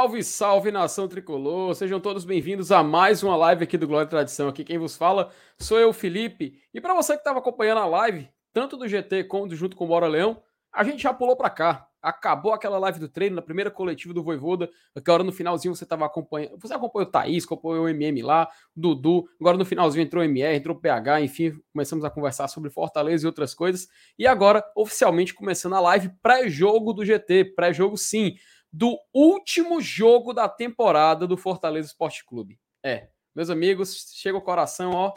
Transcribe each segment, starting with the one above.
Salve, salve nação tricolor! Sejam todos bem-vindos a mais uma live aqui do Glória e Tradição. Aqui quem vos fala sou eu, Felipe. E para você que estava acompanhando a live, tanto do GT como junto com o Bora Leão, a gente já pulou para cá. Acabou aquela live do treino, na primeira coletiva do Voivoda, agora no finalzinho você estava acompanhando. Você acompanhou o Thaís, acompanhou o MM lá, o Dudu, agora no finalzinho entrou o MR, entrou o PH, enfim, começamos a conversar sobre Fortaleza e outras coisas. E agora, oficialmente, começando a live pré-jogo do GT, pré-jogo sim do último jogo da temporada do Fortaleza Esporte Clube. É, meus amigos, chega o coração, ó,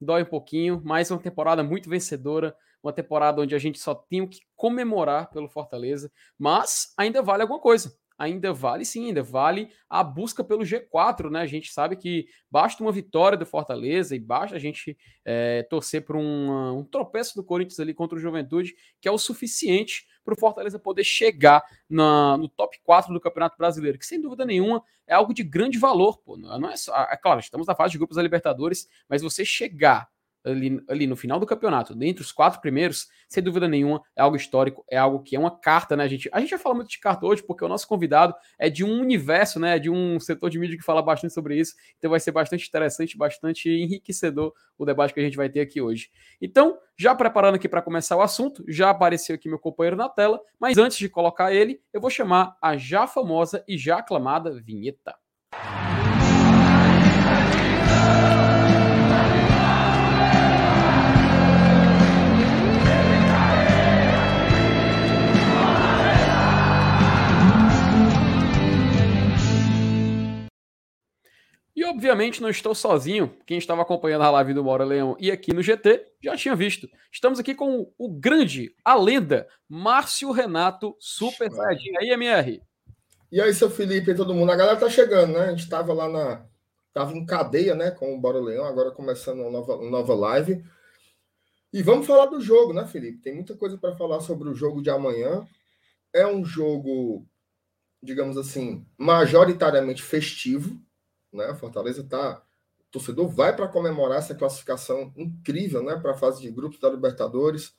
dói um pouquinho, mas uma temporada muito vencedora, uma temporada onde a gente só tem que comemorar pelo Fortaleza, mas ainda vale alguma coisa ainda vale sim, ainda vale a busca pelo G4, né? A gente sabe que basta uma vitória do Fortaleza e basta a gente é, torcer por um, um, tropeço do Corinthians ali contra o Juventude, que é o suficiente para o Fortaleza poder chegar na, no top 4 do Campeonato Brasileiro, que sem dúvida nenhuma é algo de grande valor, pô. Não é só, é claro, estamos na fase de grupos da Libertadores, mas você chegar ali, ali no final do campeonato, dentre os quatro primeiros, sem dúvida nenhuma, é algo histórico, é algo que é uma carta, né? Gente, a gente vai falar muito de carta hoje, porque o nosso convidado é de um universo, né? De um setor de mídia que fala bastante sobre isso. Então vai ser bastante interessante, bastante enriquecedor o debate que a gente vai ter aqui hoje. Então, já preparando aqui para começar o assunto, já apareceu aqui meu companheiro na tela, mas antes de colocar ele, eu vou chamar a já famosa e já aclamada vinheta. E obviamente não estou sozinho. Quem estava acompanhando a live do Bora Leão e aqui no GT já tinha visto. Estamos aqui com o grande, a lenda, Márcio Renato Super Saiyajin. Aí, MR. E aí, seu Felipe e todo mundo. A galera tá chegando, né? A gente estava lá na. Tava em cadeia, né? Com o Bora Leão, agora começando uma nova, uma nova live. E vamos falar do jogo, né, Felipe? Tem muita coisa para falar sobre o jogo de amanhã. É um jogo, digamos assim, majoritariamente festivo né? Fortaleza tá. O torcedor vai para comemorar essa classificação incrível, né? Para a fase de grupos da Libertadores,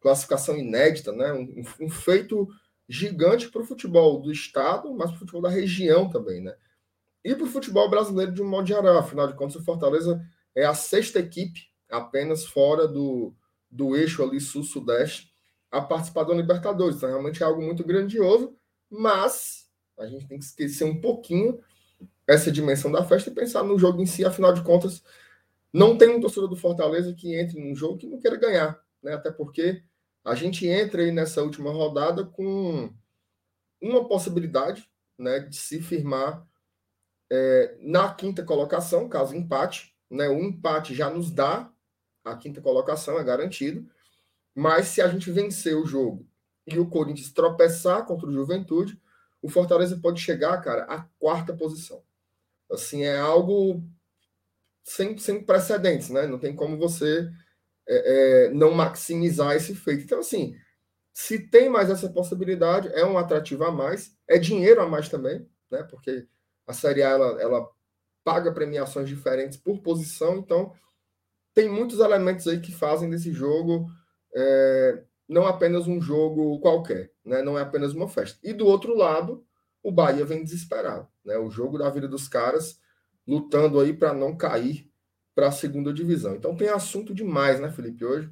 classificação inédita, né? Um, um feito gigante para o futebol do estado, mas para o futebol da região também, né? E para o futebol brasileiro de um modo geral. Afinal de contas, o Fortaleza é a sexta equipe apenas fora do, do eixo ali sul-sudeste a participar da Libertadores. Então, realmente é algo muito grandioso, mas a gente tem que esquecer um pouquinho essa dimensão da festa e pensar no jogo em si, afinal de contas, não tem um torcedor do Fortaleza que entre num jogo que não queira ganhar, né? Até porque a gente entra aí nessa última rodada com uma possibilidade, né, de se firmar é, na quinta colocação, caso empate, né? O empate já nos dá a quinta colocação, é garantido. Mas se a gente vencer o jogo e o Corinthians tropeçar contra o Juventude, o Fortaleza pode chegar, cara, à quarta posição. Assim, é algo sem, sem precedentes, né? Não tem como você é, é, não maximizar esse feito. Então, assim, se tem mais essa possibilidade, é um atrativo a mais, é dinheiro a mais também, né? Porque a Série A, ela, ela paga premiações diferentes por posição, então tem muitos elementos aí que fazem desse jogo é, não apenas um jogo qualquer, né? não é apenas uma festa. E do outro lado, o Bahia vem desesperado. Né? O jogo da vida dos caras lutando aí para não cair para a segunda divisão. Então tem assunto demais, né, Felipe, hoje?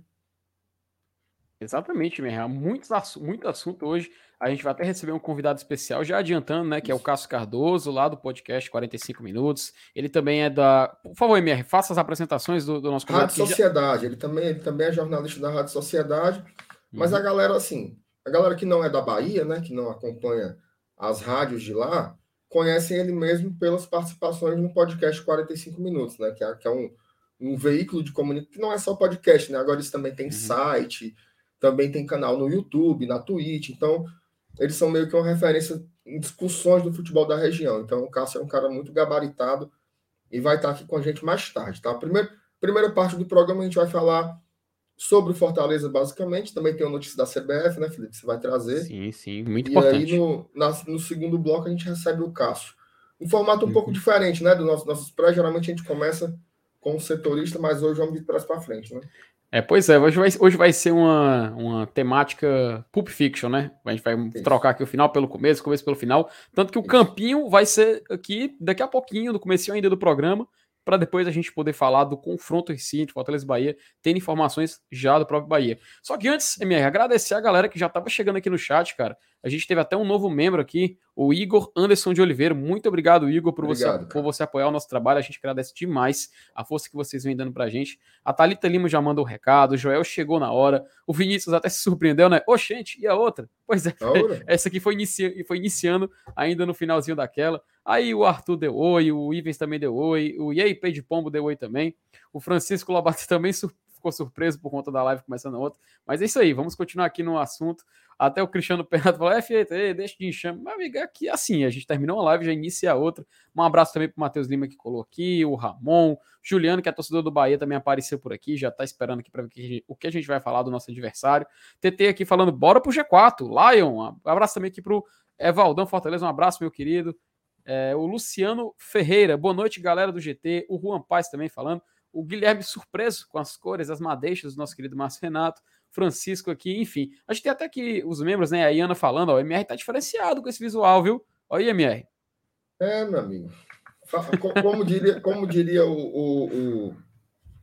Exatamente, Merreal. Muito, muito assunto hoje. A gente vai até receber um convidado especial, já adiantando, né? Que é o Cássio Cardoso, lá do podcast 45 Minutos. Ele também é da. Por favor, MR, faça as apresentações do, do nosso convidado. Rádio Sociedade. Já... Ele, também, ele também é jornalista da Rádio Sociedade. Mas uhum. a galera, assim, a galera que não é da Bahia, né? Que não acompanha as rádios de lá, conhecem ele mesmo pelas participações no podcast 45 Minutos, né? Que é, que é um, um veículo de comunicação, que não é só podcast, né? Agora eles também tem uhum. site, também tem canal no YouTube, na Twitch, então eles são meio que uma referência em discussões do futebol da região. Então o Cássio é um cara muito gabaritado e vai estar aqui com a gente mais tarde, tá? Primeiro, primeira parte do programa a gente vai falar sobre o Fortaleza, basicamente. Também tem a notícia da CBF, né, Felipe? Você vai trazer. Sim, sim, muito e importante. E aí, no, na, no segundo bloco, a gente recebe o Cássio. Um formato um uhum. pouco diferente, né? Do nosso, nossos pré. Geralmente a gente começa com o setorista, mas hoje vamos de trás para frente, né? É, pois é, hoje vai, hoje vai ser uma, uma temática Pulp Fiction, né? A gente vai Isso. trocar aqui o final pelo começo, começo pelo final. Tanto que o Isso. campinho vai ser aqui daqui a pouquinho, no começo ainda do programa para depois a gente poder falar do confronto em si entre Fortaleza e Bahia, tendo informações já do próprio Bahia. Só que antes, MR, agradecer a galera que já estava chegando aqui no chat, cara. A gente teve até um novo membro aqui, o Igor Anderson de Oliveira. Muito obrigado, Igor, por, obrigado, você, por você apoiar o nosso trabalho. A gente agradece demais a força que vocês vêm dando pra gente. A Thalita Lima já mandou o um recado, o Joel chegou na hora, o Vinícius até se surpreendeu, né? Oxente, e a outra? Pois é, essa aqui foi, inici foi iniciando ainda no finalzinho daquela. Aí o Arthur deu oi, o Ivens também deu oi, o Yei de Pombo deu oi também. O Francisco Lobato também ficou surpreso por conta da live começando a outra. Mas é isso aí, vamos continuar aqui no assunto. Até o Cristiano Pernato falou: F, deixa de enxame. Mas, amiga, aqui assim, a gente terminou uma live, já inicia a outra. Um abraço também pro Matheus Lima que colou aqui, o Ramon, Juliano, que é torcedor do Bahia, também apareceu por aqui, já tá esperando aqui para ver o que a gente vai falar do nosso adversário. TT aqui falando: bora pro G4. Lion, um abraço também aqui pro Evaldão Fortaleza, um abraço, meu querido. É, o Luciano Ferreira, boa noite, galera do GT. O Juan Paz também falando. O Guilherme surpreso com as cores, as madeixas do nosso querido Márcio Renato. Francisco aqui, enfim. A gente tem até que os membros, né? A Iana falando, ó, o MR tá diferenciado com esse visual, viu? Olha aí, MR. É, meu amigo. Como diria, como diria o, o,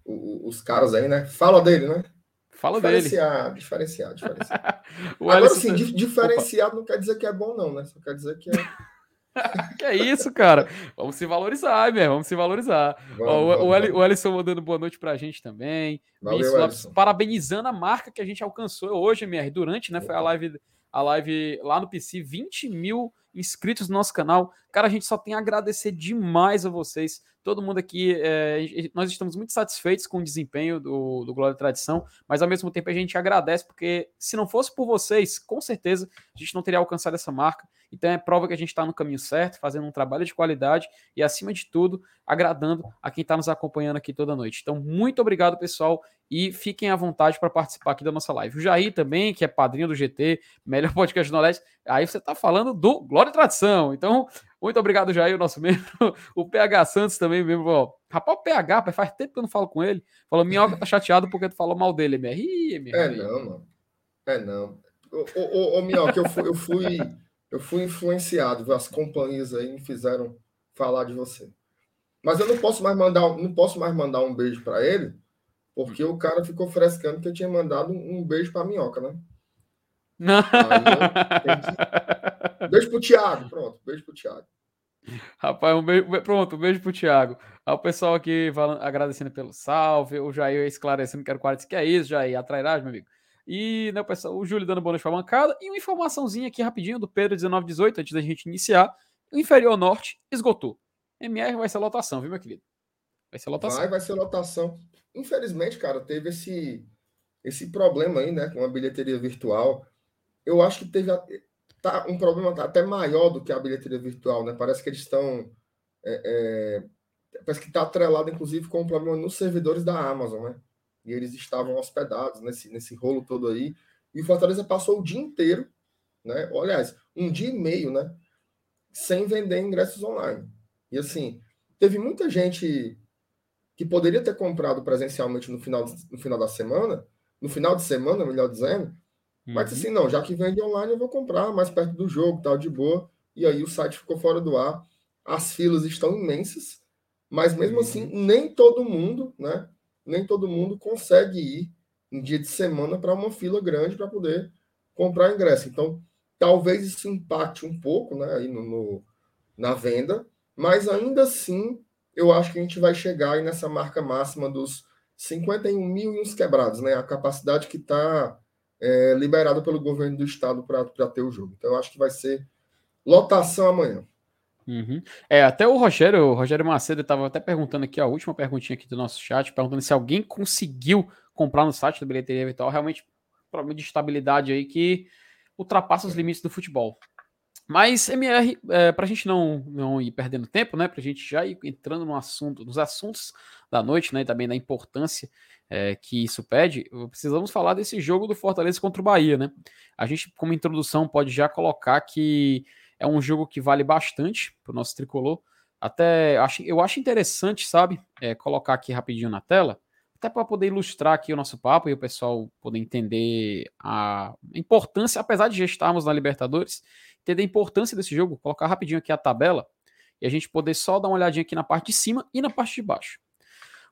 o, os caras aí, né? Fala dele, né? Fala diferenciado, dele. Diferenciado, diferenciado. Agora, sim, tá... diferenciado Opa. não quer dizer que é bom, não, né? Só quer dizer que é. que é isso, cara? Vamos se valorizar, meu. Vamos se valorizar. Vamos, Ó, o, vamos. o Ellison mandando boa noite pra gente também. Valeu, Lopes, parabenizando a marca que a gente alcançou hoje, MR. Durante, né? Foi a live, a live lá no PC, 20 mil inscritos no nosso canal. Cara, a gente só tem a agradecer demais a vocês. Todo mundo aqui, é, nós estamos muito satisfeitos com o desempenho do, do Glória e Tradição, mas ao mesmo tempo a gente agradece, porque se não fosse por vocês, com certeza a gente não teria alcançado essa marca. Então é prova que a gente está no caminho certo, fazendo um trabalho de qualidade e, acima de tudo, agradando a quem está nos acompanhando aqui toda noite. Então, muito obrigado, pessoal, e fiquem à vontade para participar aqui da nossa live. O Jair também, que é padrinho do GT, melhor podcast do Nordeste, aí você está falando do Glória e Tradição. Então, muito obrigado, Jair, o nosso membro. O PH Santos também, membro. Ó, rapaz, o PH, faz tempo que eu não falo com ele. Falou, Minhoca tá chateado porque tu falou mal dele, MR. Ih, MR. É não, mano. É não. Ô, ô, ô, Minhoca, eu fui, eu fui eu fui influenciado, as companhias aí me fizeram falar de você. Mas eu não posso mais mandar, não posso mais mandar um beijo para ele, porque o cara ficou frescando que eu tinha mandado um, beijo para minhoca, né? Não. Beijo pro Thiago, pronto, beijo pro Thiago. Rapaz, um beijo, pronto, um beijo pro Thiago. o pessoal aqui falando, agradecendo pelo salve, o Jair esclarecendo que era o 40, que é isso, Jair, atrairás, meu amigo. E né, o, pessoal, o Júlio dando bônus para a bancada. E uma informaçãozinha aqui rapidinho do Pedro 1918, antes da gente iniciar. O inferior norte esgotou. MR vai ser lotação, viu, meu querido? Vai ser lotação. Vai, vai ser lotação. Infelizmente, cara, teve esse, esse problema aí, né, com a bilheteria virtual. Eu acho que teve tá, um problema até maior do que a bilheteria virtual, né? Parece que eles estão. É, é, parece que está atrelado, inclusive, com um problema nos servidores da Amazon, né? E eles estavam hospedados nesse, nesse rolo todo aí. E o Fortaleza passou o dia inteiro, né? Aliás, um dia e meio, né? Sem vender ingressos online. E assim, teve muita gente que poderia ter comprado presencialmente no final, no final da semana, no final de semana, melhor dizendo, uhum. mas assim, não, já que vende online, eu vou comprar mais perto do jogo, tal, de boa. E aí o site ficou fora do ar. As filas estão imensas, mas mesmo assim, uhum. assim, nem todo mundo, né? Nem todo mundo consegue ir em dia de semana para uma fila grande para poder comprar ingresso. Então, talvez isso impacte um pouco né, aí no, no, na venda, mas ainda assim, eu acho que a gente vai chegar aí nessa marca máxima dos 51 mil e uns quebrados, né? A capacidade que está é, liberada pelo governo do estado para ter o jogo. Então, eu acho que vai ser lotação amanhã. Uhum. É, até o Rogério, o Rogério Macedo estava até perguntando aqui, a última perguntinha aqui do nosso chat, perguntando se alguém conseguiu comprar no site da bilheteria virtual, realmente problema de estabilidade aí que ultrapassa os limites do futebol. Mas, MR, é, para a gente não, não ir perdendo tempo, né? Para a gente já ir entrando no assunto, nos assuntos da noite, né? E também da importância é, que isso pede, precisamos falar desse jogo do Fortaleza contra o Bahia, né? A gente, como introdução, pode já colocar que é um jogo que vale bastante para o nosso tricolor. Até acho, eu acho interessante, sabe, é, colocar aqui rapidinho na tela até para poder ilustrar aqui o nosso papo e o pessoal poder entender a importância, apesar de já estarmos na Libertadores, entender a importância desse jogo, colocar rapidinho aqui a tabela e a gente poder só dar uma olhadinha aqui na parte de cima e na parte de baixo.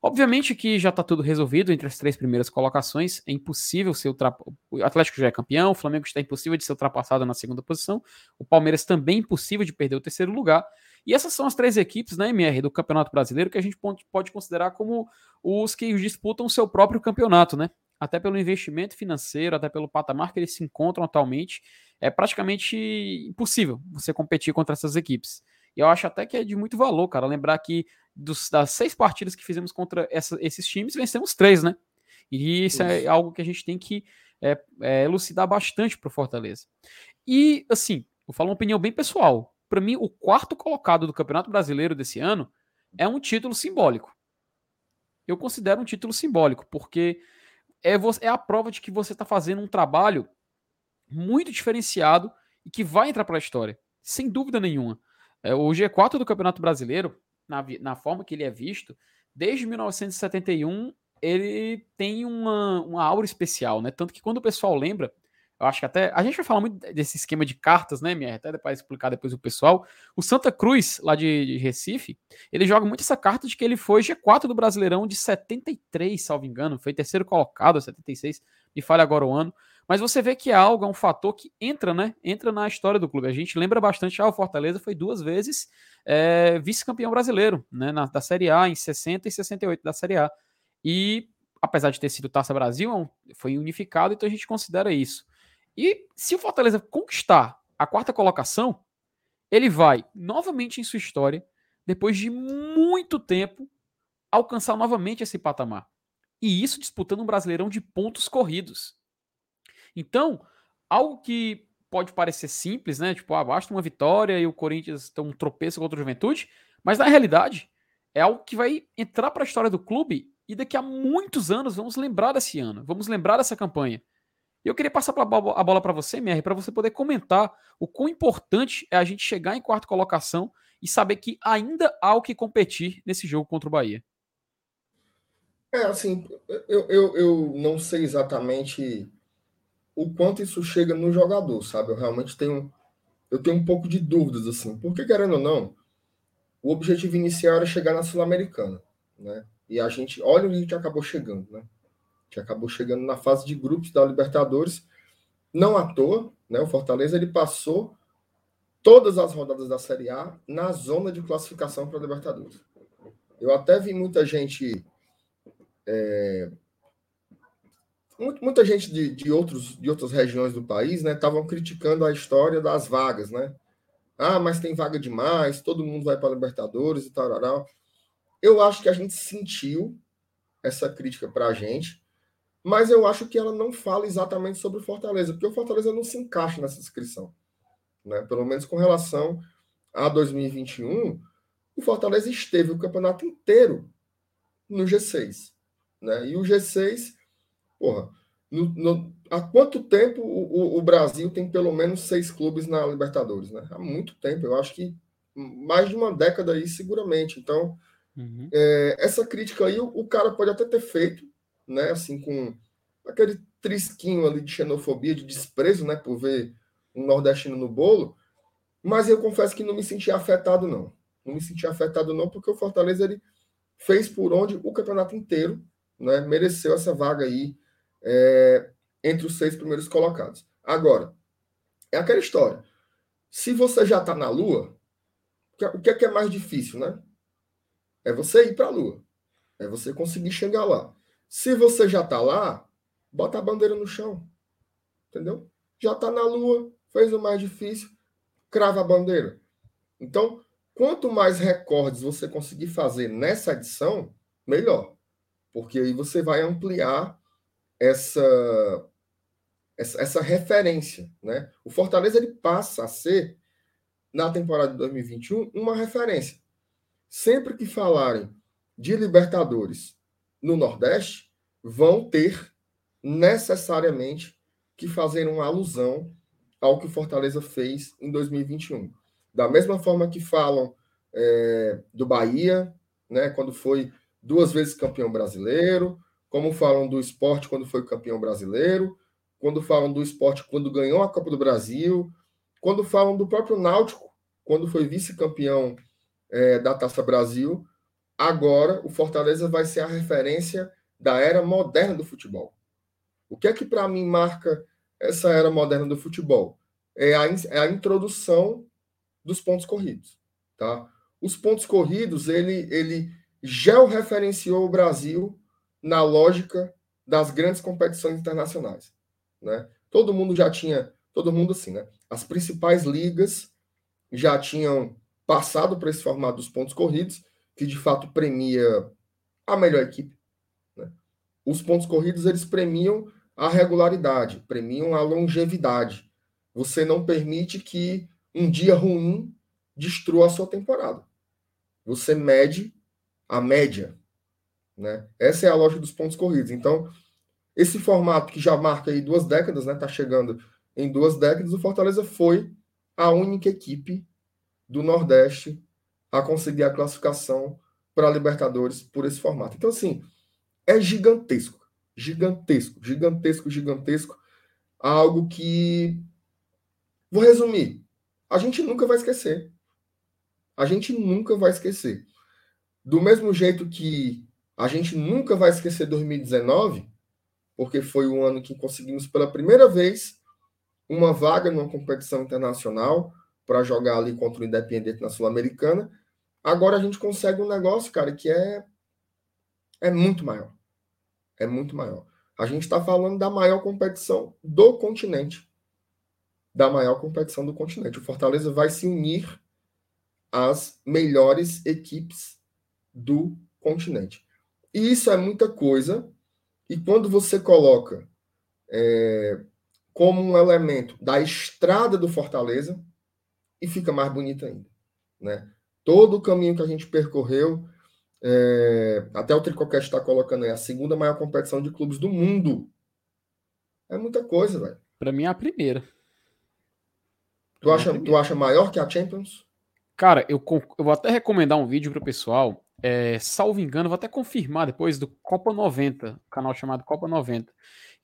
Obviamente que já está tudo resolvido entre as três primeiras colocações. É impossível ser ultrapassado. O Atlético já é campeão, o Flamengo está impossível de ser ultrapassado na segunda posição. O Palmeiras também impossível de perder o terceiro lugar. E essas são as três equipes na MR do Campeonato Brasileiro que a gente pode considerar como os que disputam o seu próprio campeonato, né? Até pelo investimento financeiro, até pelo patamar que eles se encontram atualmente, é praticamente impossível você competir contra essas equipes. E eu acho até que é de muito valor, cara, lembrar que dos, das seis partidas que fizemos contra essa, esses times, vencemos três, né? E isso, isso, é algo que a gente tem que é, é, elucidar bastante para o Fortaleza. E, assim, vou falar uma opinião bem pessoal. Para mim, o quarto colocado do Campeonato Brasileiro desse ano é um título simbólico. Eu considero um título simbólico, porque é, é a prova de que você está fazendo um trabalho muito diferenciado e que vai entrar para a história, sem dúvida nenhuma. É, o G4 do Campeonato Brasileiro, na, na forma que ele é visto, desde 1971 ele tem uma, uma aura especial, né? Tanto que quando o pessoal lembra, eu acho que até. A gente vai falar muito desse esquema de cartas, né, minha? Até depois explicar depois o pessoal. O Santa Cruz, lá de, de, Recife, ele joga muito essa carta de que ele foi G4 do Brasileirão de 73, salvo engano. Foi terceiro colocado, 76. Me falha agora o ano. Mas você vê que é algo, é um fator que entra, né? Entra na história do clube. A gente lembra bastante, ah, o Fortaleza foi duas vezes é, vice-campeão brasileiro, né? Na, da Série A, em 60 e 68 da Série A. E, apesar de ter sido Taça Brasil, é foi unificado, então a gente considera isso. E se o Fortaleza conquistar a quarta colocação, ele vai novamente em sua história, depois de muito tempo, alcançar novamente esse patamar. E isso disputando um brasileirão de pontos corridos. Então, algo que pode parecer simples, né? Tipo, ah, basta uma vitória e o Corinthians tem um tropeço contra o Juventude, mas na realidade é algo que vai entrar para a história do clube e daqui a muitos anos vamos lembrar desse ano, vamos lembrar dessa campanha. E eu queria passar a bola para você, MR, para você poder comentar o quão importante é a gente chegar em quarta colocação e saber que ainda há o que competir nesse jogo contra o Bahia. É, assim, eu, eu, eu não sei exatamente o quanto isso chega no jogador, sabe? Eu realmente tenho, eu tenho um pouco de dúvidas, assim, porque querendo ou não, o objetivo inicial era chegar na Sul-Americana, né? E a gente, olha onde a gente acabou chegando, né? Gente acabou chegando na fase de grupos da Libertadores, não à toa, né? O Fortaleza ele passou todas as rodadas da Série A na zona de classificação para a Libertadores. Eu até vi muita gente é, muita gente de, de, outros, de outras regiões do país né, estavam criticando a história das vagas, né? Ah, mas tem vaga demais, todo mundo vai para a Libertadores e tal. Eu acho que a gente sentiu essa crítica para a gente, mas eu acho que ela não fala exatamente sobre o Fortaleza, porque o Fortaleza não se encaixa nessa descrição. Né? Pelo menos com relação a 2021, o Fortaleza esteve o campeonato inteiro no G6. Né? E o G6 Porra, no, no, há quanto tempo o, o, Brasil tem pelo menos seis clubes na Libertadores? Né? Há muito tempo, eu acho que mais de uma década aí, seguramente. Então, uhum. é, essa crítica aí, o, o, cara pode até ter feito, né? Assim, com aquele trisquinho ali de xenofobia, de desprezo, né? Por ver um nordestino no bolo. Mas eu confesso que não me senti afetado, não. Não me senti afetado, não, porque o Fortaleza ele fez por onde o campeonato inteiro né, mereceu essa vaga aí é, entre os seis primeiros colocados. Agora, é aquela história. Se você já está na Lua, o que é, que é mais difícil, né? É você ir para a Lua. É você conseguir chegar lá. Se você já está lá, bota a bandeira no chão. Entendeu? Já está na Lua, fez o mais difícil, crava a bandeira. Então, quanto mais recordes você conseguir fazer nessa edição, melhor. Porque aí você vai ampliar essa, essa, essa referência. Né? O Fortaleza ele passa a ser, na temporada de 2021, uma referência. Sempre que falarem de Libertadores no Nordeste, vão ter necessariamente que fazer uma alusão ao que o Fortaleza fez em 2021. Da mesma forma que falam é, do Bahia, né, quando foi duas vezes campeão brasileiro, como falam do esporte quando foi campeão brasileiro, quando falam do esporte quando ganhou a Copa do Brasil, quando falam do próprio Náutico, quando foi vice-campeão é, da Taça Brasil. Agora, o Fortaleza vai ser a referência da era moderna do futebol. O que é que para mim marca essa era moderna do futebol? É a, é a introdução dos pontos corridos. Tá? Os pontos corridos, ele, ele georreferenciou o Brasil na lógica das grandes competições internacionais. Né? Todo mundo já tinha, todo mundo assim, né? As principais ligas já tinham passado para esse formato dos pontos corridos, que de fato premia a melhor equipe. Né? Os pontos corridos eles premiam a regularidade, premiam a longevidade. Você não permite que um dia ruim destrua a sua temporada. Você mede a média né? Essa é a lógica dos pontos corridos. Então, esse formato que já marca aí duas décadas, né? Tá chegando em duas décadas, o Fortaleza foi a única equipe do Nordeste a conseguir a classificação para a Libertadores por esse formato. Então, assim, é gigantesco. Gigantesco, gigantesco, gigantesco. Algo que. Vou resumir. A gente nunca vai esquecer. A gente nunca vai esquecer. Do mesmo jeito que a gente nunca vai esquecer 2019, porque foi o ano que conseguimos pela primeira vez uma vaga numa competição internacional para jogar ali contra o Independente na Sul-Americana. Agora a gente consegue um negócio, cara, que é é muito maior. É muito maior. A gente está falando da maior competição do continente. Da maior competição do continente. O Fortaleza vai se unir às melhores equipes do continente. E isso é muita coisa. E quando você coloca é, como um elemento da estrada do Fortaleza, e fica mais bonito ainda. Né? Todo o caminho que a gente percorreu, é, até o Tricocast está colocando aí, a segunda maior competição de clubes do mundo. É muita coisa, velho. Para mim é a primeira. Tu acha, é tu acha maior que a Champions? Cara, eu, eu vou até recomendar um vídeo para o pessoal é, salvo engano, vou até confirmar depois do Copa 90, canal chamado Copa 90,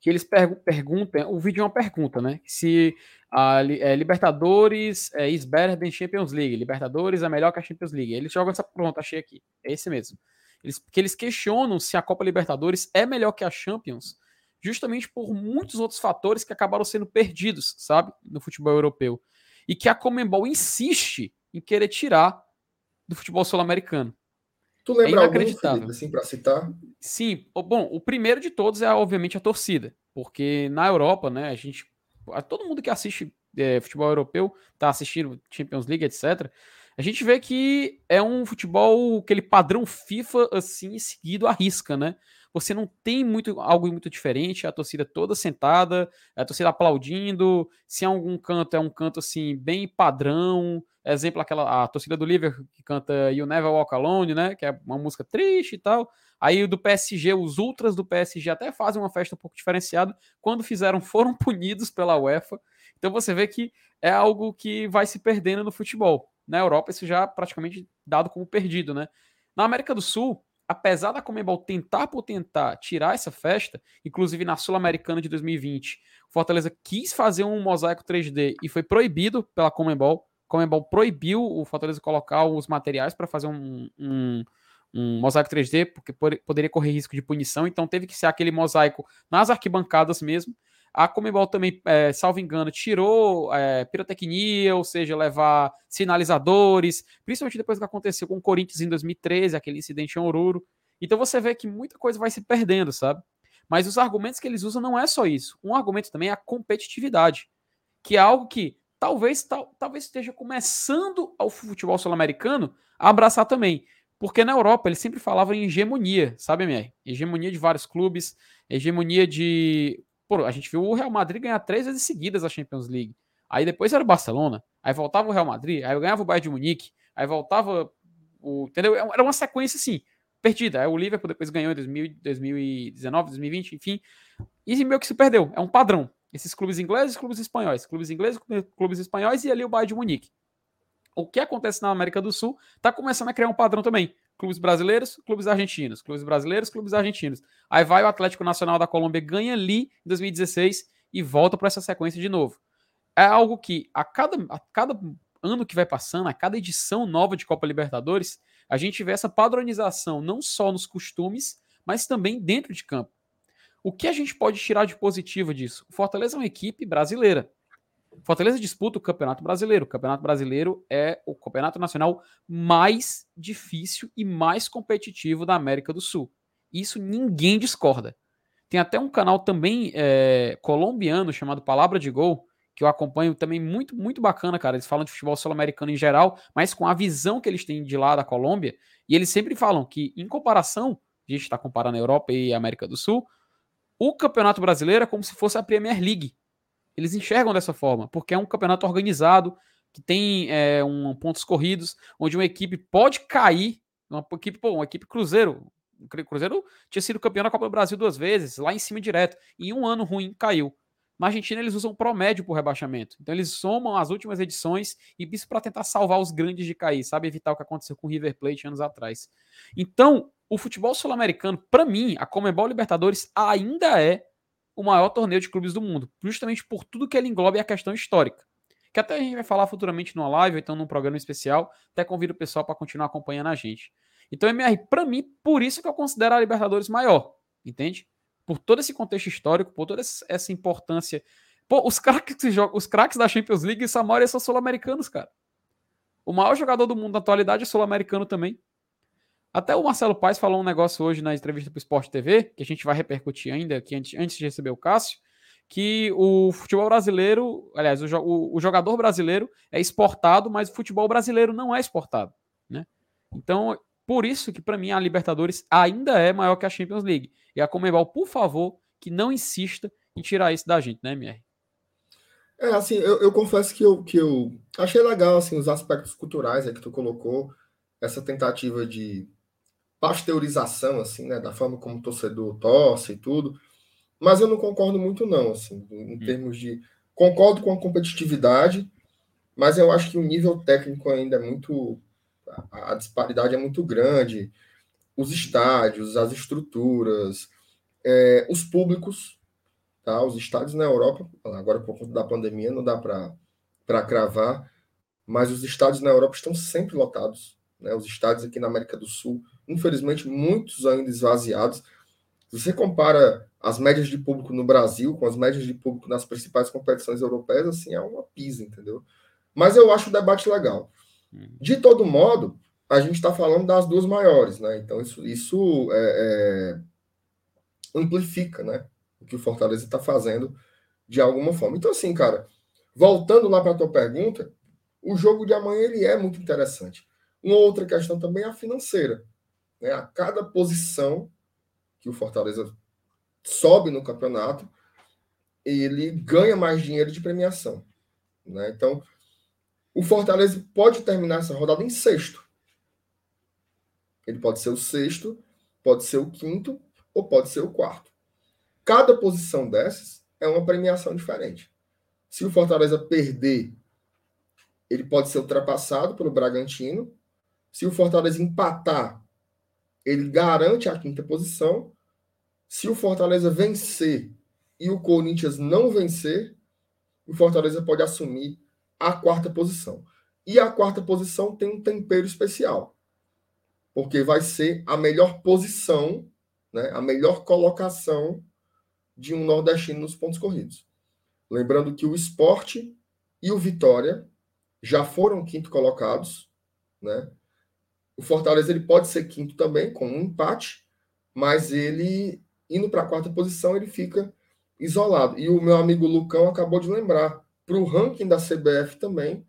que eles perguntam, o vídeo é uma pergunta, né? Se a é, Libertadores é is better than Champions League, Libertadores é melhor que a Champions League. Eles jogam essa pronto, achei aqui, é esse mesmo. Eles, que eles questionam se a Copa Libertadores é melhor que a Champions, justamente por muitos outros fatores que acabaram sendo perdidos, sabe, no futebol europeu. E que a Comembol insiste em querer tirar do futebol sul-americano. Tu lembra é inacreditável. Algum, assim, para citar? Sim. Bom, o primeiro de todos é, obviamente, a torcida. Porque na Europa, né, a gente. Todo mundo que assiste é, futebol europeu, tá assistindo Champions League, etc. A gente vê que é um futebol, aquele padrão FIFA, assim, seguido à risca, né? Você não tem muito algo muito diferente, a torcida toda sentada, a torcida aplaudindo. Se é algum canto, é um canto assim, bem padrão. Exemplo, aquela a torcida do Liverpool que canta You Never Walk Alone, né? Que é uma música triste e tal. Aí do PSG, os ultras do PSG até fazem uma festa um pouco diferenciada. Quando fizeram, foram punidos pela UEFA. Então você vê que é algo que vai se perdendo no futebol. Na Europa, isso já é praticamente dado como perdido, né? Na América do Sul, apesar da Comembol tentar por tentar tirar essa festa, inclusive na Sul-Americana de 2020, o Fortaleza quis fazer um mosaico 3D e foi proibido pela Comembol. Comembol proibiu o Fortaleza colocar os materiais para fazer um, um, um, mosaico 3D, porque poderia correr risco de punição, então teve que ser aquele mosaico nas arquibancadas mesmo. A Comembol também, é, salvo engano, tirou é, pirotecnia, ou seja, levar sinalizadores, principalmente depois do que aconteceu com o Corinthians em 2013, aquele incidente em Oruro. Então você vê que muita coisa vai se perdendo, sabe? Mas os argumentos que eles usam não é só isso. Um argumento também é a competitividade, que é algo que talvez, tal, talvez esteja começando ao futebol sul-americano a abraçar também. Porque na Europa eles sempre falavam em hegemonia, sabe, MR? Hegemonia de vários clubes, hegemonia de Pô, a gente viu o Real Madrid ganhar três vezes seguidas a Champions League. Aí depois era o Barcelona, aí voltava o Real Madrid, aí ganhava o Bayern de Munique, aí voltava o. Entendeu? É era uma sequência assim, perdida. Aí o Liverpool depois ganhou em 2019, 2020, enfim. E meio que se perdeu. É um padrão. Esses clubes ingleses clubes espanhóis. Clubes ingleses, clubes espanhóis e ali o Bayern de Munique. O que acontece na América do Sul está começando a criar um padrão também. Clubes brasileiros, clubes argentinos, clubes brasileiros, clubes argentinos. Aí vai o Atlético Nacional da Colômbia, ganha ali em 2016 e volta para essa sequência de novo. É algo que a cada, a cada ano que vai passando, a cada edição nova de Copa Libertadores, a gente vê essa padronização não só nos costumes, mas também dentro de campo. O que a gente pode tirar de positivo disso? O Fortaleza é uma equipe brasileira. Fortaleza disputa o Campeonato Brasileiro. O Campeonato Brasileiro é o campeonato nacional mais difícil e mais competitivo da América do Sul. Isso ninguém discorda. Tem até um canal também é, colombiano chamado Palavra de Gol, que eu acompanho também muito, muito bacana, cara. Eles falam de futebol sul-americano em geral, mas com a visão que eles têm de lá da Colômbia. E eles sempre falam que, em comparação, a gente está comparando a Europa e a América do Sul, o Campeonato Brasileiro é como se fosse a Premier League. Eles enxergam dessa forma, porque é um campeonato organizado, que tem é, um, pontos corridos, onde uma equipe pode cair, uma equipe, pô, uma equipe Cruzeiro. O Cruzeiro tinha sido campeão da Copa do Brasil duas vezes, lá em cima direto. Em um ano ruim caiu. Na Argentina, eles usam promédio por rebaixamento. Então, eles somam as últimas edições e isso para tentar salvar os grandes de cair, sabe? Evitar o que aconteceu com o River Plate anos atrás. Então, o futebol sul-americano, para mim, a Comebol Libertadores ainda é o maior torneio de clubes do mundo, justamente por tudo que ele engloba e a questão histórica. Que até a gente vai falar futuramente numa live, ou então num programa especial, até convido o pessoal para continuar acompanhando a gente. Então, MR, para mim, por isso que eu considero a Libertadores maior, entende? Por todo esse contexto histórico, por toda essa importância. Pô, os craques os craques da Champions League, essa maioria são sul-americanos, cara. O maior jogador do mundo na atualidade é sul-americano também. Até o Marcelo Paes falou um negócio hoje na entrevista para o Sport TV, que a gente vai repercutir ainda aqui antes, antes de receber o Cássio, que o futebol brasileiro, aliás, o, o, o, jogador brasileiro é exportado, mas o futebol brasileiro não é exportado, né? Então, por isso que para mim a Libertadores ainda é maior que a Champions League. E a Comebol, por favor, que não insista em tirar isso da gente, né, MR? É, assim, eu, eu confesso que eu, que eu achei legal, assim, os aspectos culturais aí que tu colocou, essa tentativa de pasteurização, assim, né, da forma como o torcedor torce e tudo, mas eu não concordo muito não, assim, em hum. termos de concordo com a competitividade, mas eu acho que o nível técnico ainda é muito a, disparidade é muito grande, os estádios, as estruturas, é, os públicos, tá? Os estádios na Europa, agora por conta da pandemia não dá para para cravar, mas os estádios na Europa estão sempre lotados, né? Os estádios aqui na América do Sul infelizmente, muitos ainda esvaziados. Se você compara as médias de público no Brasil com as médias de público nas principais competições europeias, assim, é uma pisa, entendeu? Mas eu acho o debate legal. Uhum. De todo modo, a gente está falando das duas maiores, né? Então, isso, isso é, é, amplifica, né? O que o Fortaleza está fazendo de alguma forma. Então, assim, cara, voltando lá para a tua pergunta, o jogo de amanhã ele é muito interessante. Uma outra questão também é a financeira. Né? A cada posição que o Fortaleza sobe no campeonato, ele ganha mais dinheiro de premiação. Né? Então, o Fortaleza pode terminar essa rodada em sexto. Ele pode ser o sexto, pode ser o quinto ou pode ser o quarto. Cada posição dessas é uma premiação diferente. Se o Fortaleza perder, ele pode ser ultrapassado pelo Bragantino. Se o Fortaleza empatar, ele garante a quinta posição. Se o Fortaleza vencer e o Corinthians não vencer, o Fortaleza pode assumir a quarta posição. E a quarta posição tem um tempero especial, porque vai ser a melhor posição, né, a melhor colocação de um nordestino nos pontos corridos. Lembrando que o esporte e o Vitória já foram quinto colocados, né? O Fortaleza ele pode ser quinto também, com um empate, mas ele, indo para a quarta posição, ele fica isolado. E o meu amigo Lucão acabou de lembrar, para o ranking da CBF também,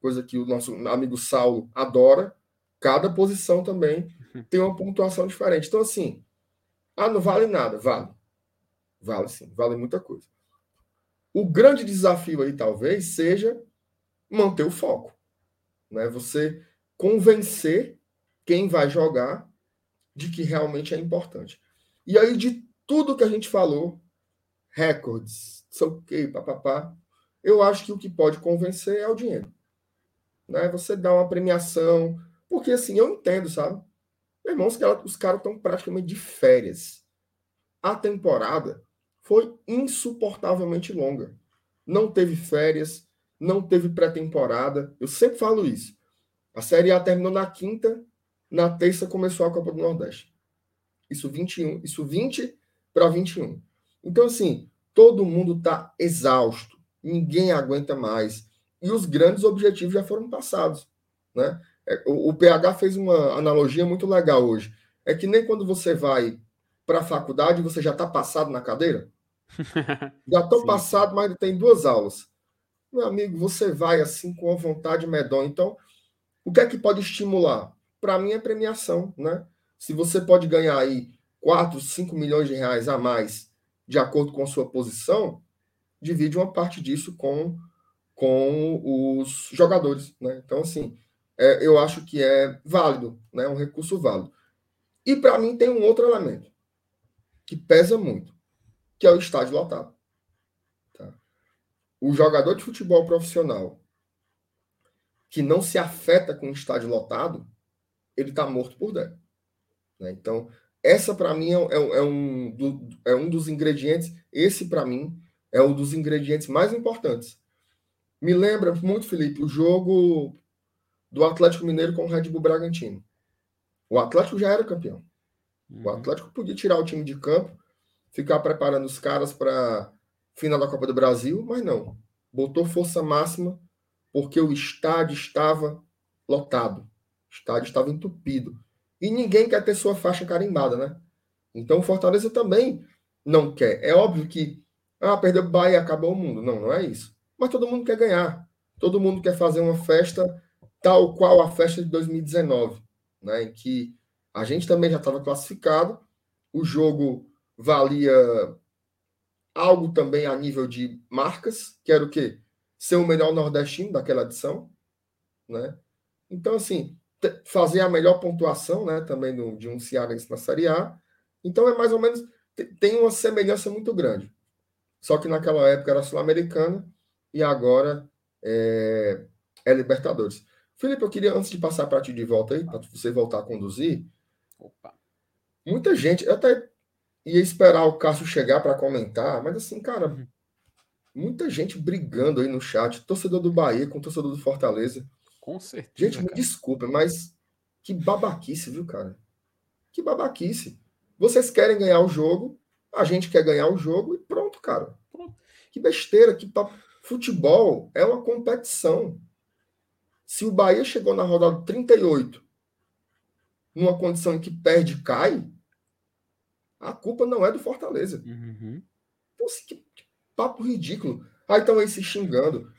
coisa que o nosso amigo Saulo adora, cada posição também tem uma pontuação diferente. Então, assim, ah, não vale nada, vale. Vale sim, vale muita coisa. O grande desafio aí, talvez, seja manter o foco. Né? Você convencer quem vai jogar de que realmente é importante. E aí, de tudo que a gente falou, recordes, sei o quê, papapá, eu acho que o que pode convencer é o dinheiro. Né? Você dá uma premiação, porque assim, eu entendo, sabe? Meu irmão, os caras estão praticamente de férias. A temporada foi insuportavelmente longa. Não teve férias, não teve pré-temporada. Eu sempre falo isso. A Série A terminou na quinta, na terça começou a Copa do Nordeste. Isso 21, isso 20 para 21. Então assim, todo mundo está exausto, ninguém aguenta mais e os grandes objetivos já foram passados, né? É, o, o PH fez uma analogia muito legal hoje. É que nem quando você vai para a faculdade você já está passado na cadeira. Já estou passado, mas tem duas aulas. Meu amigo, você vai assim com a vontade medonha. Então, o que é que pode estimular? Para mim é premiação, né? Se você pode ganhar aí 4, 5 milhões de reais a mais de acordo com a sua posição, divide uma parte disso com, com os jogadores, né? Então, assim, é, eu acho que é válido, né? Um recurso válido. E para mim tem um outro elemento que pesa muito, que é o estádio lotado. Tá? O jogador de futebol profissional que não se afeta com o estádio lotado, ele está morto por dentro. Né? Então, essa para mim é, é, é, um, é um dos ingredientes, esse para mim é um dos ingredientes mais importantes. Me lembra muito, Felipe, o jogo do Atlético Mineiro com o Red Bull Bragantino. O Atlético já era campeão. O uhum. Atlético podia tirar o time de campo, ficar preparando os caras para final da Copa do Brasil, mas não. Botou força máxima porque o estádio estava lotado, o estádio estava entupido. E ninguém quer ter sua faixa carimbada, né? Então o Fortaleza também não quer. É óbvio que, ah, perdeu o Bahia, acabou o mundo. Não, não é isso. Mas todo mundo quer ganhar. Todo mundo quer fazer uma festa tal qual a festa de 2019, né? Em que a gente também já estava classificado, o jogo valia algo também a nível de marcas, que era o quê? Ser o melhor nordestino daquela edição, né? Então, assim, fazer a melhor pontuação, né, também do, de um cearense na Série A. Então, é mais ou menos, tem uma semelhança muito grande. Só que naquela época era Sul-Americana e agora é, é, Libertadores. Felipe, eu queria, antes de passar para ti de volta aí, para você voltar a conduzir, Opa. muita gente, eu até ia esperar o Cássio chegar para comentar, mas assim, cara, uhum. Muita gente brigando aí no chat, torcedor do Bahia com torcedor do Fortaleza. Com certeza. Gente, me desculpa, mas que babaquice, viu, cara? Que babaquice. Vocês querem ganhar o jogo, a gente quer ganhar o jogo e pronto, cara. Pronto. Que besteira, que papo. Futebol é uma competição. Se o Bahia chegou na rodada 38 numa condição em que perde e cai, a culpa não é do Fortaleza. Uhum. Então, assim, que, Papo ridículo. Aí estão aí se xingando.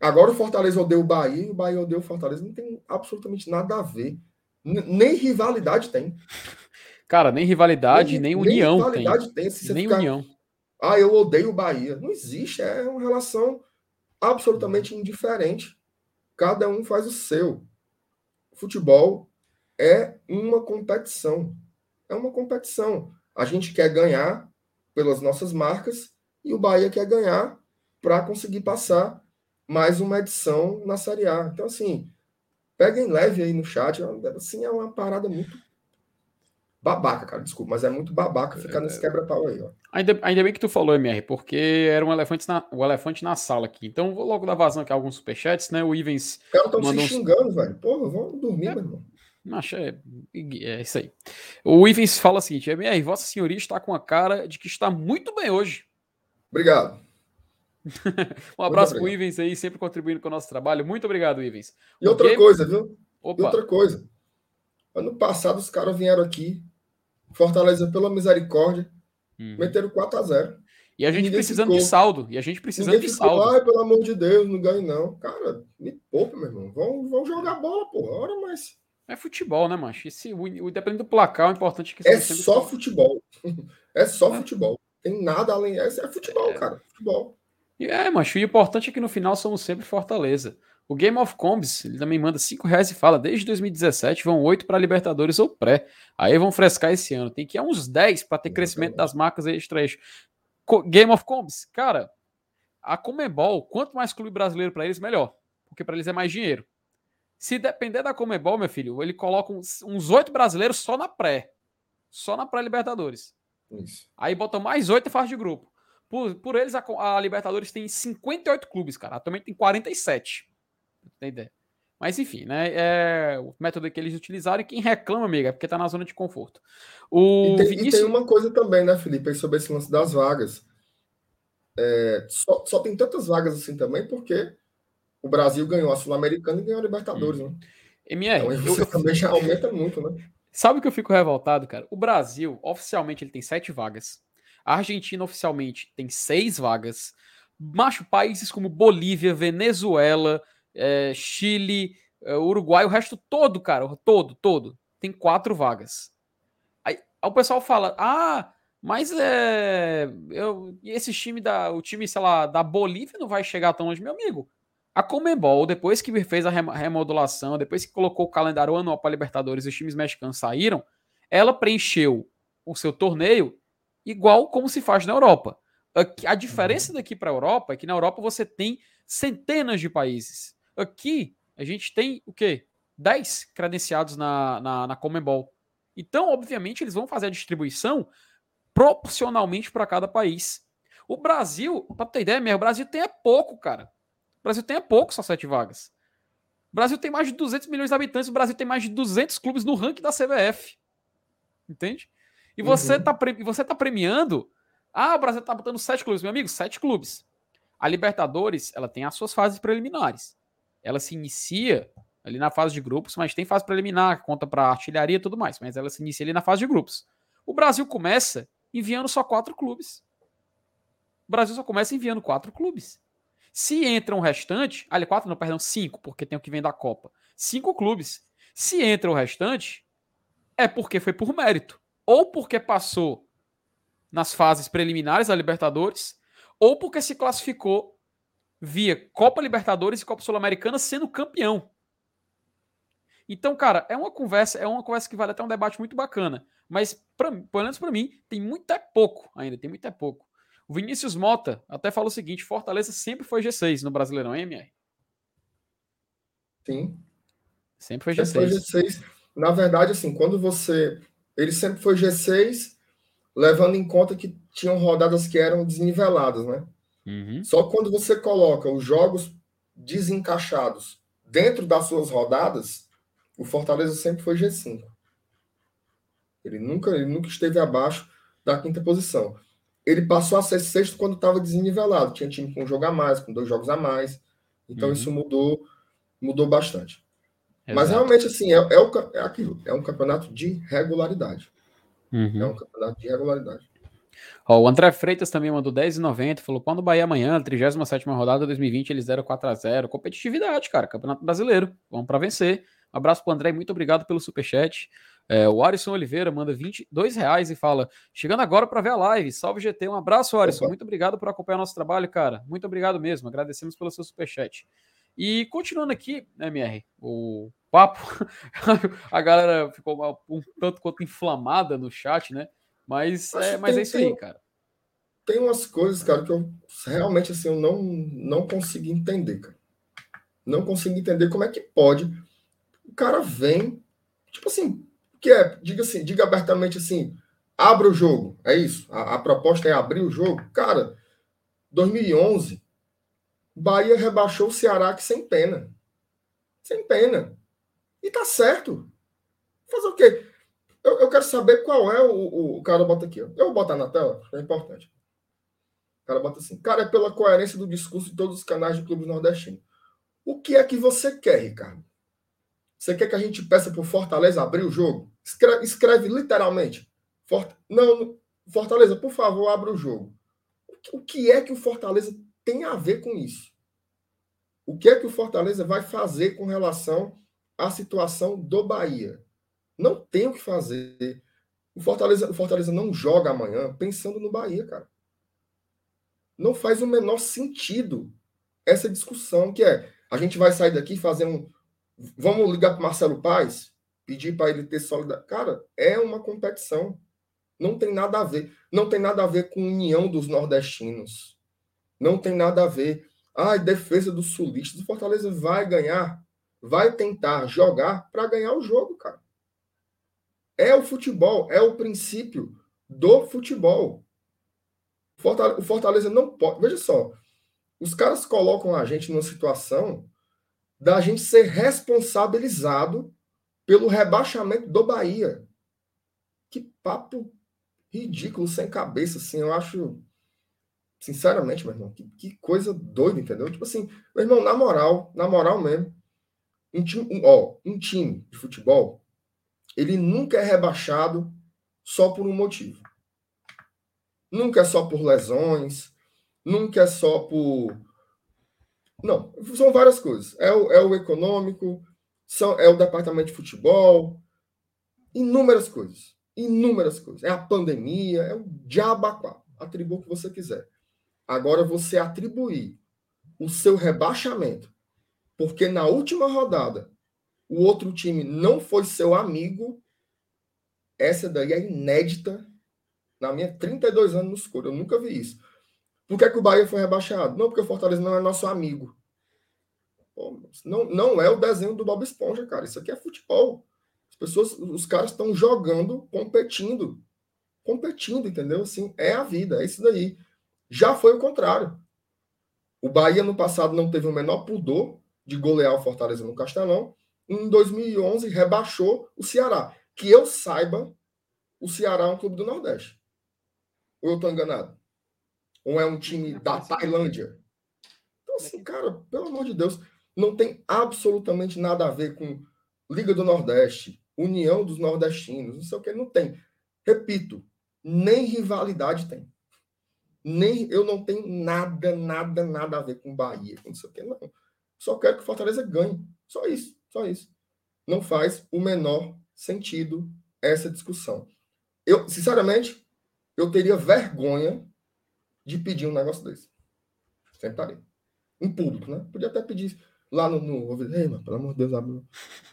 Agora o Fortaleza odeia o Bahia e o Bahia odeia o Fortaleza. Não tem absolutamente nada a ver. N nem rivalidade tem. Cara, nem rivalidade, nem, nem união nem rivalidade tem. tem. nem ficar, união. Ah, eu odeio o Bahia. Não existe. É uma relação absolutamente indiferente. Cada um faz o seu. Futebol é uma competição. É uma competição. A gente quer ganhar pelas nossas marcas e o Bahia quer ganhar para conseguir passar mais uma edição na Série A. Então, assim, peguem leve aí no chat. Assim, é uma parada muito babaca, cara. Desculpa, mas é muito babaca ficar nesse é. quebra-pau aí, ó. Ainda, ainda bem que tu falou, MR, porque era um elefante na, o um elefante na sala aqui. Então, vou logo dar vazão aqui a alguns superchats, né? O Ivens. Os caras estão se xingando, uns... velho. Porra, vamos dormir, é. meu irmão. Acho é, é isso aí. O Ivens fala o seguinte: MR, Vossa Senhoria está com a cara de que está muito bem hoje. Obrigado. um abraço para o Ivens aí, sempre contribuindo com o nosso trabalho. Muito obrigado, Ivens. E outra game... coisa, viu? Opa. E outra coisa. Ano passado os caras vieram aqui, Fortaleza pela misericórdia, uhum. meteram 4 a 0 E a gente precisando ficou. de saldo. E a gente precisando ninguém de ficou, saldo. Ai, pelo amor de Deus, não ganhe não. Cara, me poupa, meu irmão. Vão, vão jogar bola, porra. Hora mais. É futebol, né, macho? Esse, o, o, dependendo do placar, o importante é que... É só futebol. é só é. futebol. Tem nada além. É, é futebol, é. cara. Futebol. É, macho. O importante é que no final somos sempre Fortaleza. O Game of Combs, ele também manda 5 reais e fala: desde 2017 vão 8 para Libertadores ou pré. Aí vão frescar esse ano. Tem que ir a uns 10 para ter crescimento das marcas extra eixo. Game of Combs, cara, a Comebol, quanto mais clube brasileiro para eles, melhor. Porque para eles é mais dinheiro. Se depender da Comebol, meu filho, ele coloca uns oito brasileiros só na pré. Só na pré-Libertadores. Aí bota mais oito e faz de grupo. Por, por eles, a, a, Libertadores tem 58 clubes, cara. Atualmente tem 47. Tem ideia. Mas enfim, né? É o método que eles utilizaram e quem reclama, amiga, é porque tá na zona de conforto. O e, tem, Vinícius... e tem uma coisa também, né, Felipe, sobre esse lance das vagas. É, só, só tem tantas vagas assim também porque o Brasil ganhou a Sul-Americana e ganhou a Libertadores, hum. né? MR, então, você eu, também já aumenta muito, né? Sabe o que eu fico revoltado, cara? O Brasil, oficialmente, ele tem sete vagas. A Argentina, oficialmente, tem seis vagas. Macho, países como Bolívia, Venezuela, é, Chile, é, Uruguai, o resto todo, cara, todo, todo, tem quatro vagas. Aí, aí o pessoal fala, ah, mas é, eu, esse time da, o time, sei lá, da Bolívia não vai chegar tão longe, meu amigo. A Comembol, depois que fez a remodulação, depois que colocou o calendário anual para Libertadores e os times mexicanos saíram, ela preencheu o seu torneio igual como se faz na Europa. A diferença uhum. daqui para a Europa é que na Europa você tem centenas de países. Aqui a gente tem o quê? 10 credenciados na, na, na Comembol. Então, obviamente, eles vão fazer a distribuição proporcionalmente para cada país. O Brasil, para ter ideia mesmo, o Brasil tem é pouco, cara. O Brasil tem é pouco, só sete vagas. O Brasil tem mais de 200 milhões de habitantes, o Brasil tem mais de 200 clubes no ranking da CBF. Entende? E você, uhum. tá, você tá premiando. Ah, o Brasil tá botando sete clubes, meu amigo, sete clubes. A Libertadores, ela tem as suas fases preliminares. Ela se inicia ali na fase de grupos, mas tem fase preliminar, conta para artilharia e tudo mais, mas ela se inicia ali na fase de grupos. O Brasil começa enviando só quatro clubes. O Brasil só começa enviando quatro clubes. Se entra um restante, ali quatro não, perdão, cinco, porque tem o que vem da Copa. Cinco clubes. Se entra o restante, é porque foi por mérito. Ou porque passou nas fases preliminares da Libertadores, ou porque se classificou via Copa Libertadores e Copa Sul-Americana sendo campeão. Então, cara, é uma conversa, é uma conversa que vale até um debate muito bacana. Mas, pra, pelo menos para mim, tem muito é pouco ainda, tem muito é pouco. O Vinícius Mota até fala o seguinte: Fortaleza sempre foi G6 no Brasileirão, MR? Sim. Sempre foi G6. Sempre foi G6. Na verdade, assim, quando você. Ele sempre foi G6, levando em conta que tinham rodadas que eram desniveladas, né? Uhum. Só quando você coloca os jogos desencaixados dentro das suas rodadas, o Fortaleza sempre foi G5. Ele nunca, ele nunca esteve abaixo da quinta posição ele passou a ser sexto quando estava desnivelado. Tinha time com um jogo a mais, com dois jogos a mais. Então uhum. isso mudou, mudou bastante. Exato. Mas realmente, assim, é, é, o, é aquilo. É um campeonato de regularidade. Uhum. É um campeonato de regularidade. Ó, o André Freitas também mandou 10,90. Falou: quando o Bahia amanhã, 37 rodada 2020, eles deram 4x0. Competitividade, cara. Campeonato brasileiro. Vamos para vencer. Um abraço pro André. Muito obrigado pelo superchat. É, o Arisson Oliveira manda 22 reais e fala: chegando agora para ver a live. Salve GT, um abraço, Arisson. Opa. Muito obrigado por acompanhar nosso trabalho, cara. Muito obrigado mesmo. Agradecemos pelo seu superchat. E continuando aqui, né, MR, o papo, a galera ficou um tanto quanto inflamada no chat, né? Mas, é, mas tem, é isso aí, cara. Tem umas coisas, cara, que eu realmente assim, eu não, não consigo entender, cara. Não consigo entender como é que pode. O cara vem, tipo assim, que é, diga assim, diga abertamente assim, abra o jogo, é isso. A, a proposta é abrir o jogo. Cara, 2011, Bahia rebaixou o Ceará que sem pena. Sem pena. E tá certo. Fazer o quê? Eu, eu quero saber qual é o, o, o cara bota aqui. Ó. Eu vou botar na tela, é importante. O cara bota assim. Cara, é pela coerência do discurso de todos os canais de clubes nordestinos. O que é que você quer, Ricardo? Você quer que a gente peça para o Fortaleza abrir o jogo? Escreve, escreve literalmente. Não, Fortaleza, por favor, abra o jogo. O que é que o Fortaleza tem a ver com isso? O que é que o Fortaleza vai fazer com relação à situação do Bahia? Não tem o que fazer. O Fortaleza, o Fortaleza não joga amanhã pensando no Bahia, cara. Não faz o menor sentido essa discussão que é a gente vai sair daqui fazer um. Vamos ligar para Marcelo Paz? Pedir para ele ter solidariedade. Cara, é uma competição. Não tem nada a ver. Não tem nada a ver com união dos nordestinos. Não tem nada a ver. Ah, defesa dos sulistas. O Fortaleza vai ganhar. vai tentar jogar para ganhar o jogo, cara. É o futebol, é o princípio do futebol. O Fortaleza não pode. Veja só, os caras colocam a gente numa situação da gente ser responsabilizado pelo rebaixamento do Bahia. Que papo ridículo, sem cabeça, assim. Eu acho Sinceramente, meu irmão, que, que, coisa doida, entendeu? Tipo assim, meu irmão, na moral, na moral mesmo, um time, um, ó, um time de futebol, ele nunca é rebaixado só por um motivo. Nunca é só por lesões, nunca é só por. Não, são várias coisas. É o, é o econômico, são, é o departamento de futebol, inúmeras coisas. Inúmeras coisas. É a pandemia, é o diabaquá. Atribua o que você quiser. Agora você atribuir o seu rebaixamento, porque na última rodada o outro time não foi seu amigo, essa daí é inédita na minha 32 anos no escuro. Eu nunca vi isso. Por que, é que o Bahia foi rebaixado? Não, porque o Fortaleza não é nosso amigo. Não, não é o desenho do Bob Esponja, cara. Isso aqui é futebol. As pessoas, os caras estão jogando, competindo. Competindo, entendeu? Assim, é a vida, é isso daí. Já foi o contrário. O Bahia no passado não teve o menor pudor de golear o Fortaleza no Castelão. Em 2011 rebaixou o Ceará. Que eu saiba, o Ceará é um clube do Nordeste. Ou eu estou enganado? Ou é um time da Tailândia? Então, assim, cara, pelo amor de Deus, não tem absolutamente nada a ver com Liga do Nordeste, União dos Nordestinos, não sei o que, não tem. Repito, nem rivalidade tem nem eu não tenho nada, nada, nada a ver com Bahia, com isso aqui, não. Só quero que o Fortaleza ganhe. Só isso, só isso. Não faz o menor sentido essa discussão. Eu, sinceramente, eu teria vergonha de pedir um negócio desse. Sentaria. Em público, né? Podia até pedir lá no, no Ei, mano, pelo amor de Deus, abre.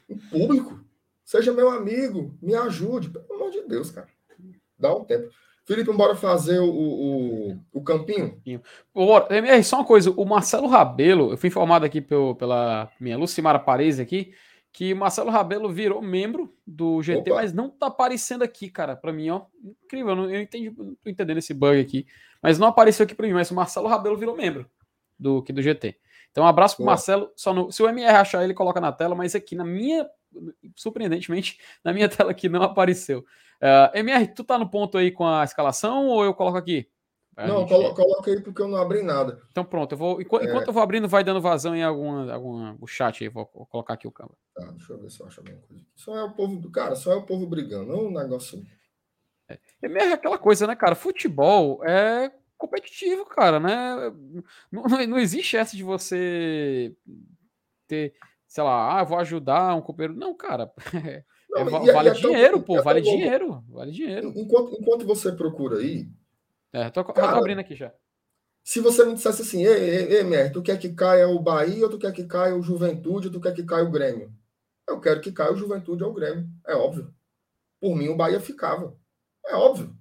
Em público. Seja meu amigo, me ajude. Pelo amor de Deus, cara. Dá um tempo. Felipe, bora fazer o, o, o campinho? Bora. MR, só uma coisa, o Marcelo Rabelo, eu fui informado aqui pelo, pela minha Lucimara Paris aqui, que o Marcelo Rabelo virou membro do GT, Opa. mas não tá aparecendo aqui, cara, para mim, ó. Incrível, eu não, eu entendi, não tô entendendo esse bug aqui, mas não apareceu aqui para mim, mas o Marcelo Rabelo virou membro do, aqui do GT. Então, um abraço pro Marcelo. Só no, se o MR achar, ele coloca na tela, mas aqui na minha, surpreendentemente, na minha tela aqui não apareceu. Uh, é, MR, tu tá no ponto aí com a escalação ou eu coloco aqui? não, gente... colo coloca aí porque eu não abri nada. Então pronto, eu vou. Enquanto, é... eu vou abrindo, vai dando vazão em alguma, alguma o chat aí. Vou, vou colocar aqui o câmera. Tá, deixa eu ver se eu acho alguma coisa. Só é o povo do cara, só é o povo brigando, não um negócio. É, é aquela coisa, né, cara? Futebol é competitivo, cara, né? Não, não, existe essa de você ter, sei lá, ah, vou ajudar um companheiro. Não, cara. Não, é, vale dinheiro, tão, pô, vale dinheiro, vale dinheiro. Enquanto, enquanto você procura aí. É, tô, cara, tô abrindo aqui já. Se você me dissesse assim, ei, ei, ei, Mer, tu quer que caia o Bahia, ou tu quer que caia o Juventude, ou tu quer que caia o Grêmio? Eu quero que caia o Juventude ou o Grêmio. É óbvio. Por mim, o Bahia ficava. É óbvio.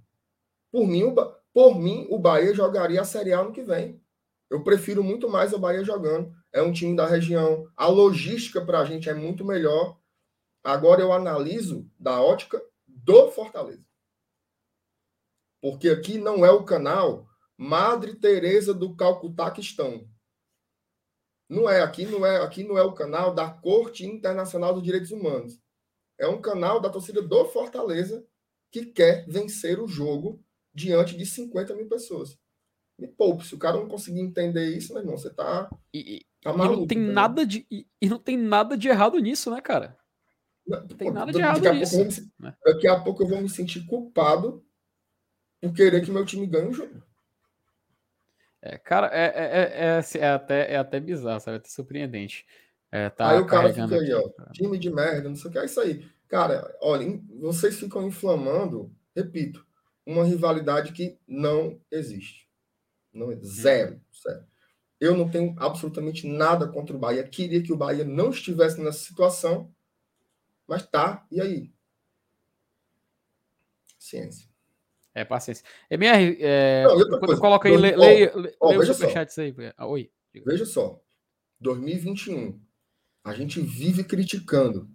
Por mim, o, por mim, o Bahia jogaria a Série A no que vem. Eu prefiro muito mais o Bahia jogando. É um time da região. A logística para a gente é muito melhor. Agora eu analiso da ótica do Fortaleza. Porque aqui não é o canal Madre Teresa do Calcutaquistão. Não é aqui, não é aqui não é o canal da Corte Internacional dos Direitos Humanos. É um canal da torcida do Fortaleza que quer vencer o jogo diante de 50 mil pessoas. Me poupe, se o cara não conseguir entender isso, meu irmão, você tá, e, tá maluco. E não tem nada de e, e, não tem nada de errado nisso, né, cara? Não, tem nada de errado nisso. né? Daqui a pouco eu vou me sentir culpado por querer que meu time ganhe o jogo. É, cara, é, é, é, é, até, é até bizarro, sabe? É até surpreendente. É, tá aí o cara fica aí, ó, time de merda, não sei o que, é isso aí. Cara, olha, vocês ficam inflamando, repito, uma rivalidade que não existe. Não, zero, zero. Eu não tenho absolutamente nada contra o Bahia. Queria que o Bahia não estivesse nessa situação, mas tá, e aí? Ciência. É, paciência. MR, é, não, quando coloca aí, leia, leia, leia o superchat aí. Ah, oi. Veja só. 2021. A gente vive criticando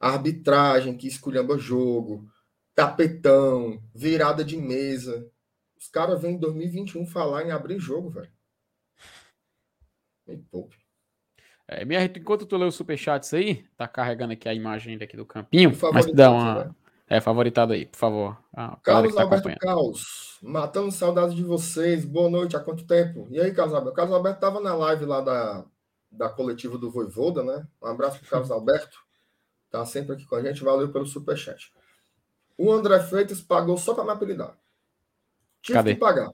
a arbitragem que esculhamba jogo, tapetão, virada de mesa. Os caras vêm em 2021 falar em abrir jogo, velho. Me poupe. É, minha, enquanto tu lê os superchats aí, tá carregando aqui a imagem daqui do campinho, mas dá uma. É, favoritado aí, por favor. Ah, Carlos tá Alberto Caos, matando saudades de vocês. Boa noite, há quanto tempo? E aí, Carlos Alberto? Carlos Alberto tava na live lá da, da coletiva do Voivoda, né? Um abraço pro Carlos Alberto. Tá sempre aqui com a gente. Valeu pelo superchat. O André Freitas pagou só para me apelidar. Tive Cadê? que pagar.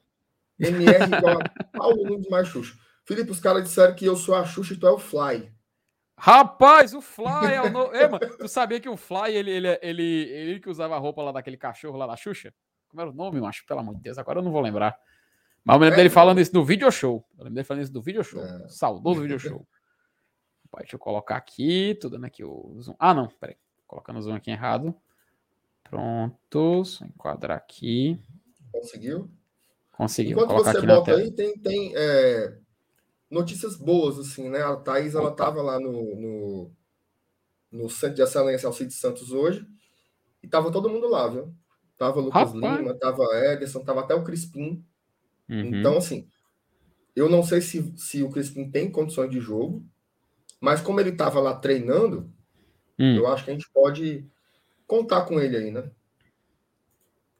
MR igual a Paulo Nunes mais Xuxa. Felipe, os caras disseram que eu sou a Xuxa e tu é o Fly. Rapaz, o Fly é o novo. Ei, mano, tu sabia que o Fly, ele, ele, ele, ele que usava a roupa lá daquele cachorro lá da Xuxa? Como era o nome, macho? Pelo amor de Deus, agora eu não vou lembrar. Mas eu me lembro é, dele falando isso no video show. Eu lembro dele falando isso no video show. É. Saudoso video show. Deixa eu colocar aqui, tô dando aqui o zoom. Ah, não, peraí. Colocando o zoom aqui errado. Pronto, só enquadrar aqui. Conseguiu? Conseguiu. Enquanto você bota aí, tem, tem é, notícias boas, assim, né? A Thaís, ela estava lá no, no, no, Centro de Excelência Alcide Santos hoje, e tava todo mundo lá, viu? Tava Lucas Rapaz. Lima, tava Ederson, tava até o Crispim. Uhum. Então, assim, eu não sei se, se o Crispim tem condições de jogo, mas como ele estava lá treinando, hum. eu acho que a gente pode contar com ele aí, né?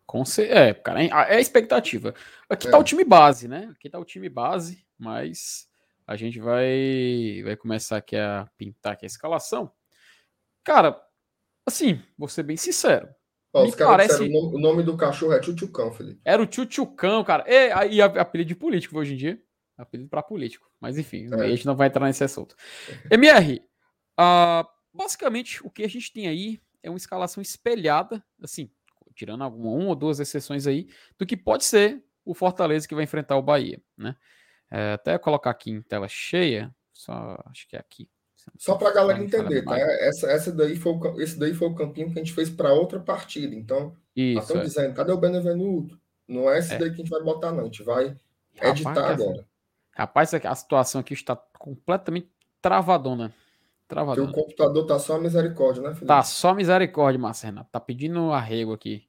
Com É, cara, é a expectativa. Aqui é. tá o time base, né? Aqui tá o time base, mas a gente vai vai começar aqui a pintar aqui a escalação. Cara, assim, vou ser bem sincero. Ó, os caras parece... o nome do cachorro é Tchutchucão, Felipe. Era o Tchutchucão, cara. E, e apelido de político hoje em dia. Apelido para político. Mas enfim, é. a gente não vai entrar nesse assunto. MR, uh, basicamente o que a gente tem aí é uma escalação espelhada, assim, tirando alguma, uma ou duas exceções aí, do que pode ser o Fortaleza que vai enfrentar o Bahia, né? É, até colocar aqui em tela cheia, só acho que é aqui. Só para a galera entender, tá? Essa, essa daí foi o, esse daí foi o campinho que a gente fez para outra partida. Então, estão é. dizendo, cadê o Benevenuto? Não é esse é. daí que a gente vai botar, não. A gente vai editar Rapaz, agora. Rapaz, a situação aqui está completamente travadona. O computador tá só misericórdia, né, Felipe? Tá só misericórdia, Márcio Renato. Tá pedindo arrego aqui.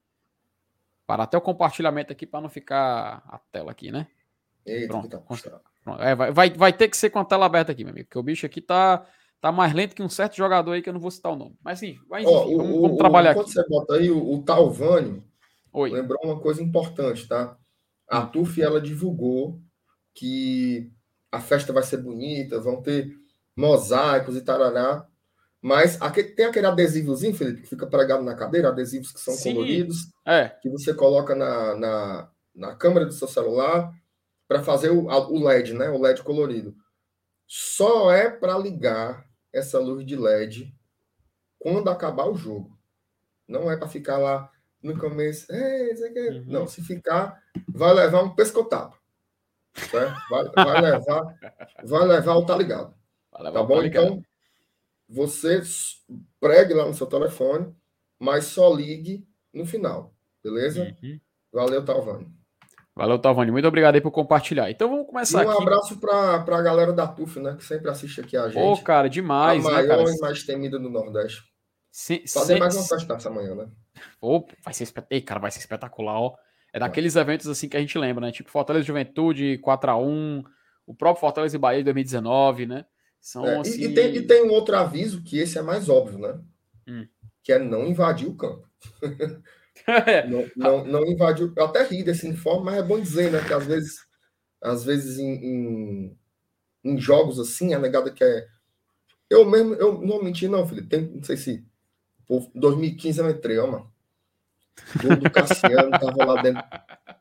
Para até o compartilhamento aqui para não ficar a tela aqui, né? Eita, pronto, tá pronto. É, vai, vai, vai ter que ser com a tela aberta aqui, meu amigo, porque o bicho aqui tá, tá mais lento que um certo jogador aí que eu não vou citar o nome. Mas sim, vai, Ó, enfim, o, vamos, vamos o, trabalhar quando aqui. Quando você bota aí o, o Talvânio, Oi. lembrou uma coisa importante, tá? A hum. TUF, ela divulgou que a festa vai ser bonita, vão ter mosaicos e tarará. Mas aqui, tem aquele adesivozinho, Felipe, que fica pregado na cadeira, adesivos que são Sim, coloridos, é. que você coloca na, na, na câmera do seu celular para fazer o, o LED, né? O LED colorido. Só é para ligar essa luz de LED quando acabar o jogo. Não é para ficar lá no começo. Uhum. Não, se ficar, vai levar um pescotapa. Certo? Vai, vai, levar, vai levar o tá ligado. Tá bom? Então, você pregue lá no seu telefone, mas só ligue no final. Beleza? Uhum. Valeu, Talvani. Valeu, Talvani. Muito obrigado aí por compartilhar. Então vamos começar e um aqui. Um abraço para a galera da TUF, né? Que sempre assiste aqui a gente. Ô, cara, demais. A né, maior e mais temida do Nordeste. Se, Fazer se, mais uma festa essa manhã, né? Ô, vai ser, Ei, cara, vai ser espetacular, ó. É daqueles eventos assim que a gente lembra, né? Tipo Fortaleza Juventude 4x1, o próprio Fortaleza e Bahia de 2019, né? São, é, assim... e, tem, e tem um outro aviso que esse é mais óbvio, né? Hum. Que é não invadir o campo. É. não, não, não invadir. Eu até ri desse informe, mas é bom dizer, né? Que às vezes, às vezes em, em, em jogos assim, a negada que é. Eu mesmo, eu não menti, não, Felipe. Tem, não sei se. Por 2015 eu entrei, ó, mano. Gol do Cassiano tava lá dentro,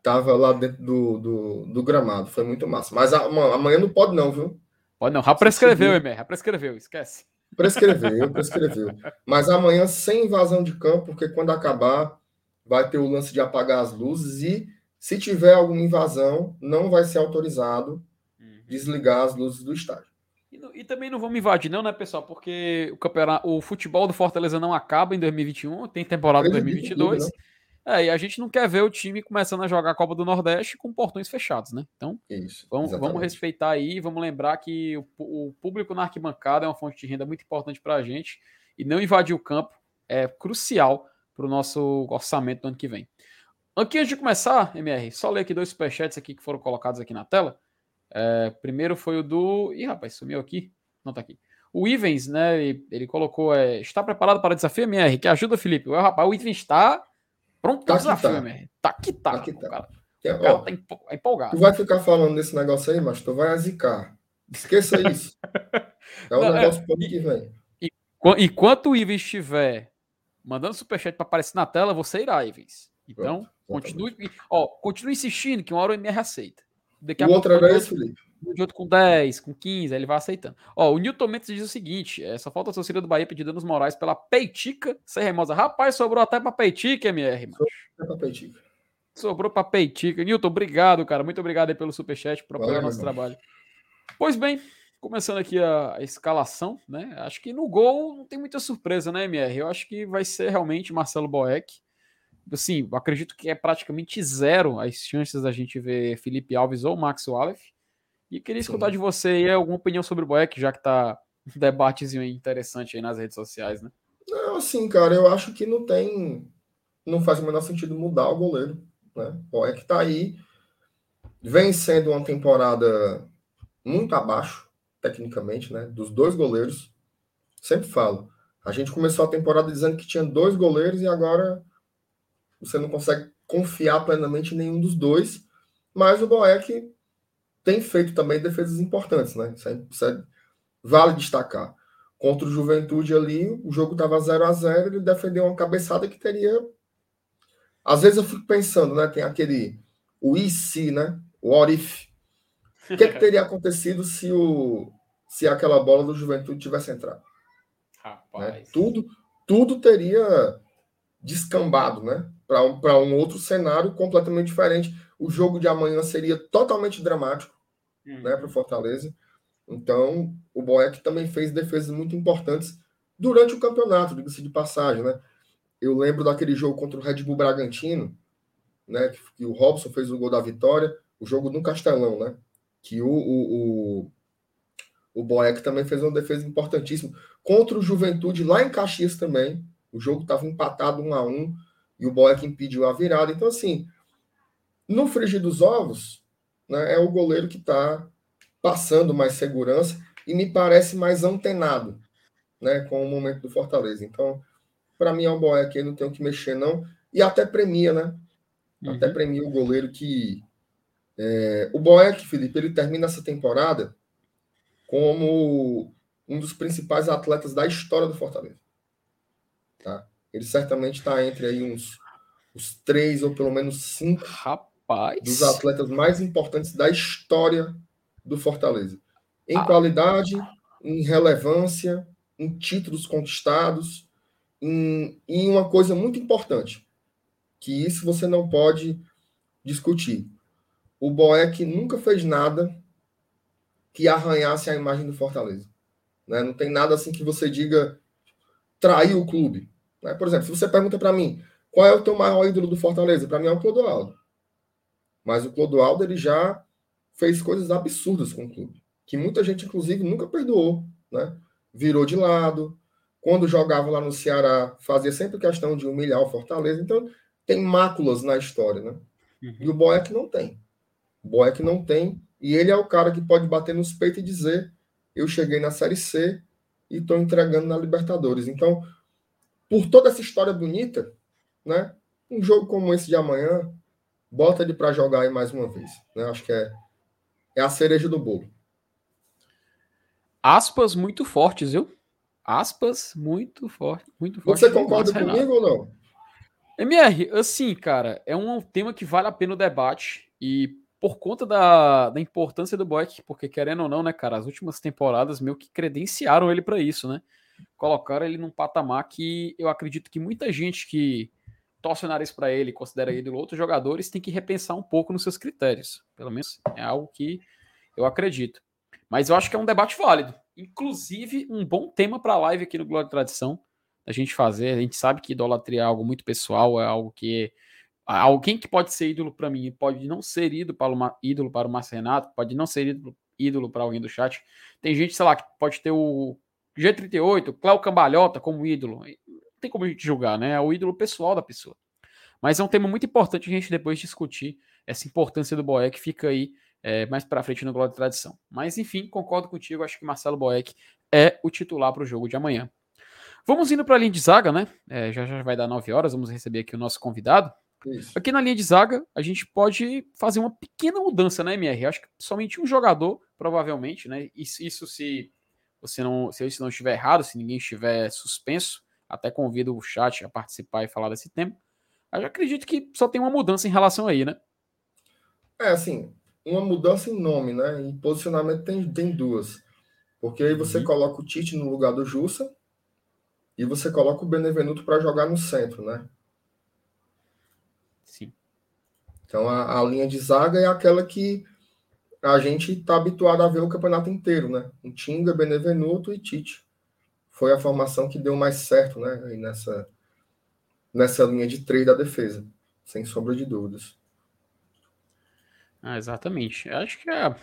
tava lá dentro do, do, do gramado. Foi muito massa. Mas amanhã não pode, não, viu? Pode não. Já prescreveu, Emer. Já prescreveu, esquece. Prescreveu, prescreveu. Mas amanhã sem invasão de campo, porque quando acabar, vai ter o lance de apagar as luzes e, se tiver alguma invasão, não vai ser autorizado uhum. desligar as luzes do estádio. E, e, também não vamos invadir, não, né, pessoal? Porque o campeonato, o futebol do Fortaleza não acaba em 2021, tem temporada em 2022. Tudo, né? É, e a gente não quer ver o time começando a jogar a Copa do Nordeste com portões fechados, né? Então, Isso, vamos, vamos, respeitar aí, vamos lembrar que o, o, público na arquibancada é uma fonte de renda muito importante para a gente e não invadir o campo é crucial para o nosso orçamento do ano que vem. Antes de começar, MR, só ler aqui dois superchats aqui que foram colocados aqui na tela. É, primeiro foi o do. Ih, rapaz, sumiu aqui. Não tá aqui. O Ivens, né? Ele, ele colocou. É, está preparado para o desafio, MR? Que ajuda, Felipe. O rapaz, o Ivens está pronto o tá desafio, tá. MR. Tá que tá. tá, que tá. Cara, é, o cara ó, tá empolgado. Tu vai ficar falando desse negócio aí, mas tu vai azicar. Esqueça isso. É um Não, negócio é, que vem. E, enquanto o Ivens estiver mandando superchat para aparecer na tela, você irá, Ivens. Então, pronto, continue, ó, continue insistindo que uma hora o MR aceita. Daqui a o outro era esse, Felipe? De outro com 10, com 15, aí ele vai aceitando. Ó, o Newton Mendes diz o seguinte: é, só falta a torcida do Bahia pedir danos morais pela Peitica ser remosa. Rapaz, sobrou até pra Peitica, MR, mano. Sobrou pra Peitica. Sobrou pra Peitica. Newton, obrigado, cara. Muito obrigado aí pelo superchat por apoiar nosso irmão. trabalho. Pois bem, começando aqui a, a, escalação, né? Acho que no gol não tem muita surpresa, né, MR? Eu acho que vai ser realmente Marcelo Boeck assim, acredito que é praticamente zero as chances da gente ver Felipe Alves ou Max Wallace. E queria escutar Sim. de você aí alguma opinião sobre o Boeck, já que tá um debatezinho interessante aí nas redes sociais, né? Não, assim, cara, eu acho que não tem. Não faz o menor sentido mudar o goleiro. Né? O Boeck tá aí, vem sendo uma temporada muito abaixo, tecnicamente, né? Dos dois goleiros. Sempre falo. A gente começou a temporada dizendo que tinha dois goleiros e agora você não consegue confiar plenamente em nenhum dos dois, mas o Boeck tem feito também defesas importantes, né? Isso, é, isso é, vale destacar. Contra o Juventude ali, o jogo estava 0 a 0 ele defendeu uma cabeçada que teria. Às vezes eu fico pensando, né? Tem aquele. O IC, né? O Orif. O que, é que teria acontecido se, o, se aquela bola do Juventude tivesse entrado? Rapaz. Né? Tudo, tudo teria descambado, né? para um, um outro cenário completamente diferente. O jogo de amanhã seria totalmente dramático uhum. né, para o Fortaleza. Então, o Boeck também fez defesas muito importantes durante o campeonato, diga-se de passagem. Né? Eu lembro daquele jogo contra o Red Bull Bragantino, né, que, que o Robson fez o gol da vitória, o jogo no Castelão, né? Que o, o, o, o Boeck também fez uma defesa importantíssima. Contra o Juventude, lá em Caxias também, o jogo estava empatado um a um e o Boeck impediu a virada. Então, assim, no frigir dos ovos, né, é o goleiro que está passando mais segurança e me parece mais antenado né, com o momento do Fortaleza. Então, para mim, é o Boeck, não tem o que mexer, não. E até premia, né? Uhum. Até premia o goleiro que. É, o Boeck, Felipe, ele termina essa temporada como um dos principais atletas da história do Fortaleza. Tá? Ele certamente está entre aí uns, uns três ou pelo menos cinco Rapaz. Dos atletas mais importantes da história do Fortaleza. Em ah. qualidade, em relevância, em títulos conquistados, em, em uma coisa muito importante, que isso você não pode discutir. O Boeck nunca fez nada que arranhasse a imagem do Fortaleza. Né? Não tem nada assim que você diga traiu o clube. Né? Por exemplo, se você pergunta para mim qual é o teu maior ídolo do Fortaleza, para mim é o Clodoaldo. Mas o Clodoaldo ele já fez coisas absurdas com o clube, que muita gente, inclusive, nunca perdoou. Né? Virou de lado. Quando jogava lá no Ceará, fazia sempre questão de humilhar o Fortaleza. Então, tem máculas na história. Né? Uhum. E o Boeck não tem. O Boeck não tem. E ele é o cara que pode bater nos peitos e dizer: Eu cheguei na Série C e estou entregando na Libertadores. Então, por toda essa história bonita, né? Um jogo como esse de amanhã, bota ele para jogar aí mais uma vez. Né? Acho que é, é a cereja do bolo. Aspas muito fortes, viu? Aspas muito forte, muito forte. Você concorda comigo ou não? MR, assim, cara, é um tema que vale a pena o debate e por conta da, da importância do Boeck, porque querendo ou não, né, cara, as últimas temporadas meio que credenciaram ele para isso, né? colocaram ele num patamar que eu acredito que muita gente que torce o nariz para ele, considera ele outros jogadores, tem que repensar um pouco nos seus critérios. Pelo menos é algo que eu acredito. Mas eu acho que é um debate válido. Inclusive, um bom tema para a live aqui no Glória e Tradição, a gente fazer. A gente sabe que idolatria é algo muito pessoal, é algo que Alguém que pode ser ídolo para mim, pode não ser ídolo para, o Márcio Renato, pode não ser ídolo, ídolo para alguém do chat. Tem gente, sei lá, que pode ter o G38, Cléo Cambalhota como ídolo. Não tem como a gente julgar, né? É o ídolo pessoal da pessoa. Mas é um tema muito importante a gente depois discutir essa importância do Boeck, fica aí é, mais para frente no Glória de Tradição. Mas enfim, concordo contigo, acho que Marcelo Boeck é o titular para o jogo de amanhã. Vamos indo para a linha de zaga, né? É, já, já vai dar 9 horas, vamos receber aqui o nosso convidado. Isso. Aqui na linha de zaga, a gente pode fazer uma pequena mudança, né, MR? Acho que somente um jogador, provavelmente, né? Isso, isso se você não, se isso não estiver errado, se ninguém estiver suspenso, até convido o chat a participar e falar desse tema. Eu acredito que só tem uma mudança em relação aí, né? É, assim, uma mudança em nome, né? Em posicionamento tem, tem duas. Porque aí você uhum. coloca o Tite no lugar do Jussa e você coloca o Benevenuto para jogar no centro, né? Sim. Então a, a, linha de zaga é aquela que a gente está habituado a ver o campeonato inteiro, né? Um Tinga, Benevenuto e Tite. Foi a formação que deu mais certo, né? Aí nessa, nessa linha de três da defesa, sem sombra de dúvidas. Ah, exatamente. Eu acho que é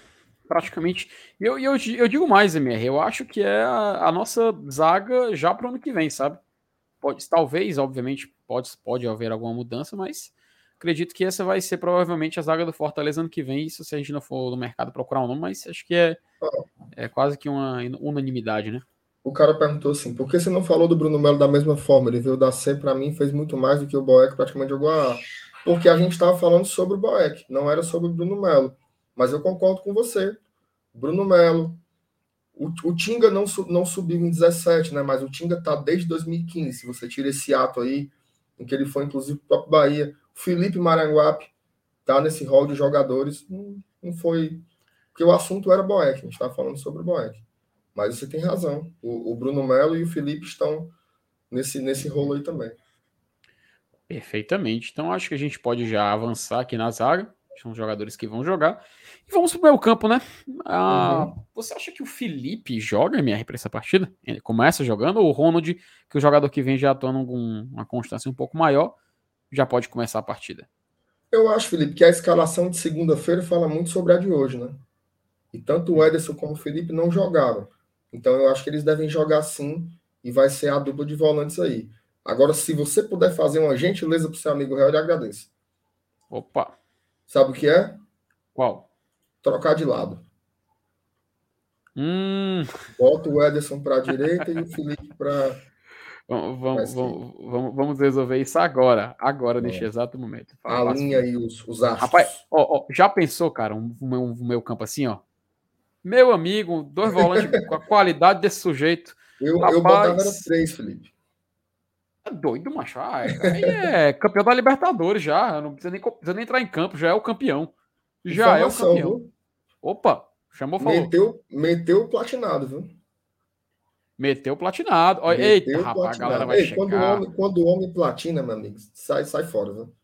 praticamente. Eu, eu, eu digo mais, MR. Eu acho que é a, a nossa zaga já para o ano que vem, sabe? Pode, talvez, obviamente, pode, pode haver alguma mudança, mas acredito que essa vai ser provavelmente a zaga do Fortaleza ano que vem. Isso se a gente não for no mercado procurar um nome, mas acho que é, é quase que uma unanimidade, né? O cara perguntou assim: por que você não falou do Bruno Melo da mesma forma? Ele veio da C para mim, fez muito mais do que o Boeck, praticamente jogou a porque a gente estava falando sobre o Boeck, não era sobre o Bruno Melo. Mas eu concordo com você. Bruno Melo. O, o Tinga não, não subiu em 17, né? Mas o Tinga tá desde 2015. Se você tira esse ato aí, em que ele foi, inclusive, para o Bahia. Felipe Maranguape tá nesse rol de jogadores. Não, não foi. Porque o assunto era Boeck, a gente estava falando sobre o Boeck. Mas você tem razão. O, o Bruno Melo e o Felipe estão nesse, nesse rolo aí também. Perfeitamente. Então acho que a gente pode já avançar aqui na zaga. São jogadores que vão jogar. E vamos para o meu campo, né? Ah, uhum. Você acha que o Felipe joga MR para essa partida? Ele começa jogando ou o Ronald, que o jogador que vem já atuando com uma constância um pouco maior, já pode começar a partida? Eu acho, Felipe, que a escalação de segunda-feira fala muito sobre a de hoje, né? E tanto o Ederson como o Felipe não jogaram. Então eu acho que eles devem jogar sim e vai ser a dupla de volantes aí. Agora, se você puder fazer uma gentileza para o seu amigo real, eu agradeço. Opa! Sabe o que é? Qual? Trocar de lado. Hum. Bota o Ederson para a direita e o Felipe para. Vamos, vamos, vamos, vamos, resolver isso agora. Agora, neste exato momento. a linha aí, os, os astros. Rapaz, ó, ó, já pensou, cara, um, um, um, meu campo assim, ó? Meu amigo, dois volantes com a qualidade desse sujeito. Eu, Rapaz, eu botava era três, Felipe. É doido, macho. Ah, é, é campeão da Libertadores já. Não precisa nem, precisa nem entrar em campo, já é o campeão. Já Informação, é o campeão. Viu? Opa, chamou falou. Meteu, meteu o platinado, viu? Meteu o platinado. Meteu Eita, rapaz, platinado. a galera vai Ei, chegar. Quando o, homem, quando o homem platina, meu amigo, sai, sai fora, viu?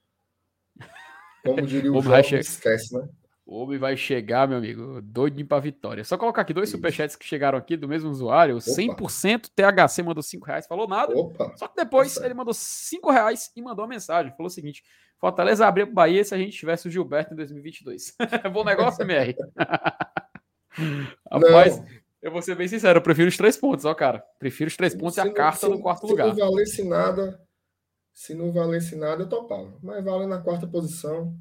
Como diria o João, esquece, né? O homem vai chegar, meu amigo, doido pra vitória. Só colocar aqui dois Isso. superchats que chegaram aqui do mesmo usuário. Opa. 100% THC mandou 5 reais, falou nada. Opa. Só que depois tá ele mandou 5 reais e mandou uma mensagem. Falou o seguinte: Fortaleza abriu pro Bahia se a gente tivesse o Gilberto em 2022. Bom negócio, MR. Rapaz, Não. eu vou ser bem sincero, eu prefiro os três pontos, ó, cara. Prefiro os três pontos se e a não, carta se, no quarto se lugar. Se não valesse nada, se não valesse nada, eu topava. Mas vale na quarta posição.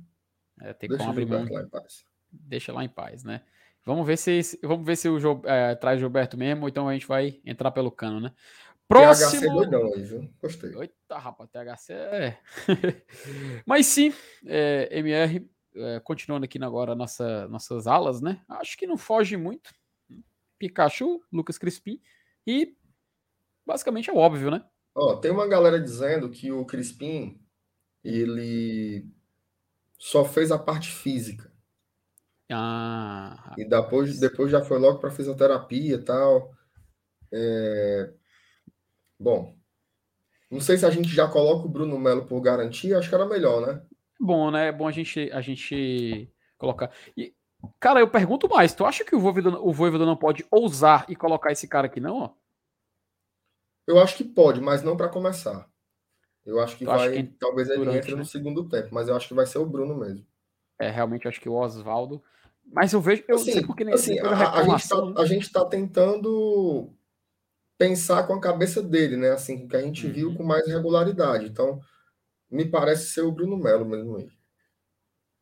É, tem como abrir mão. Lá em paz. Deixa lá em paz, né? Vamos ver se vamos ver se o jogo é, traz Gilberto mesmo, ou então a gente vai entrar pelo cano, né? Próximo. THC doidão aí, viu? Gostei. Eita, rapaz, THC é. Mas sim, é, MR, é, continuando aqui agora nossa, nossas alas, né? Acho que não foge muito. Pikachu, Lucas Crispim e basicamente é óbvio, né? Ó, tem uma galera dizendo que o Crispim ele só fez a parte física. Ah, e depois, depois já foi logo para fisioterapia e tal. É... Bom, não sei se a gente já coloca o Bruno Melo por garantia, acho que era melhor, né? Bom, né? É bom a gente, a gente colocar. E, cara, eu pergunto mais: tu acha que o Voivoda, o Voivoda não pode ousar e colocar esse cara aqui, não? Ó? Eu acho que pode, mas não para começar. Eu acho que vai. Que talvez ele durante, entre né? no segundo tempo, mas eu acho que vai ser o Bruno mesmo. É, realmente acho que o Oswaldo. Mas eu vejo. Eu assim, sei porque assim, a, a, gente tá, a gente tá tentando pensar com a cabeça dele, né? Assim, que a gente uhum. viu com mais regularidade. Então, me parece ser o Bruno Melo mesmo aí.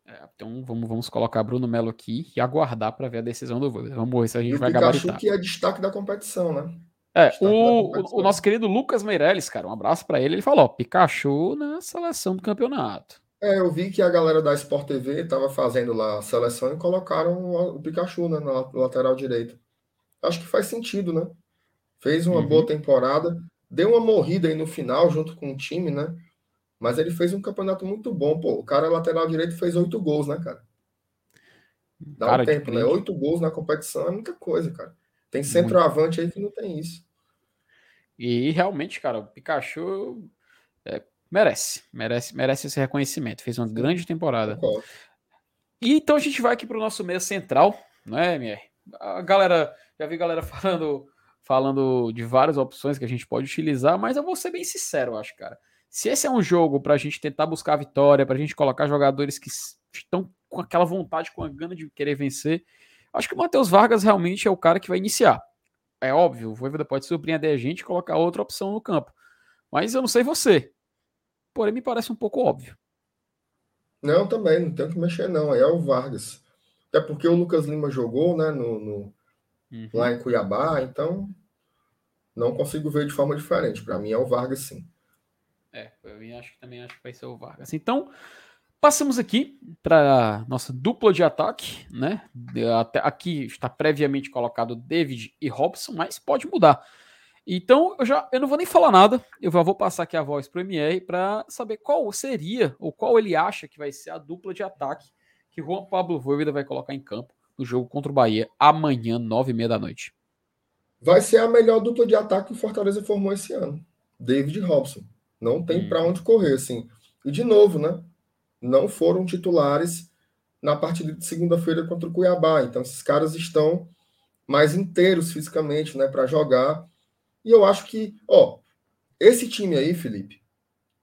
É, então vamos, vamos colocar Bruno Melo aqui e aguardar para ver a decisão do Vamos ver se a gente e vai o Pikachu gabaritar. que é destaque da competição, né? É, o, o, nosso querido Lucas Meirelles, cara, um abraço para ele. Ele falou: Pikachu na seleção do campeonato. É, eu vi que a galera da Sport TV estava fazendo lá a seleção e colocaram o Pikachu né, no lateral direito. Acho que faz sentido, né? Fez uma uhum. boa temporada, deu uma morrida aí no final junto com o time, né? Mas ele fez um campeonato muito bom, pô. O cara lateral direito fez oito gols, né, cara? Dá cara um tempo, né? Oito gols na competição é muita coisa, cara. Tem centroavante aí que não tem isso. E realmente, cara, o Pikachu é, merece, merece, merece esse reconhecimento. Fez uma grande temporada. E então a gente vai aqui para o nosso meio central, não é, Mier? A galera, já vi galera falando, falando de várias opções que a gente pode utilizar, mas eu vou ser bem sincero, eu acho, cara. Se esse é um jogo para a gente tentar buscar a vitória, para a gente colocar jogadores que estão com aquela vontade, com a gana de querer vencer, Acho que o Matheus Vargas realmente é o cara que vai iniciar. É óbvio, o Voivoda pode surpreender a gente e colocar outra opção no campo. Mas eu não sei você. Porém, me parece um pouco óbvio. Não, também, não tem que mexer, não. Aí é o Vargas. Até porque o Lucas Lima jogou, né, no, no uhum. lá em Cuiabá, então não consigo ver de forma diferente. Para mim é o Vargas, sim. É, eu acho que também acho que vai ser o Vargas. Então, Passamos aqui para nossa dupla de ataque, né? Até aqui está previamente colocado David e Robson, mas pode mudar. Então, eu já eu não vou nem falar nada, eu já vou passar aqui a voz para o MR para saber qual seria ou qual ele acha que vai ser a dupla de ataque que Juan Pablo Voivoda vai colocar em campo no jogo contra o Bahia amanhã, nove e meia da noite. Vai ser a melhor dupla de ataque que o Fortaleza formou esse ano. David e Robson. Não tem hum. para onde correr, assim. E de novo, né? Não foram titulares na partida de segunda-feira contra o Cuiabá. Então, esses caras estão mais inteiros fisicamente, né, para jogar. E eu acho que, ó, esse time aí, Felipe,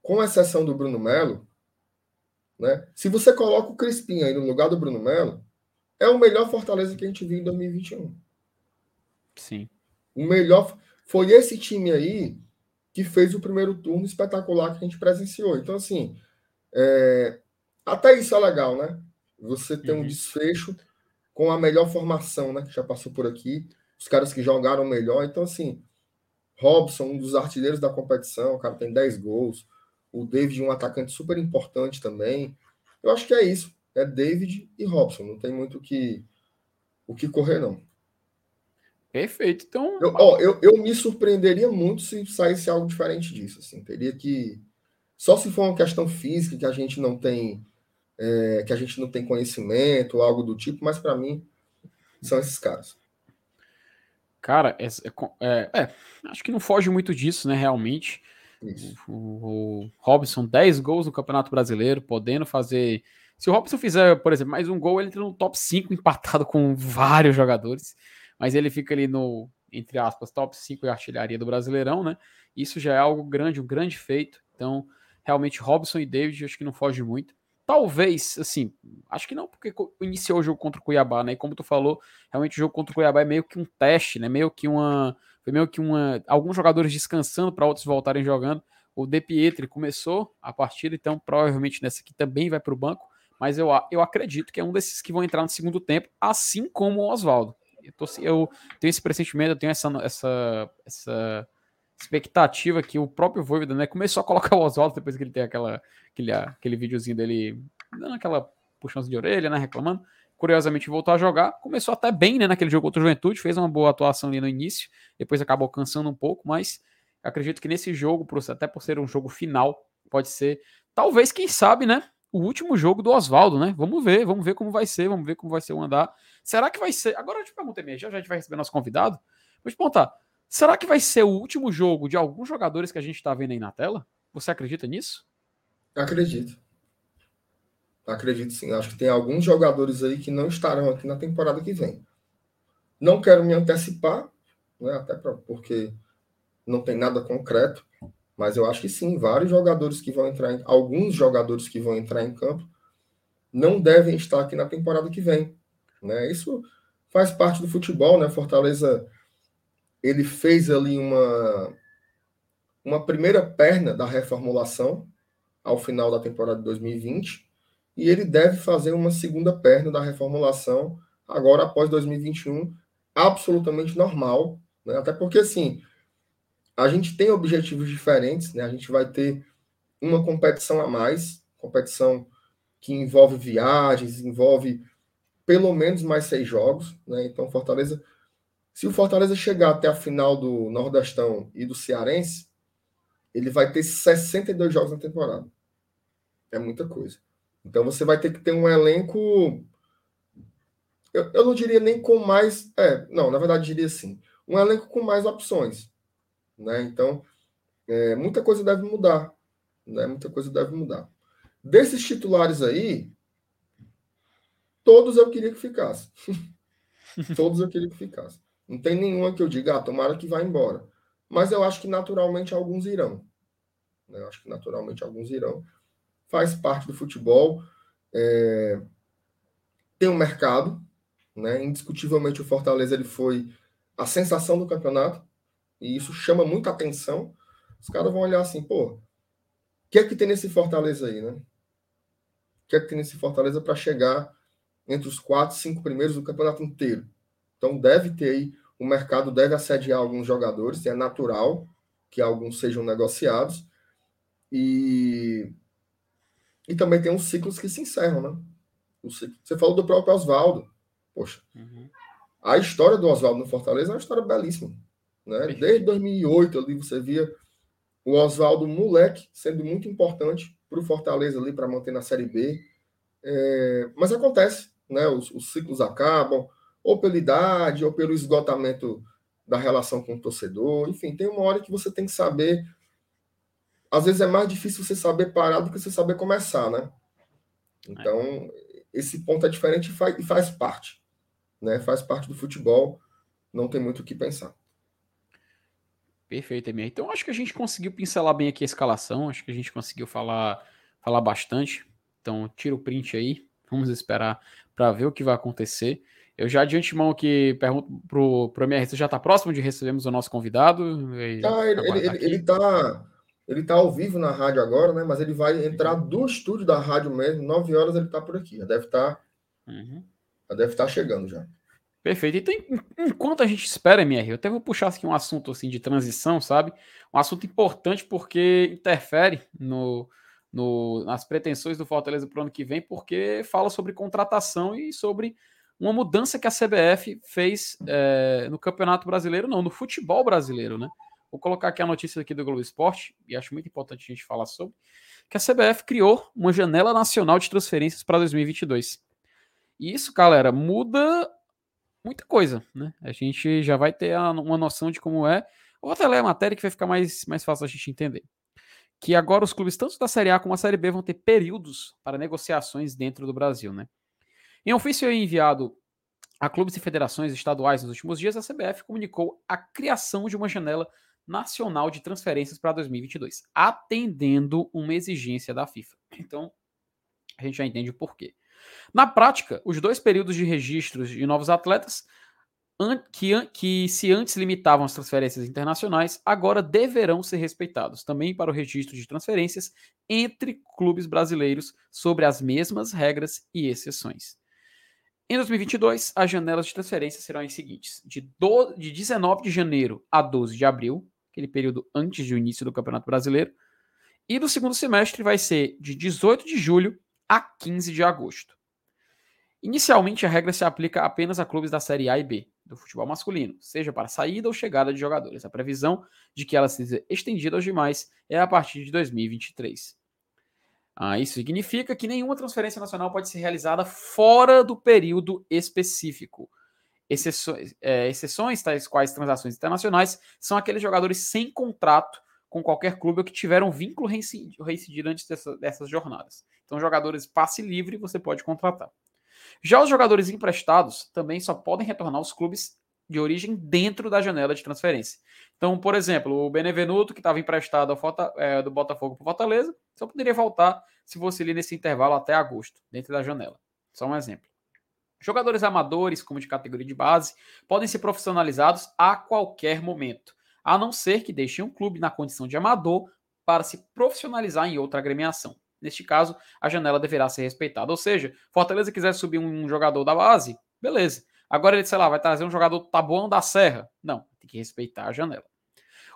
com exceção do Bruno Melo, né, se você coloca o Crispim aí no lugar do Bruno Melo, é o melhor Fortaleza que a gente viu em 2021. Sim. O melhor foi esse time aí que fez o primeiro turno espetacular que a gente presenciou. Então, assim, é, até isso é legal, né? Você tem uhum. um desfecho com a melhor formação, né? Que já passou por aqui, os caras que jogaram melhor. Então, assim, Robson, um dos artilheiros da competição, o cara tem 10 gols. O David, um atacante super importante também. Eu acho que é isso. É David e Robson. Não tem muito o que, o que correr, não. Perfeito. Então. Eu, ó, eu, eu me surpreenderia muito se saísse algo diferente disso. Assim. Teria que. Só se for uma questão física que a gente não tem é, que a gente não tem conhecimento, algo do tipo, mas para mim são esses caras. Cara, é, é, é, acho que não foge muito disso, né, realmente. O, o, Robson, 10 gols no Campeonato Brasileiro, podendo fazer. Se o Robson fizer, por exemplo, mais um gol, ele entra no top 5 empatado com vários jogadores, mas ele fica ali no, entre aspas, top 5 de artilharia do Brasileirão, né? Isso já é algo grande, um grande feito. Então, realmente, Robson e David, acho que não foge muito. Talvez, assim, acho que não, porque iniciou o jogo contra o Cuiabá, né? E como tu falou, realmente o jogo contra o Cuiabá é meio que um teste, né? Meio que uma. Foi meio que uma. Alguns jogadores descansando para outros voltarem jogando. O De Pietri começou a partida, então provavelmente nessa aqui também vai para o banco. Mas eu, eu acredito que é um desses que vão entrar no segundo tempo, assim como o Oswaldo. Eu, eu tenho esse pressentimento, eu tenho essa, essa, essa expectativa que o próprio Voivoda, né, começou a colocar o Oswaldo depois que ele tem aquela, aquele, aquele videozinho dele dando aquela puxãoça de orelha, né, reclamando. Curiosamente voltou a jogar, começou até bem, né, naquele jogo contra o Juventude, fez uma boa atuação ali no início, depois acabou cansando um pouco, mas acredito que nesse jogo, até por ser um jogo final, pode ser, talvez, quem sabe, né, o último jogo do Oswaldo, né? Vamos ver, vamos ver como vai ser, vamos ver como vai ser o andar. Será que vai ser? Agora eu te pergunto, já, já a gente vai receber nosso convidado. Vou te perguntar, Será que vai ser o último jogo de alguns jogadores que a gente está vendo aí na tela? Você acredita nisso? Acredito. Acredito sim. Acho que tem alguns jogadores aí que não estarão aqui na temporada que vem. Não quero me antecipar, né, até pra, porque não tem nada concreto, Mas eu acho que sim, vários jogadores que vão entrar, em, alguns jogadores que vão entrar em campo não devem estar aqui na temporada que vem. Né? Isso faz parte do futebol, né? Fortaleza ele fez ali uma uma primeira perna da reformulação ao final da temporada de 2020 e ele deve fazer uma segunda perna da reformulação agora após 2021 absolutamente normal, né? Até porque assim, a gente tem objetivos diferentes, né? A gente vai ter uma competição a mais, competição que envolve viagens, envolve pelo menos mais seis jogos, né? Então, Fortaleza, se o Fortaleza chegar até a final do Nordestão e do Cearense, ele vai ter 62 jogos na temporada. É muita coisa. Então, você vai ter que ter um elenco. Eu, eu não diria nem com mais. É, não, na verdade, diria assim. Um elenco com mais opções. Né? Então, é, muita coisa deve mudar. Né? Muita coisa deve mudar. Desses titulares aí, todos eu queria que ficasse. todos eu queria que ficasse. Não tem nenhuma que eu diga, ah, tomara que vá embora. Mas eu acho que naturalmente alguns irão. Né? Eu acho que naturalmente alguns irão. Faz parte do futebol. É... Tem um mercado. Né? Indiscutivelmente o Fortaleza ele foi a sensação do campeonato. E isso chama muita atenção. Os caras vão olhar assim, pô, o que é que tem nesse Fortaleza aí, né? O que é que tem nesse Fortaleza para chegar entre os quatro, cinco primeiros do campeonato inteiro? Então deve ter aí, o mercado deve assediar alguns jogadores, é natural que alguns sejam negociados. E, e também tem uns ciclos que se encerram, né? Você falou do próprio Oswaldo. Poxa, uhum. a história do Oswaldo no Fortaleza é uma história belíssima. Né? Desde 2008 ali você via o Oswaldo moleque sendo muito importante para o Fortaleza ali para manter na Série B. É, mas acontece, né? Os, os, ciclos acabam, ou pela idade, ou pelo esgotamento da relação com o torcedor. Enfim, tem uma hora que você tem que saber. Às vezes é mais difícil você saber parar do que você saber começar, né? Então, esse ponto é diferente e faz, e faz parte. Né? Faz parte do futebol, não tem muito o que pensar. Perfeito, Emir. Então acho que a gente conseguiu pincelar bem aqui a escalação, acho que a gente conseguiu falar, falar bastante. Então tira o print aí, vamos esperar para ver o que vai acontecer. Eu já de antemão aqui pergunto pro, pro MR, você já está próximo de recebermos o nosso convidado? Tá, ele, ele, ele, ele, tá, ele tá ao vivo na rádio agora, né? Mas ele vai entrar do estúdio da rádio mesmo, 9 horas ele está por aqui. Já deve estar. Tá, uhum. Já deve estar tá chegando já. Perfeito. Então, enquanto a gente espera, MR, eu até vou puxar aqui um assunto assim de transição, sabe? Um assunto importante porque interfere no, no, nas pretensões do Fortaleza para o ano que vem, porque fala sobre contratação e sobre uma mudança que a CBF fez é, no Campeonato Brasileiro, não, no futebol brasileiro, né? Vou colocar aqui a notícia aqui do Globo Esporte, e acho muito importante a gente falar sobre, que a CBF criou uma janela nacional de transferências para 2022. E isso, galera, muda muita coisa, né? A gente já vai ter uma noção de como é. Vou até ler a matéria que vai ficar mais, mais fácil a gente entender. Que agora os clubes, tanto da Série A como da Série B, vão ter períodos para negociações dentro do Brasil, né? Em ofício enviado a clubes e federações estaduais nos últimos dias, a CBF comunicou a criação de uma janela nacional de transferências para 2022, atendendo uma exigência da FIFA. Então, a gente já entende o porquê. Na prática, os dois períodos de registros de novos atletas, que, que se antes limitavam às transferências internacionais, agora deverão ser respeitados também para o registro de transferências entre clubes brasileiros sobre as mesmas regras e exceções. Em 2022, as janelas de transferência serão as seguintes: de, do, de 19 de janeiro a 12 de abril, aquele período antes do início do Campeonato Brasileiro, e do segundo semestre vai ser de 18 de julho a 15 de agosto. Inicialmente, a regra se aplica apenas a clubes da Série A e B do futebol masculino, seja para saída ou chegada de jogadores. A previsão de que ela seja estendida aos demais é a partir de 2023. Ah, isso significa que nenhuma transferência nacional pode ser realizada fora do período específico. Exceções, é, exceções, tais quais transações internacionais, são aqueles jogadores sem contrato com qualquer clube ou que tiveram vínculo reincidido antes dessa, dessas jornadas. Então, jogadores passe livre você pode contratar. Já os jogadores emprestados também só podem retornar aos clubes de origem dentro da janela de transferência. Então, por exemplo, o Benevenuto, que estava emprestado Forta, é, do Botafogo para Fortaleza, só poderia voltar se fosse ali nesse intervalo até agosto, dentro da janela. Só um exemplo. Jogadores amadores, como de categoria de base, podem ser profissionalizados a qualquer momento, a não ser que deixem um clube na condição de amador para se profissionalizar em outra agremiação. Neste caso, a janela deverá ser respeitada. Ou seja, Fortaleza quiser subir um jogador da base, beleza. Agora ele, sei lá, vai trazer um jogador tabuão da Serra. Não, tem que respeitar a janela.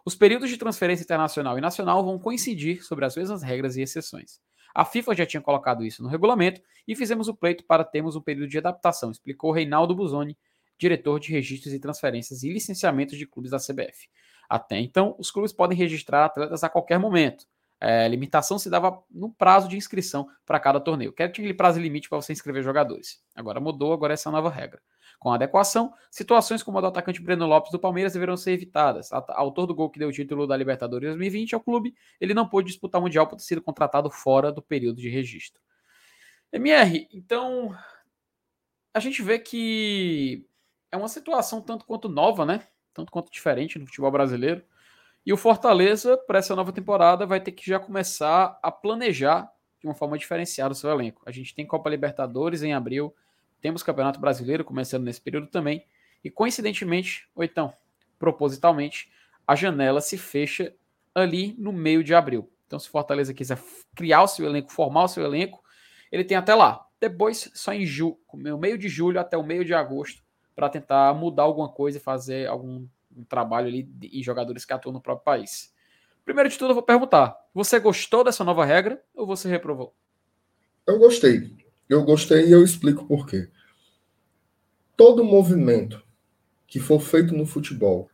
Os períodos de transferência internacional e nacional vão coincidir sobre as mesmas regras e exceções. A FIFA já tinha colocado isso no regulamento e fizemos o pleito para termos um período de adaptação, explicou Reinaldo Buzoni, diretor de registros e transferências e licenciamentos de clubes da CBF. Até então, os clubes podem registrar atletas a qualquer momento. É, limitação se dava no prazo de inscrição para cada torneio. Quero tinha aquele prazo limite para você inscrever jogadores. Agora mudou, agora essa é a nova regra. Com adequação, situações como a do atacante Breno Lopes do Palmeiras deverão ser evitadas. Autor do gol que deu o título da Libertadores 2020 ao clube, ele não pôde disputar o Mundial por ter sido contratado fora do período de registro. MR, então a gente vê que é uma situação tanto quanto nova, né? Tanto quanto diferente no futebol brasileiro. E o Fortaleza, para essa nova temporada, vai ter que já começar a planejar de uma forma diferenciada o seu elenco. A gente tem Copa Libertadores em abril, temos Campeonato Brasileiro começando nesse período também. E coincidentemente, ou então, propositalmente, a janela se fecha ali no meio de abril. Então, se Fortaleza quiser criar o seu elenco, formar o seu elenco, ele tem até lá. Depois, só em julho, meio de julho até o meio de agosto, para tentar mudar alguma coisa e fazer algum um trabalho ali em jogadores que atuam no próprio país. Primeiro de tudo, eu vou perguntar: você gostou dessa nova regra ou você reprovou? Eu gostei. Eu gostei e eu explico por quê. Todo movimento que for feito no futebol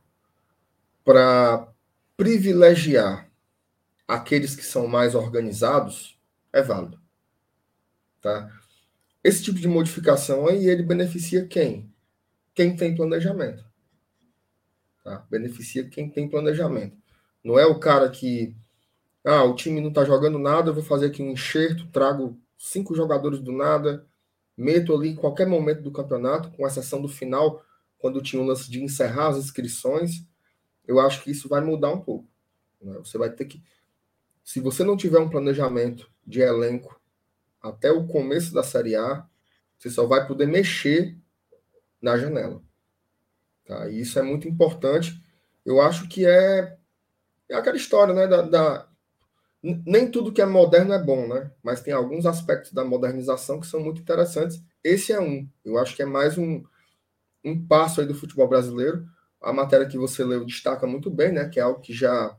para privilegiar aqueles que são mais organizados é válido. Tá? Esse tipo de modificação aí, ele beneficia quem? Quem tem planejamento. Tá? Beneficia quem tem planejamento. Não é o cara que, ah, o time não está jogando nada, eu vou fazer aqui um enxerto, trago cinco jogadores do nada, meto ali em qualquer momento do campeonato, com exceção do final, quando tinha o lance de encerrar as inscrições, eu acho que isso vai mudar um pouco. Né? Você vai ter que. Se você não tiver um planejamento de elenco até o começo da Série A, você só vai poder mexer na janela. Tá? E isso é muito importante. Eu acho que é, é aquela história né, da, da nem tudo que é moderno é bom, né? Mas tem alguns aspectos da modernização que são muito interessantes. Esse é um. Eu acho que é mais um, um passo aí do futebol brasileiro. A matéria que você leu destaca muito bem, né? Que é algo que já,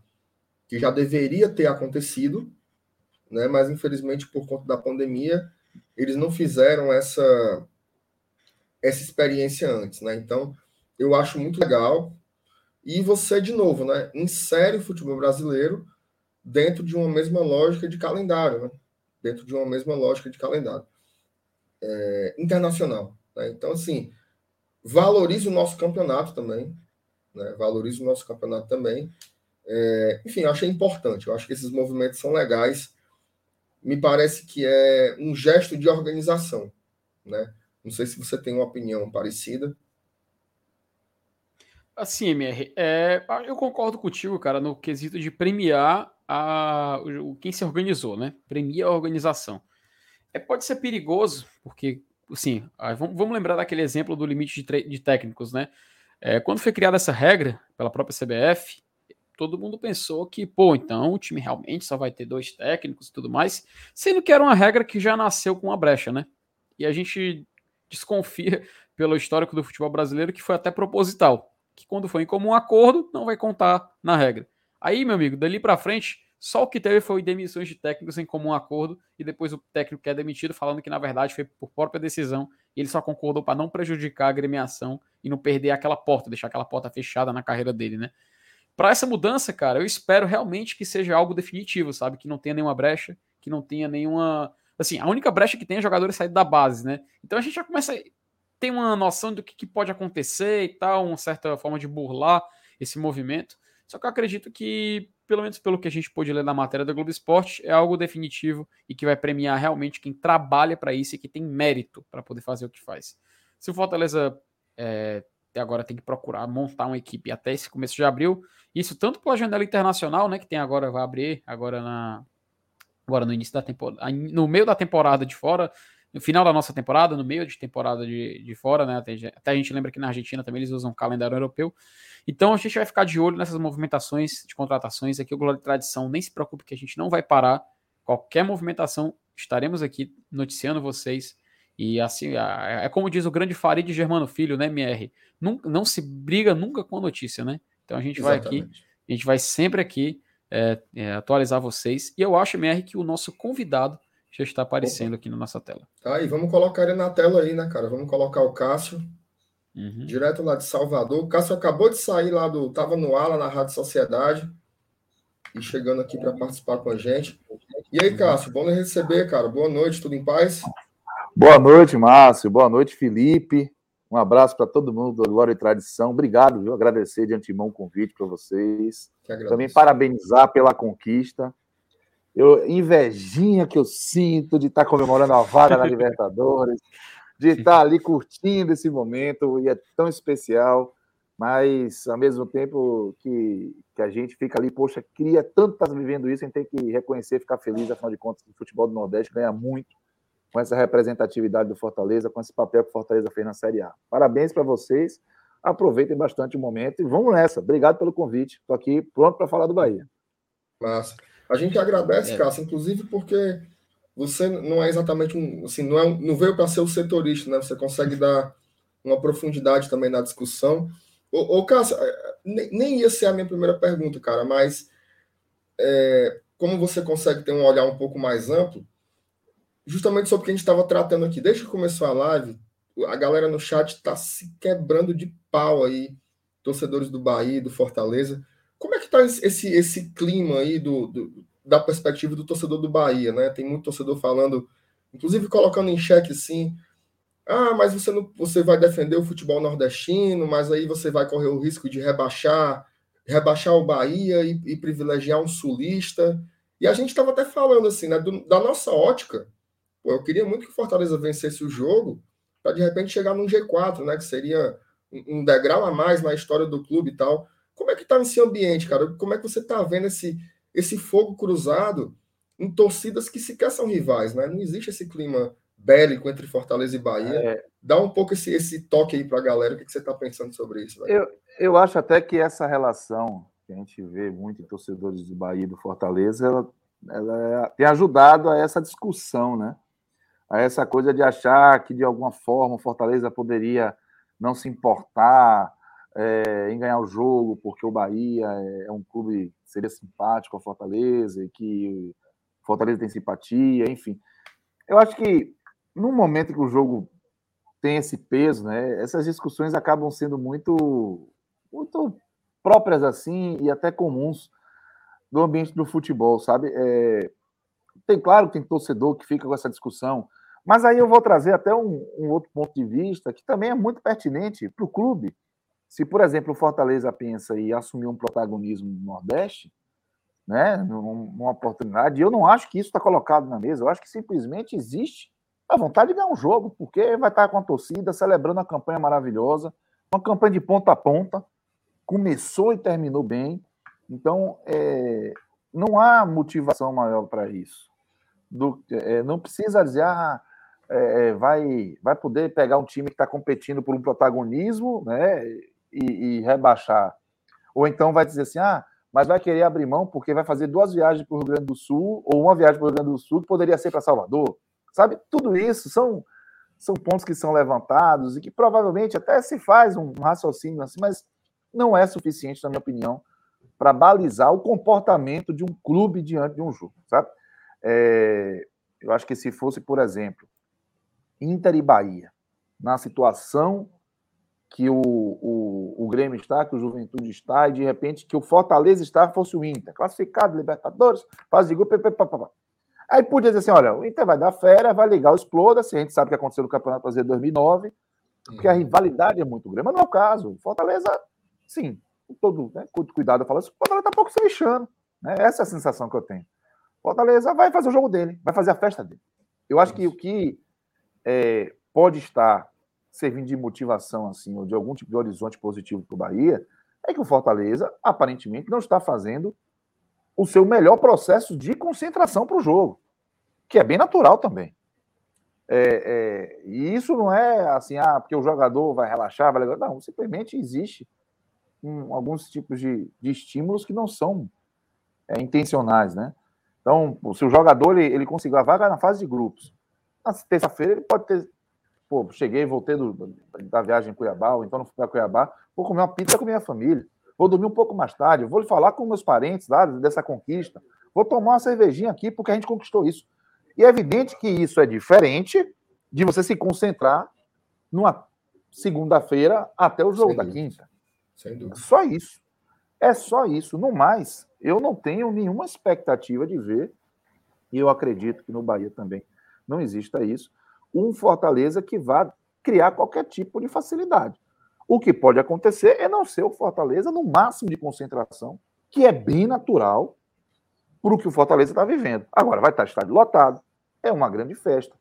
que já deveria ter acontecido, né? Mas infelizmente por conta da pandemia eles não fizeram essa essa experiência antes, né? Então eu acho muito legal. E você de novo, né? Insere o futebol brasileiro dentro de uma mesma lógica de calendário, né? dentro de uma mesma lógica de calendário é, internacional. Né? Então, assim, valorize o nosso campeonato também, né? valorize o nosso campeonato também. É, enfim, eu achei importante, eu acho que esses movimentos são legais. Me parece que é um gesto de organização, né? Não sei se você tem uma opinião parecida. Assim, MR, é, eu concordo contigo, cara, no quesito de premiar a, o, quem se organizou, né? Premia a organização. É, pode ser perigoso, porque, assim, vamos, vamos lembrar daquele exemplo do limite de, de técnicos, né? É, quando foi criada essa regra pela própria CBF, todo mundo pensou que, pô, então o time realmente só vai ter dois técnicos e tudo mais, sendo que era uma regra que já nasceu com uma brecha, né? E a gente desconfia pelo histórico do futebol brasileiro que foi até proposital, que quando foi em comum acordo não vai contar na regra. Aí, meu amigo, dali para frente, só o que teve foi demissões de técnicos em comum acordo e depois o técnico que é demitido falando que na verdade foi por própria decisão e ele só concordou para não prejudicar a agremiação e não perder aquela porta, deixar aquela porta fechada na carreira dele, né? Para essa mudança, cara, eu espero realmente que seja algo definitivo, sabe? Que não tenha nenhuma brecha, que não tenha nenhuma. Assim, a única brecha que tem é jogadores sair da base, né? Então a gente já começa a ter uma noção do que pode acontecer e tal, uma certa forma de burlar esse movimento. Só que eu acredito que, pelo menos pelo que a gente pôde ler na matéria da Globo Esporte, é algo definitivo e que vai premiar realmente quem trabalha para isso e que tem mérito para poder fazer o que faz. Se o Fortaleza é, agora tem que procurar montar uma equipe até esse começo de abril. Isso tanto pela janela internacional, né, que tem agora, vai abrir agora na agora no início da temporada, no meio da temporada de fora, no final da nossa temporada, no meio de temporada de, de fora, né? Até, até a gente lembra que na Argentina também eles usam calendário europeu. Então a gente vai ficar de olho nessas movimentações de contratações aqui, o Glória de Tradição. Nem se preocupe que a gente não vai parar. Qualquer movimentação, estaremos aqui noticiando vocês. E assim, é como diz o grande Farid Germano Filho, né, MR? Não, não se briga nunca com a notícia, né? Então a gente Exatamente. vai aqui, a gente vai sempre aqui é, é, atualizar vocês. E eu acho, MR, que o nosso convidado já está aparecendo aqui na nossa tela. Tá aí, vamos colocar ele na tela aí, né, cara? Vamos colocar o Cássio, uhum. direto lá de Salvador. O Cássio acabou de sair lá do. Tava no ala na Rádio Sociedade e chegando aqui para participar com a gente. E aí, Cássio, bom receber, cara. Boa noite, tudo em paz? Boa noite, Márcio. Boa noite, Felipe. Um abraço para todo mundo do Glória e Tradição. Obrigado, viu? Agradecer de antemão o convite para vocês. Também parabenizar pela conquista. Eu, invejinha que eu sinto de estar tá comemorando a vaga na Libertadores, de estar tá ali curtindo esse momento, e é tão especial, mas ao mesmo tempo que, que a gente fica ali, poxa, queria tanto estar vivendo isso, a gente tem que reconhecer, ficar feliz, afinal de contas, o futebol do Nordeste ganha muito com essa representatividade do Fortaleza, com esse papel que o Fortaleza fez na Série A. Parabéns para vocês, aproveitem bastante o momento e vamos nessa. Obrigado pelo convite, estou aqui pronto para falar do Bahia. Massa. A gente agradece, é. Cássio, inclusive porque você não é exatamente um, assim, não, é um, não veio para ser o setorista, né? Você consegue dar uma profundidade também na discussão. Ô, ô Cássio, é, nem, nem ia ser a minha primeira pergunta, cara, mas é, como você consegue ter um olhar um pouco mais amplo, justamente sobre o que a gente estava tratando aqui. Desde que começou a live, a galera no chat está se quebrando de pau aí, torcedores do Bahia, do Fortaleza. Como é que está esse, esse clima aí do, do, da perspectiva do torcedor do Bahia, né? Tem muito torcedor falando, inclusive colocando em xeque assim, ah, mas você não, você vai defender o futebol nordestino, mas aí você vai correr o risco de rebaixar, rebaixar o Bahia e, e privilegiar um sulista. E a gente estava até falando assim, né, do, da nossa ótica, Pô, eu queria muito que o Fortaleza vencesse o jogo para de repente chegar num G4, né? Que seria um degrau a mais na história do clube e tal. Como é que tá nesse ambiente, cara? Como é que você tá vendo esse, esse fogo cruzado em torcidas que sequer são rivais, né? Não existe esse clima bélico entre Fortaleza e Bahia. É... Dá um pouco esse, esse toque aí para a galera. O que, que você está pensando sobre isso? Eu, eu acho até que essa relação que a gente vê muito em torcedores do Bahia e do Fortaleza, ela, ela tem ajudado a essa discussão, né? a essa coisa de achar que, de alguma forma, o Fortaleza poderia não se importar é, em ganhar o jogo, porque o Bahia é, é um clube que seria simpático ao Fortaleza e que Fortaleza tem simpatia, enfim. Eu acho que, no momento que o jogo tem esse peso, né, essas discussões acabam sendo muito, muito próprias assim e até comuns do ambiente do futebol, sabe? É, tem claro que tem torcedor que fica com essa discussão mas aí eu vou trazer até um, um outro ponto de vista que também é muito pertinente para o clube. Se, por exemplo, o Fortaleza pensa em assumir um protagonismo no Nordeste, né, numa oportunidade, eu não acho que isso está colocado na mesa. Eu acho que simplesmente existe a vontade de ganhar um jogo, porque vai estar com a torcida celebrando a campanha maravilhosa, uma campanha de ponta a ponta, começou e terminou bem. Então, é, não há motivação maior para isso. Do, é, não precisa dizer, ah, é, é, vai, vai poder pegar um time que está competindo por um protagonismo né, e, e, rebaixar. Ou então vai dizer assim, ah, mas vai querer abrir mão porque vai fazer duas viagens para o Rio Grande do Sul ou uma viagem para o Rio Grande do Sul que poderia ser para Salvador. Sabe? Tudo isso são, são pontos que são levantados e que provavelmente até se faz um raciocínio assim, mas não é suficiente, na minha opinião, para balizar o comportamento de um clube diante de um jogo, sabe? É, eu acho que se fosse, por exemplo, Inter e Bahia, na situação que o, o, o Grêmio está, que o Juventude está, e de repente que o Fortaleza está, fosse o Inter, classificado, Libertadores, faz de grupo, Aí podia dizer assim: olha, o Inter vai dar férias, vai ligar o Exploda, se a gente sabe o que aconteceu no Campeonato Brasileiro 2009, porque a uhum. rivalidade é muito grande. Mas não é o caso. O Fortaleza, sim, com todo né, com cuidado, eu falo assim: o Fortaleza está pouco se lixando. Né? Essa é a sensação que eu tenho. Fortaleza vai fazer o jogo dele, vai fazer a festa dele. Eu acho que o que é, pode estar servindo de motivação, assim, ou de algum tipo de horizonte positivo para o Bahia, é que o Fortaleza, aparentemente, não está fazendo o seu melhor processo de concentração para o jogo, que é bem natural também. É, é, e isso não é assim, ah, porque o jogador vai relaxar, vai Não, simplesmente existe um, alguns tipos de, de, estímulos que não são é, intencionais, né? Então, se o jogador ele, ele conseguiu a vaga na fase de grupos, na terça-feira ele pode ter. Pô, cheguei, voltei do, da viagem em Cuiabá, ou então não fui para Cuiabá, vou comer uma pizza com minha família, vou dormir um pouco mais tarde, vou falar com meus parentes lá dessa conquista, vou tomar uma cervejinha aqui porque a gente conquistou isso. E é evidente que isso é diferente de você se concentrar numa segunda-feira até o jogo Sem da dúvida. quinta. Sem dúvida. Só isso. É só isso. No mais, eu não tenho nenhuma expectativa de ver, e eu acredito que no Bahia também não exista isso, um Fortaleza que vá criar qualquer tipo de facilidade. O que pode acontecer é não ser o Fortaleza no máximo de concentração, que é bem natural para o que o Fortaleza está vivendo. Agora, vai estar estádio lotado, é uma grande festa,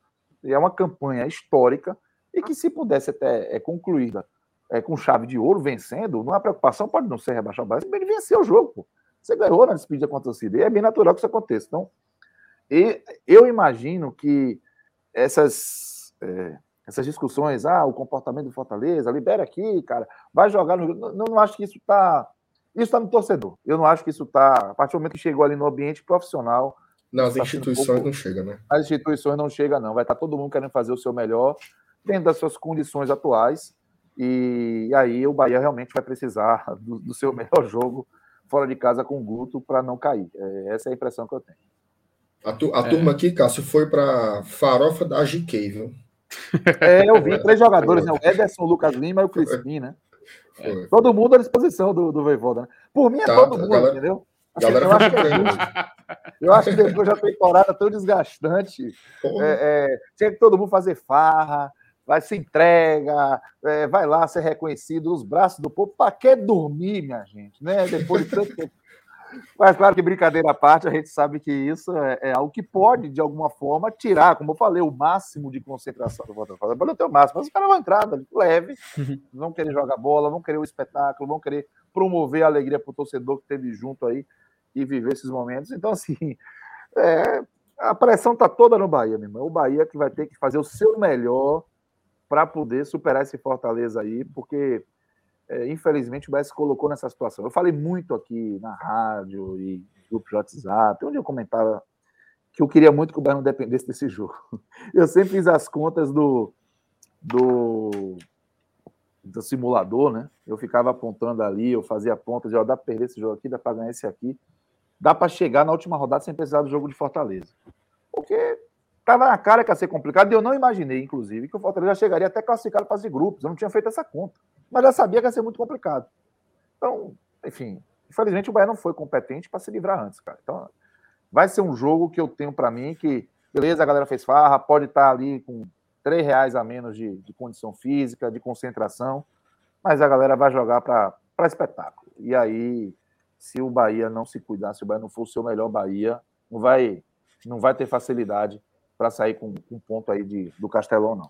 é uma campanha histórica e que, se pudesse até é concluída é, com chave de ouro, vencendo, não há preocupação, pode não ser rebaixar o Bahia, ele venceu o jogo. Pô. Você ganhou na despedida contra a torcida, e é bem natural que isso aconteça. Então, e eu imagino que essas, é, essas discussões, ah, o comportamento do Fortaleza, libera aqui, cara, vai jogar no. Não, não acho que isso está. Isso está no torcedor. Eu não acho que isso está. A partir do momento que chegou ali no ambiente profissional, não, as instituições pouco... não chegam, né? As instituições não chegam, não. Vai estar todo mundo querendo fazer o seu melhor dentro das suas condições atuais. E aí o Bahia realmente vai precisar do, do seu melhor jogo fora de casa com o Guto para não cair. É, essa é a impressão que eu tenho. A, tu, a é. turma aqui, Cássio, foi para farofa da GK, viu? É, eu vi três jogadores, né? O Ederson, o Lucas Lima e o Crispim, né? Foi. Todo mundo à disposição do, do Voivoda, né? Por mim é tá, todo mundo, galera, entendeu? Galera eu, acho que é eu acho que depois da temporada tão desgastante, é, é, tinha que todo mundo fazer farra, vai se entrega, é, vai lá ser reconhecido nos braços do povo. Para que dormir, minha gente? Né? Depois de tanto tempo. Mas claro que brincadeira à parte, a gente sabe que isso é, é, algo que pode, de alguma forma, tirar, como eu falei, o máximo de concentração do Botafogo. Pode ter o máximo, mas os caras vão entrar leve, uhum. vão querer jogar bola, vão querer o espetáculo, vão querer promover a alegria para o torcedor que teve junto aí e viver esses momentos. Então, assim, é, a pressão está toda no Bahia, meu irmão. O Bahia que vai ter que fazer o seu melhor para poder superar esse Fortaleza aí, porque é, infelizmente o Bahia se colocou nessa situação. Eu falei muito aqui na rádio e grupo de WhatsApp, onde eu comentava que eu queria muito que o Bahia não dependesse desse jogo. Eu sempre fiz as contas do, do, do simulador, né? Eu ficava apontando ali, eu fazia pontas, ó, dá para perder esse jogo aqui, dá para ganhar esse aqui dá para chegar na última rodada sem precisar do jogo de Fortaleza. Porque estava na cara que ia ser complicado, e eu não imaginei, inclusive, que o Fortaleza chegaria até classificado para de grupos. Eu não tinha feito essa conta. Mas já sabia que ia ser muito complicado. Então, enfim, infelizmente o Bahia não foi competente para se livrar antes, cara. Então, vai ser um jogo que eu tenho para mim que, beleza, a galera fez farra, pode estar tá ali com três reais a menos de, de condição física, de concentração, mas a galera vai jogar para espetáculo. E aí se o Bahia não se cuidar, se o Bahia não for o seu melhor Bahia, não vai, não vai ter facilidade para sair com um ponto aí de, do Castelão, não.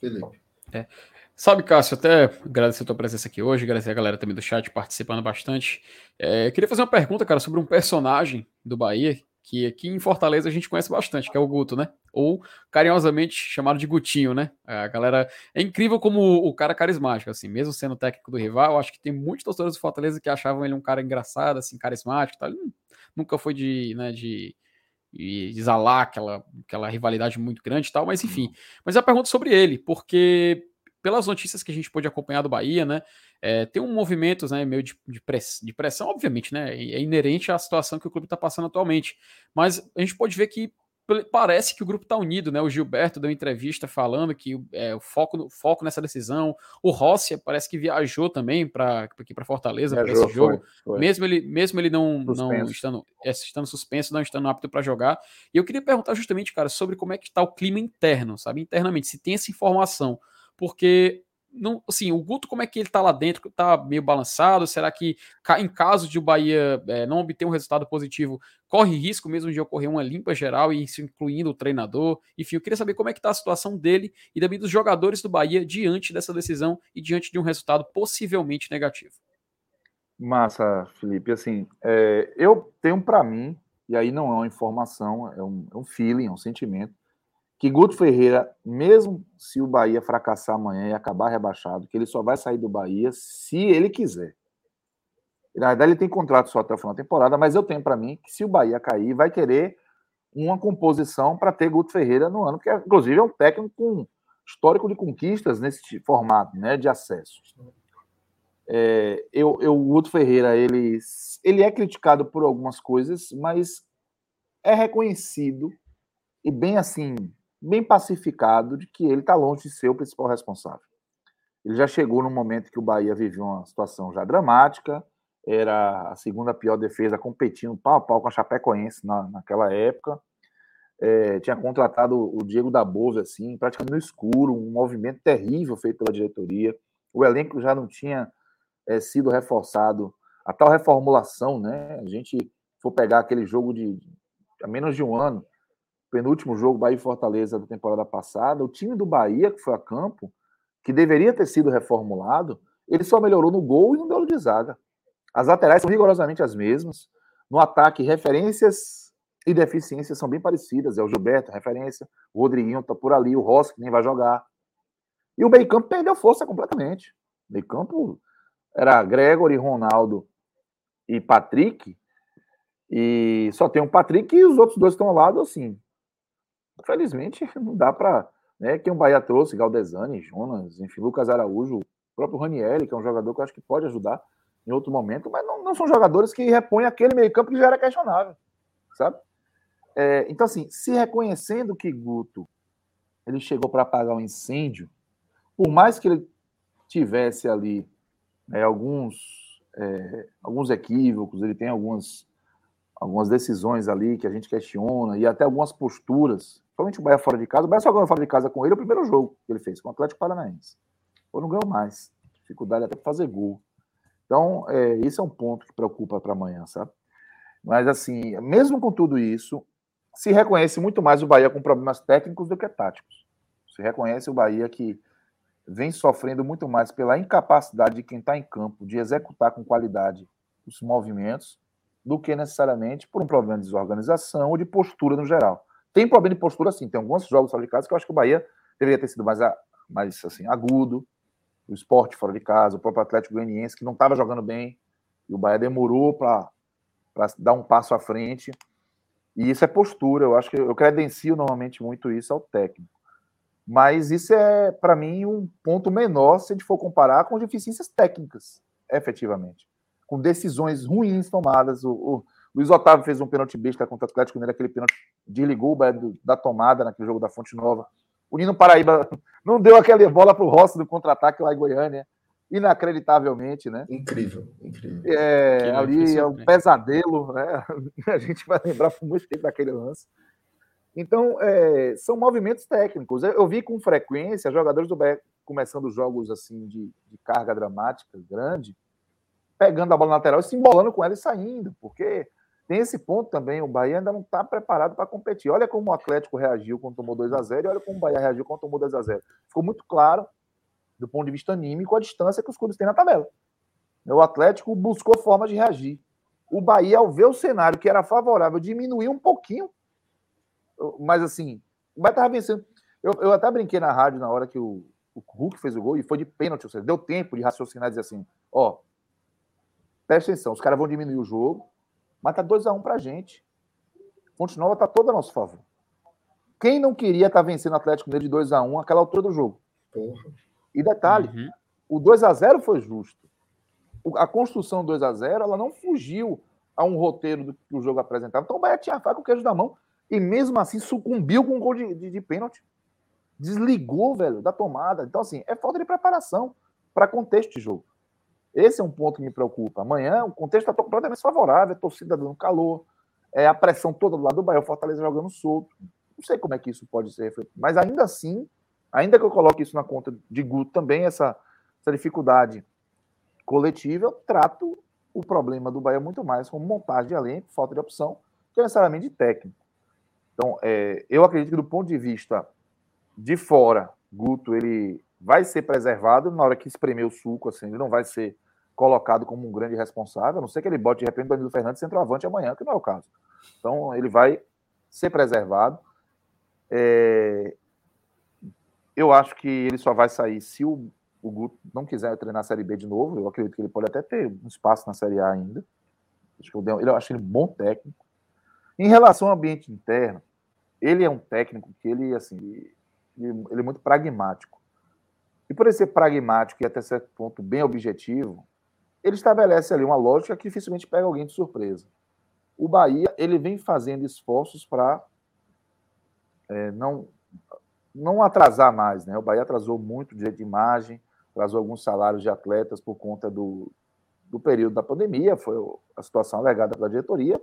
Felipe. É. Sabe, Cássio, até agradecer a tua presença aqui hoje, agradecer a galera também do chat participando bastante. É, queria fazer uma pergunta, cara, sobre um personagem do Bahia que aqui em Fortaleza a gente conhece bastante, que é o Guto, né? Ou carinhosamente chamado de Gutinho, né? A galera é incrível como o cara é carismático, assim, mesmo sendo técnico do rival, acho que tem muitos torcedores do Fortaleza que achavam ele um cara engraçado, assim, carismático, tal. Ele nunca foi de, né, de, de exalar aquela, aquela rivalidade muito grande e tal, mas enfim. Mas a pergunta sobre ele, porque pelas notícias que a gente pôde acompanhar do Bahia, né? É, tem um movimento né, meio de, de, press, de, pressão, obviamente, né? É inerente à situação que o clube está passando atualmente. Mas a gente pode ver que parece que o grupo está unido, né? O Gilberto deu entrevista falando que é, o foco, foco nessa decisão. O Rossi parece que viajou também para aqui para Fortaleza para esse jogo, foi, foi. mesmo ele mesmo ele não, não estando, é, estando suspenso, não estando apto para jogar. E eu queria perguntar justamente, cara, sobre como é que está o clima interno, sabe? Internamente, se tem essa informação porque não, assim, o Guto, como é que ele tá lá dentro? Tá meio balançado? Será que, em caso de o Bahia é, não obter um resultado positivo, corre risco mesmo de ocorrer uma limpa geral, e isso incluindo o treinador? Enfim, eu queria saber como é que tá a situação dele e também dos jogadores do Bahia diante dessa decisão e diante de um resultado possivelmente negativo. Massa, Felipe. Assim, é, eu tenho para mim, e aí não é uma informação, é um, é um feeling, é um sentimento, que Guto Ferreira, mesmo se o Bahia fracassar amanhã e acabar rebaixado, que ele só vai sair do Bahia se ele quiser. Na verdade, ele tem contrato só até o final da temporada, mas eu tenho para mim que se o Bahia cair, vai querer uma composição para ter Guto Ferreira no ano, que é, inclusive é um técnico com histórico de conquistas nesse formato, né, de acesso. É, eu, eu, o Guto Ferreira, ele, ele é criticado por algumas coisas, mas é reconhecido e bem assim bem pacificado de que ele está longe de ser o principal responsável. Ele já chegou no momento que o Bahia vivia uma situação já dramática, era a segunda pior defesa, competindo pau a pau com a Chapecoense na, naquela época. É, tinha contratado o Diego da Bove, assim, praticamente no escuro, um movimento terrível feito pela diretoria. O elenco já não tinha é, sido reforçado. A tal reformulação, né? A gente for pegar aquele jogo de há menos de um ano, penúltimo jogo, Bahia e Fortaleza da temporada passada, o time do Bahia, que foi a campo, que deveria ter sido reformulado, ele só melhorou no gol e no duelo de zaga. As laterais são rigorosamente as mesmas. No ataque, referências e deficiências são bem parecidas. É o Gilberto, referência. O Rodriguinho tá por ali, o Rossi, que nem vai jogar. E o meio campo perdeu força completamente. O meio campo era Gregory, Ronaldo e Patrick. E só tem o Patrick e os outros dois estão ao lado, assim, Infelizmente, não dá para. Né, quem o Bahia trouxe, Galdesani, Jonas, enfim, Lucas Araújo, o próprio Ranieri, que é um jogador que eu acho que pode ajudar em outro momento, mas não, não são jogadores que repõem aquele meio-campo que já era questionável, sabe? É, então, assim, se reconhecendo que Guto ele chegou para apagar o um incêndio, por mais que ele tivesse ali né, alguns, é, alguns equívocos, ele tem algumas, algumas decisões ali que a gente questiona e até algumas posturas Principalmente o Bahia fora de casa. O Bahia só ganhou fora de casa com ele o primeiro jogo que ele fez, com o Atlético Paranaense. Ou não ganhou mais. Dificuldade até para fazer gol. Então, é, esse é um ponto que preocupa para amanhã, sabe? Mas, assim, mesmo com tudo isso, se reconhece muito mais o Bahia com problemas técnicos do que táticos. Se reconhece o Bahia que vem sofrendo muito mais pela incapacidade de quem está em campo de executar com qualidade os movimentos do que necessariamente por um problema de desorganização ou de postura no geral. Tem problema de postura, sim. Tem alguns jogos fora de casa que eu acho que o Bahia deveria ter sido mais, mais assim, agudo. O esporte fora de casa, o próprio Atlético Goianiense, que não estava jogando bem. E o Bahia demorou para dar um passo à frente. E isso é postura. Eu acho que eu credencio normalmente muito isso ao técnico. Mas isso é, para mim, um ponto menor se a gente for comparar com deficiências técnicas, efetivamente. Com decisões ruins tomadas. O, o Luiz Otávio fez um pênalti besta contra o Atlético Mineiro, aquele pênalti desligou da tomada naquele jogo da Fonte Nova. O Nino Paraíba não deu aquela bola para o Rossi do contra-ataque lá em Goiânia. Inacreditavelmente, né? Incrível, incrível. É, ali é um pesadelo, né? A gente vai lembrar por muito tempo daquele lance. Então, é, são movimentos técnicos. Eu vi com frequência jogadores do Bahia começando jogos assim de, de carga dramática grande, pegando a bola lateral e se embolando com ela e saindo, porque tem esse ponto também, o Bahia ainda não está preparado para competir. Olha como o Atlético reagiu quando tomou 2 a 0 e olha como o Bahia reagiu quando tomou 2 a 0 Ficou muito claro, do ponto de vista anímico, a distância que os clubes têm na tabela. O Atlético buscou formas de reagir. O Bahia, ao ver o cenário que era favorável, diminuiu um pouquinho. Mas assim, o Bahia estava vencendo. Eu, eu, até brinquei na rádio na hora que o, o Hulk fez o gol e foi de pênalti, ou seja, deu tempo de raciocinar e dizer assim: ó, presta atenção, os caras vão diminuir o jogo, mas tá 2x1 um pra gente. Fonte Nova tá toda a nosso favor. Quem não queria estar tá vencendo o Atlético Mineiro de 2x1 um, aquela altura do jogo? Porra. E detalhe, uhum. o 2x0 foi justo. A construção 2x0 ela não fugiu a um roteiro do que o jogo apresentava. Então o Bahia tinha a faca com o queijo da mão e mesmo assim sucumbiu com um gol de, de, de pênalti. Desligou, velho, da tomada. Então, assim, é falta de preparação para contexto de jogo. Esse é um ponto que me preocupa. Amanhã o contexto está completamente favorável, a torcida dando calor, é a pressão toda do lado do Bahia, o Fortaleza jogando solto. Não sei como é que isso pode ser mas ainda assim Ainda que eu coloque isso na conta de Guto também, essa, essa dificuldade coletiva, eu trato o problema do Bahia muito mais como montagem de elenco, falta de opção, que necessariamente de técnico. Então, é, eu acredito que do ponto de vista de fora, Guto ele vai ser preservado na hora que espremer o suco, assim, ele não vai ser colocado como um grande responsável, a não ser que ele bote de repente o Danilo Fernandes centroavante amanhã, que não é o caso. Então, ele vai ser preservado. É... Eu acho que ele só vai sair se o, o Guto não quiser treinar a Série B de novo. Eu acredito que ele pode até ter um espaço na Série A ainda. Acho que eu, eu acho ele um bom técnico. Em relação ao ambiente interno, ele é um técnico que ele, assim, ele, ele é muito pragmático. E por ele ser pragmático e até certo ponto bem objetivo, ele estabelece ali uma lógica que dificilmente pega alguém de surpresa. O Bahia ele vem fazendo esforços para é, não não atrasar mais, né? O Bahia atrasou muito de imagem, atrasou alguns salários de atletas por conta do, do período da pandemia, foi a situação alegada pela diretoria.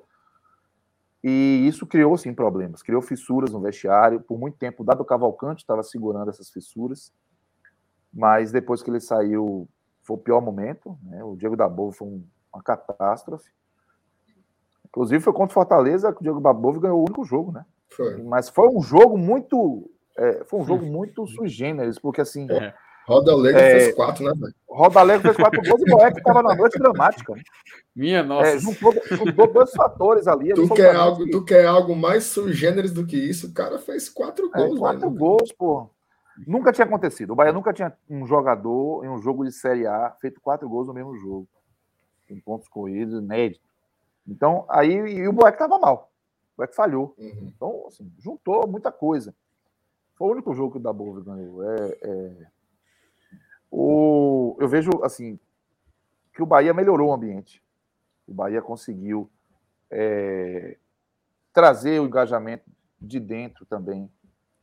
E isso criou, sim, problemas. Criou fissuras no vestiário. Por muito tempo, o Dado Cavalcante estava segurando essas fissuras. Mas depois que ele saiu, foi o pior momento. Né? O Diego Dabov foi um, uma catástrofe. Inclusive, foi contra o Fortaleza que o Diego Dabov ganhou o único jogo, né? Foi. Mas foi um jogo muito. É, foi um jogo muito sui generis, porque assim. É. Roda Alegre é, fez quatro, né, velho? Roda Alegre fez quatro gols e o Boeck estava na noite dramática. Né? Minha nossa. É, juntou, juntou dois fatores ali. Tu quer, algo, que... tu quer algo mais sui generis do que isso? O cara fez quatro é, gols, Quatro velho. gols, pô. Nunca tinha acontecido. O Bahia nunca tinha um jogador em um jogo de Série A feito quatro gols no mesmo jogo. Em pontos corridos, inédito. Então, aí e o Boeck estava mal. O Boeck falhou. Uhum. Então, assim, juntou muita coisa. Foi o único jogo que o Dabov ganhou. É, é... O... Eu vejo, assim, que o Bahia melhorou o ambiente. O Bahia conseguiu é... trazer o engajamento de dentro também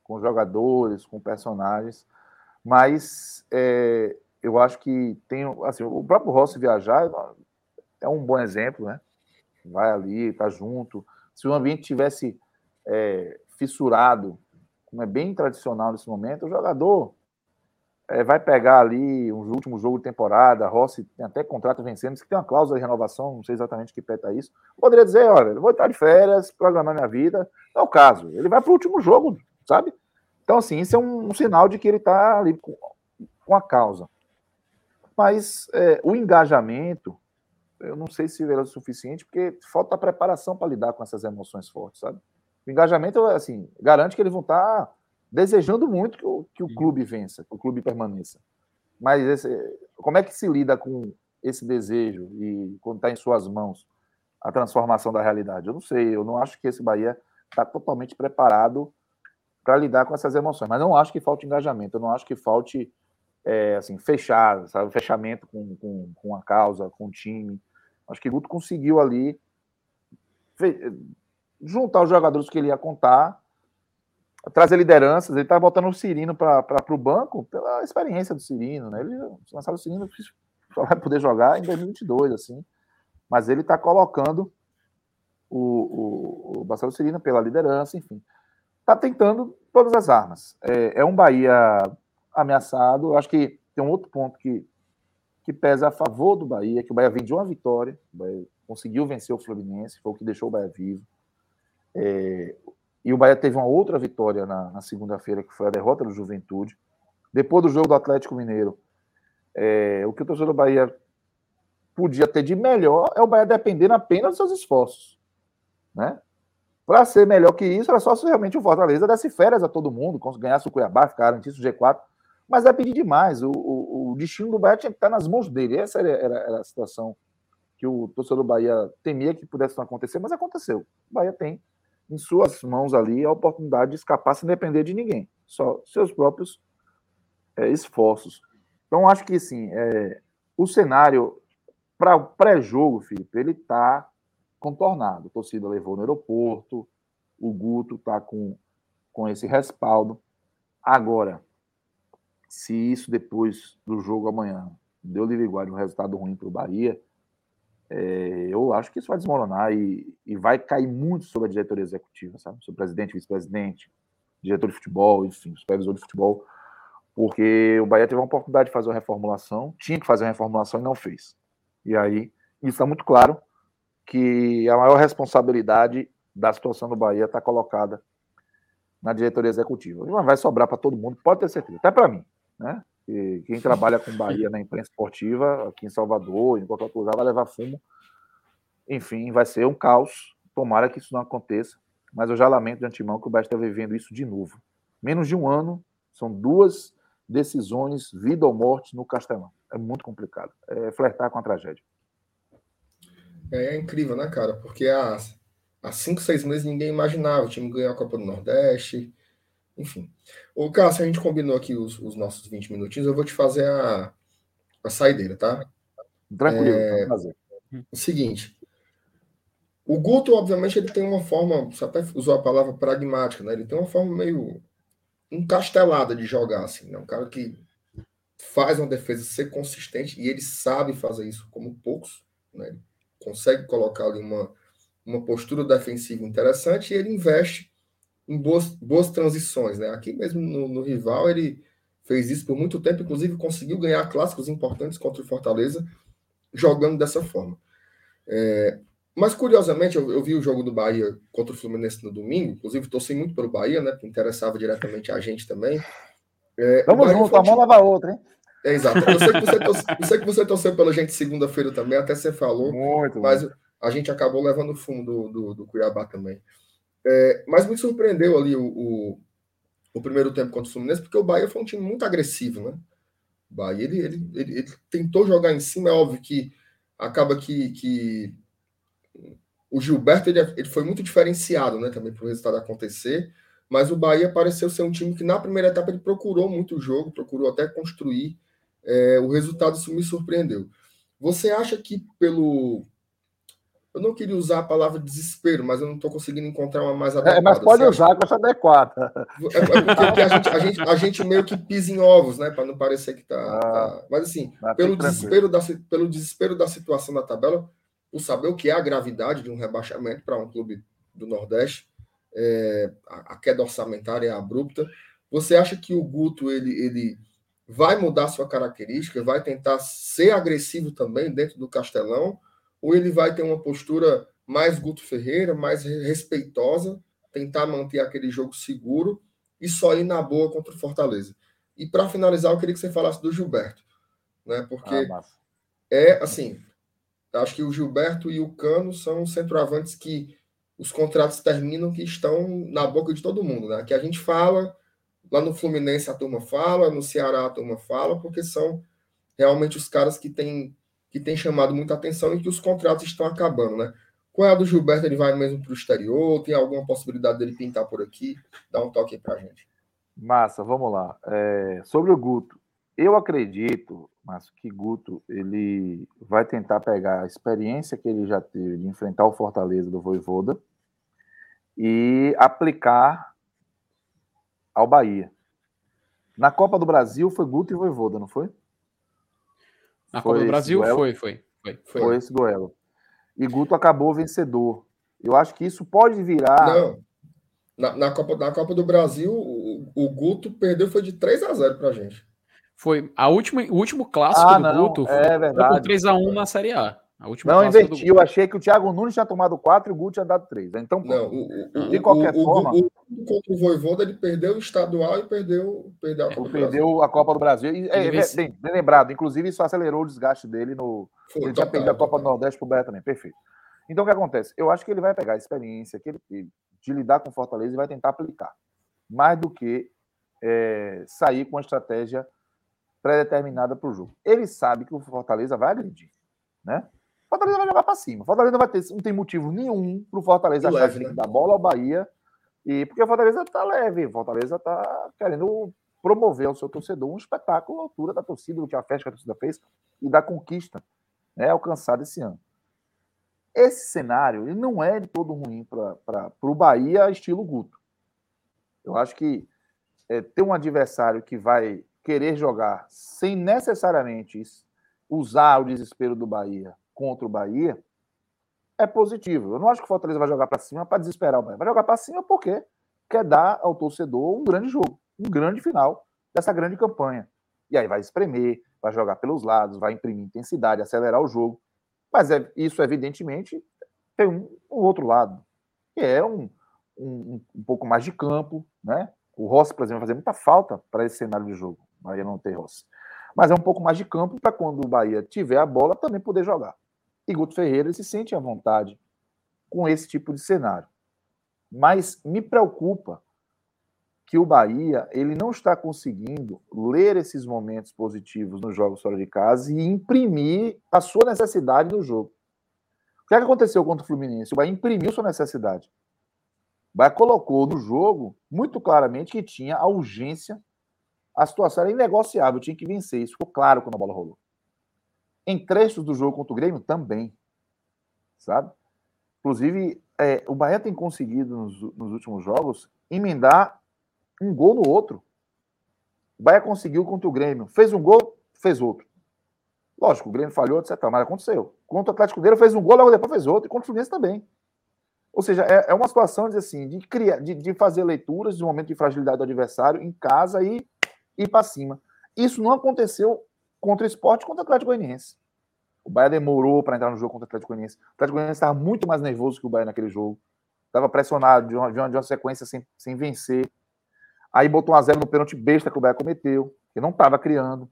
com jogadores, com personagens, mas é, eu acho que tem, assim, o próprio Rossi viajar é um bom exemplo, né? Vai ali, tá junto. Se o ambiente tivesse é, fissurado, como é bem tradicional nesse momento, o jogador é, vai pegar ali um último jogo de temporada, Rossi tem até contrato vencendo, que tem uma cláusula de renovação, não sei exatamente que peta isso. Poderia dizer, olha, vou estar de férias, programar minha vida. Não é o caso. Ele vai para o último jogo sabe? Então, assim, isso é um, um sinal de que ele está ali com, com, a causa. Mas é, o engajamento, eu não sei se é o suficiente, porque falta preparação para lidar com essas emoções fortes, sabe? O engajamento, assim, garante que eles vão estar tá desejando muito que o, que o clube vença, que o clube permaneça. Mas esse, como é que se lida com esse desejo e quando está em suas mãos a transformação da realidade? Eu não sei, eu não acho que esse Bahia está totalmente preparado para lidar com essas emoções. Mas não acho que falte engajamento, eu não acho que falte é, assim, fechar, sabe? fechamento com, com, com a causa, com o time. Acho que Guto conseguiu ali juntar os jogadores que ele ia contar, trazer lideranças. Ele está botando o Cirino para o banco pela experiência do Cirino. Né? Ele lançava o Cirino só vai poder jogar em 2022, assim. Mas ele está colocando o, o, o Marcelo Cirino pela liderança, enfim está tentando todas as armas. É, é, um Bahia ameaçado. Eu acho que tem um outro ponto que, que pesa a favor do Bahia, que o Bahia vem de uma vitória, conseguiu vencer o Fluminense, foi o que deixou o Bahia vivo. É, e o Bahia teve uma outra vitória na, na segunda-feira, que foi a derrota do Juventude. Depois do jogo do Atlético Mineiro, é, o que o torcedor do Bahia podia ter de melhor é o Bahia dependendo apenas dos seus esforços. Né? Para ser melhor que isso, era só se realmente o Fortaleza desse férias a todo mundo, ganhasse o Cuiabá, garantisse o G4. Mas é pedir demais. O, o, o, destino do Bahia tinha que estar nas mãos dele. Essa era, era, era, a situação que o torcedor do Bahia temia que pudesse acontecer, mas aconteceu. O Bahia tem em suas mãos ali a oportunidade de escapar sem depender de ninguém, só seus próprios é, esforços. Então, acho que sim, é, o cenário para o pré-jogo, Felipe, ele está contornado. A torcida levou no aeroporto, o Guto está com, com esse respaldo. Agora, se isso depois do jogo amanhã deu livre igual um resultado ruim para o Bahia, é, eu acho que isso vai desmoronar e, e, vai cair muito sobre a diretoria executiva, sabe? Sobre o presidente, vice-presidente, diretor de futebol, enfim, supervisor de futebol, porque o Bahia teve uma oportunidade de fazer uma reformulação, tinha que fazer uma reformulação e não fez. E aí, isso está muito claro que a maior responsabilidade da situação do Bahia está colocada na diretoria executiva. Mas vai sobrar para todo mundo, pode ter certeza, até para mim. Né? E quem trabalha com Bahia na imprensa esportiva, aqui em Salvador, em qualquer outro lugar, vai levar fumo. Enfim, vai ser um caos. Tomara que isso não aconteça. Mas eu já lamento de antemão que o Bahia está vivendo isso de novo. Menos de um ano, são duas decisões, vida ou morte, no Castelão. É muito complicado. É flertar com a tragédia. É, é incrível, né, cara? Porque há, há cinco, seis meses ninguém imaginava o time ganhar a Copa do Nordeste. Enfim. O Cássio, a gente combinou aqui os, os, nossos 20 minutinhos. Eu vou te fazer a, a saideira, tá? Tranquilo, é, fazer. O seguinte. O Guto, obviamente, ele tem uma forma, você até usou a palavra pragmática, né? Ele tem uma forma meio encastelada de jogar, assim, né? Um cara que faz uma defesa ser consistente e ele sabe fazer isso como poucos, né? Consegue colocar ali uma, uma postura defensiva interessante e ele investe em boas, boas transições, né? Aqui mesmo no, no rival ele fez isso por muito tempo, inclusive conseguiu ganhar clássicos importantes contra o Fortaleza jogando dessa forma. É, mas curiosamente, eu, eu, vi o jogo do Bahia contra o Fluminense no domingo, inclusive torci muito pelo Bahia, né? Que interessava diretamente a gente também. É, Vamos junto, a mão lava a outra, hein? É, exato. Eu sei, que você torceu, eu sei que você torceu pela gente segunda-feira também, até você falou. Muito, mas muito. a gente acabou levando o fundo do, do, do Cuiabá também. É, mas me surpreendeu ali o, o, o, primeiro tempo contra o Fluminense, porque o Bahia foi um time muito agressivo, né? O Bahia, ele, ele, ele, ele tentou jogar em cima, é óbvio que acaba que, que o Gilberto ele, ele foi muito diferenciado, né, também para o resultado acontecer, mas o Bahia pareceu ser um time que na primeira etapa ele procurou muito o jogo, procurou até construir, é, o resultado isso me surpreendeu. Você acha que pelo eu não queria usar a palavra desespero, mas eu não estou conseguindo encontrar uma mais adequada. É, mas pode usar, que eu adequada. É, é porque a gente, a, gente, a gente meio que pisa em ovos, né? Para não parecer que está. Ah, tá... Mas assim, pelo desespero, da, pelo desespero da situação da tabela, por saber o que é a gravidade de um rebaixamento para um clube do Nordeste, é, a, a, queda orçamentária é abrupta. Você acha que o Guto ele, ele vai mudar sua característica, vai tentar ser agressivo também dentro do Castelão? ou ele vai ter uma postura mais Guto Ferreira, mais respeitosa, tentar manter aquele jogo seguro e só ir na boa contra o Fortaleza. E para finalizar, eu queria que você falasse do Gilberto, né? Porque ah, é assim, acho que o Gilberto e o Cano são centroavantes que os contratos terminam que estão na boca de todo mundo, né? Que a gente fala, lá no Fluminense a turma fala, no Ceará a turma fala, porque são realmente os caras que têm que tem chamado muita atenção e que os contratos estão acabando, né? Qual é a do Gilberto? Ele vai mesmo para o exterior? Tem alguma possibilidade dele pintar por aqui? Dá um toque para a gente. Massa, vamos lá. É, sobre o Guto, eu acredito, mas que Guto ele vai tentar pegar a experiência que ele já teve de enfrentar o Fortaleza do Voivoda e aplicar ao Bahia. Na Copa do Brasil foi Guto e Voivoda, não foi? Na Copa do Brasil foi, foi, foi, foi. Foi esse duelo. E Guto acabou vencedor. Eu acho que isso pode virar. Não. Na, na, Copa, na Copa do Brasil, o, o Guto perdeu foi de 3 a 0 pra gente. Foi a última, o último clássico ah, do não, Guto é verdade. foi 3x1 na Série A. A última não, inverti. Eu achei que o Thiago Nunes tinha tomado 4 e o Guto tinha dado 3. Então, não, o, o, de qualquer o, forma. O, o, contra o Voivoda, ele perdeu o estadual e perdeu, perdeu a Copa ele perdeu a Copa do Brasil. E, é, é, bem, bem, lembrado. Inclusive, isso acelerou o desgaste dele no. Foi, ele tinha perdido a Copa do Nordeste pro Bahia também. Perfeito. Então, o que acontece? Eu acho que ele vai pegar a experiência que ele teve de lidar com Fortaleza e vai tentar aplicar. Mais do que é, sair com uma estratégia pré-determinada para o jogo. Ele sabe que o Fortaleza vai agredir. Né? Fortaleza vai jogar para cima. Fortaleza não vai ter, não tem motivo nenhum para o Fortaleza achar leve, que né? dar bola ao Bahia. E porque o Fortaleza está leve, o Fortaleza está querendo promover ao seu torcedor um espetáculo à altura da torcida, do que a festa que a torcida fez e da conquista né, alcançada esse ano. Esse cenário ele não é de todo ruim para o Bahia, estilo Guto. Eu acho que é, ter um adversário que vai querer jogar sem necessariamente usar o desespero do Bahia contra o Bahia é positivo. Eu não acho que o Fortaleza vai jogar para cima para desesperar o Bahia. Vai jogar para cima porque quer dar ao torcedor um grande jogo, um grande final dessa grande campanha. E aí vai espremer, vai jogar pelos lados, vai imprimir intensidade, acelerar o jogo. Mas é, isso, evidentemente, tem um, um outro lado, que é um, um, um, pouco mais de campo, né? O Rossi, por exemplo, vai fazer muita falta para esse cenário de jogo. O Bahia não tem Rossi. Mas é um pouco mais de campo para quando o Bahia tiver a bola também poder jogar. E Guto Ferreira se sente à vontade com esse tipo de cenário. Mas me preocupa que o Bahia ele não está conseguindo ler esses momentos positivos nos jogos fora de casa e imprimir a sua necessidade no jogo. O que, é que aconteceu contra o Fluminense? O Bahia imprimiu sua necessidade. O Bahia colocou no jogo muito claramente que tinha a urgência, a situação era inegociável, tinha que vencer. Isso ficou claro quando a bola rolou. Em trechos do jogo contra o Grêmio também, sabe? Inclusive, é, o Bahia tem conseguido nos, nos últimos jogos emendar um gol no outro. O Bahia conseguiu contra o Grêmio. Fez um gol, fez outro. Lógico, o Grêmio falhou, etc. Mas aconteceu. Contra o Atlético Mineiro fez um gol, logo depois fez outro. E contra o Fluminense também. Ou seja, é, é uma situação de, assim, de, criar, de, de fazer leituras de um momento de fragilidade do adversário em casa e ir para cima. Isso não aconteceu contra o esporte contra o Atlético Goianiense. O Bahia demorou para entrar no jogo contra o Atlético Goianiense. O Atlético Goianiense estava muito mais nervoso que o Bahia naquele jogo. Estava pressionado de uma, de uma, sequência sem, sem vencer. Aí botou um a zero no pênalti besta que o Bahia cometeu, que não estava criando.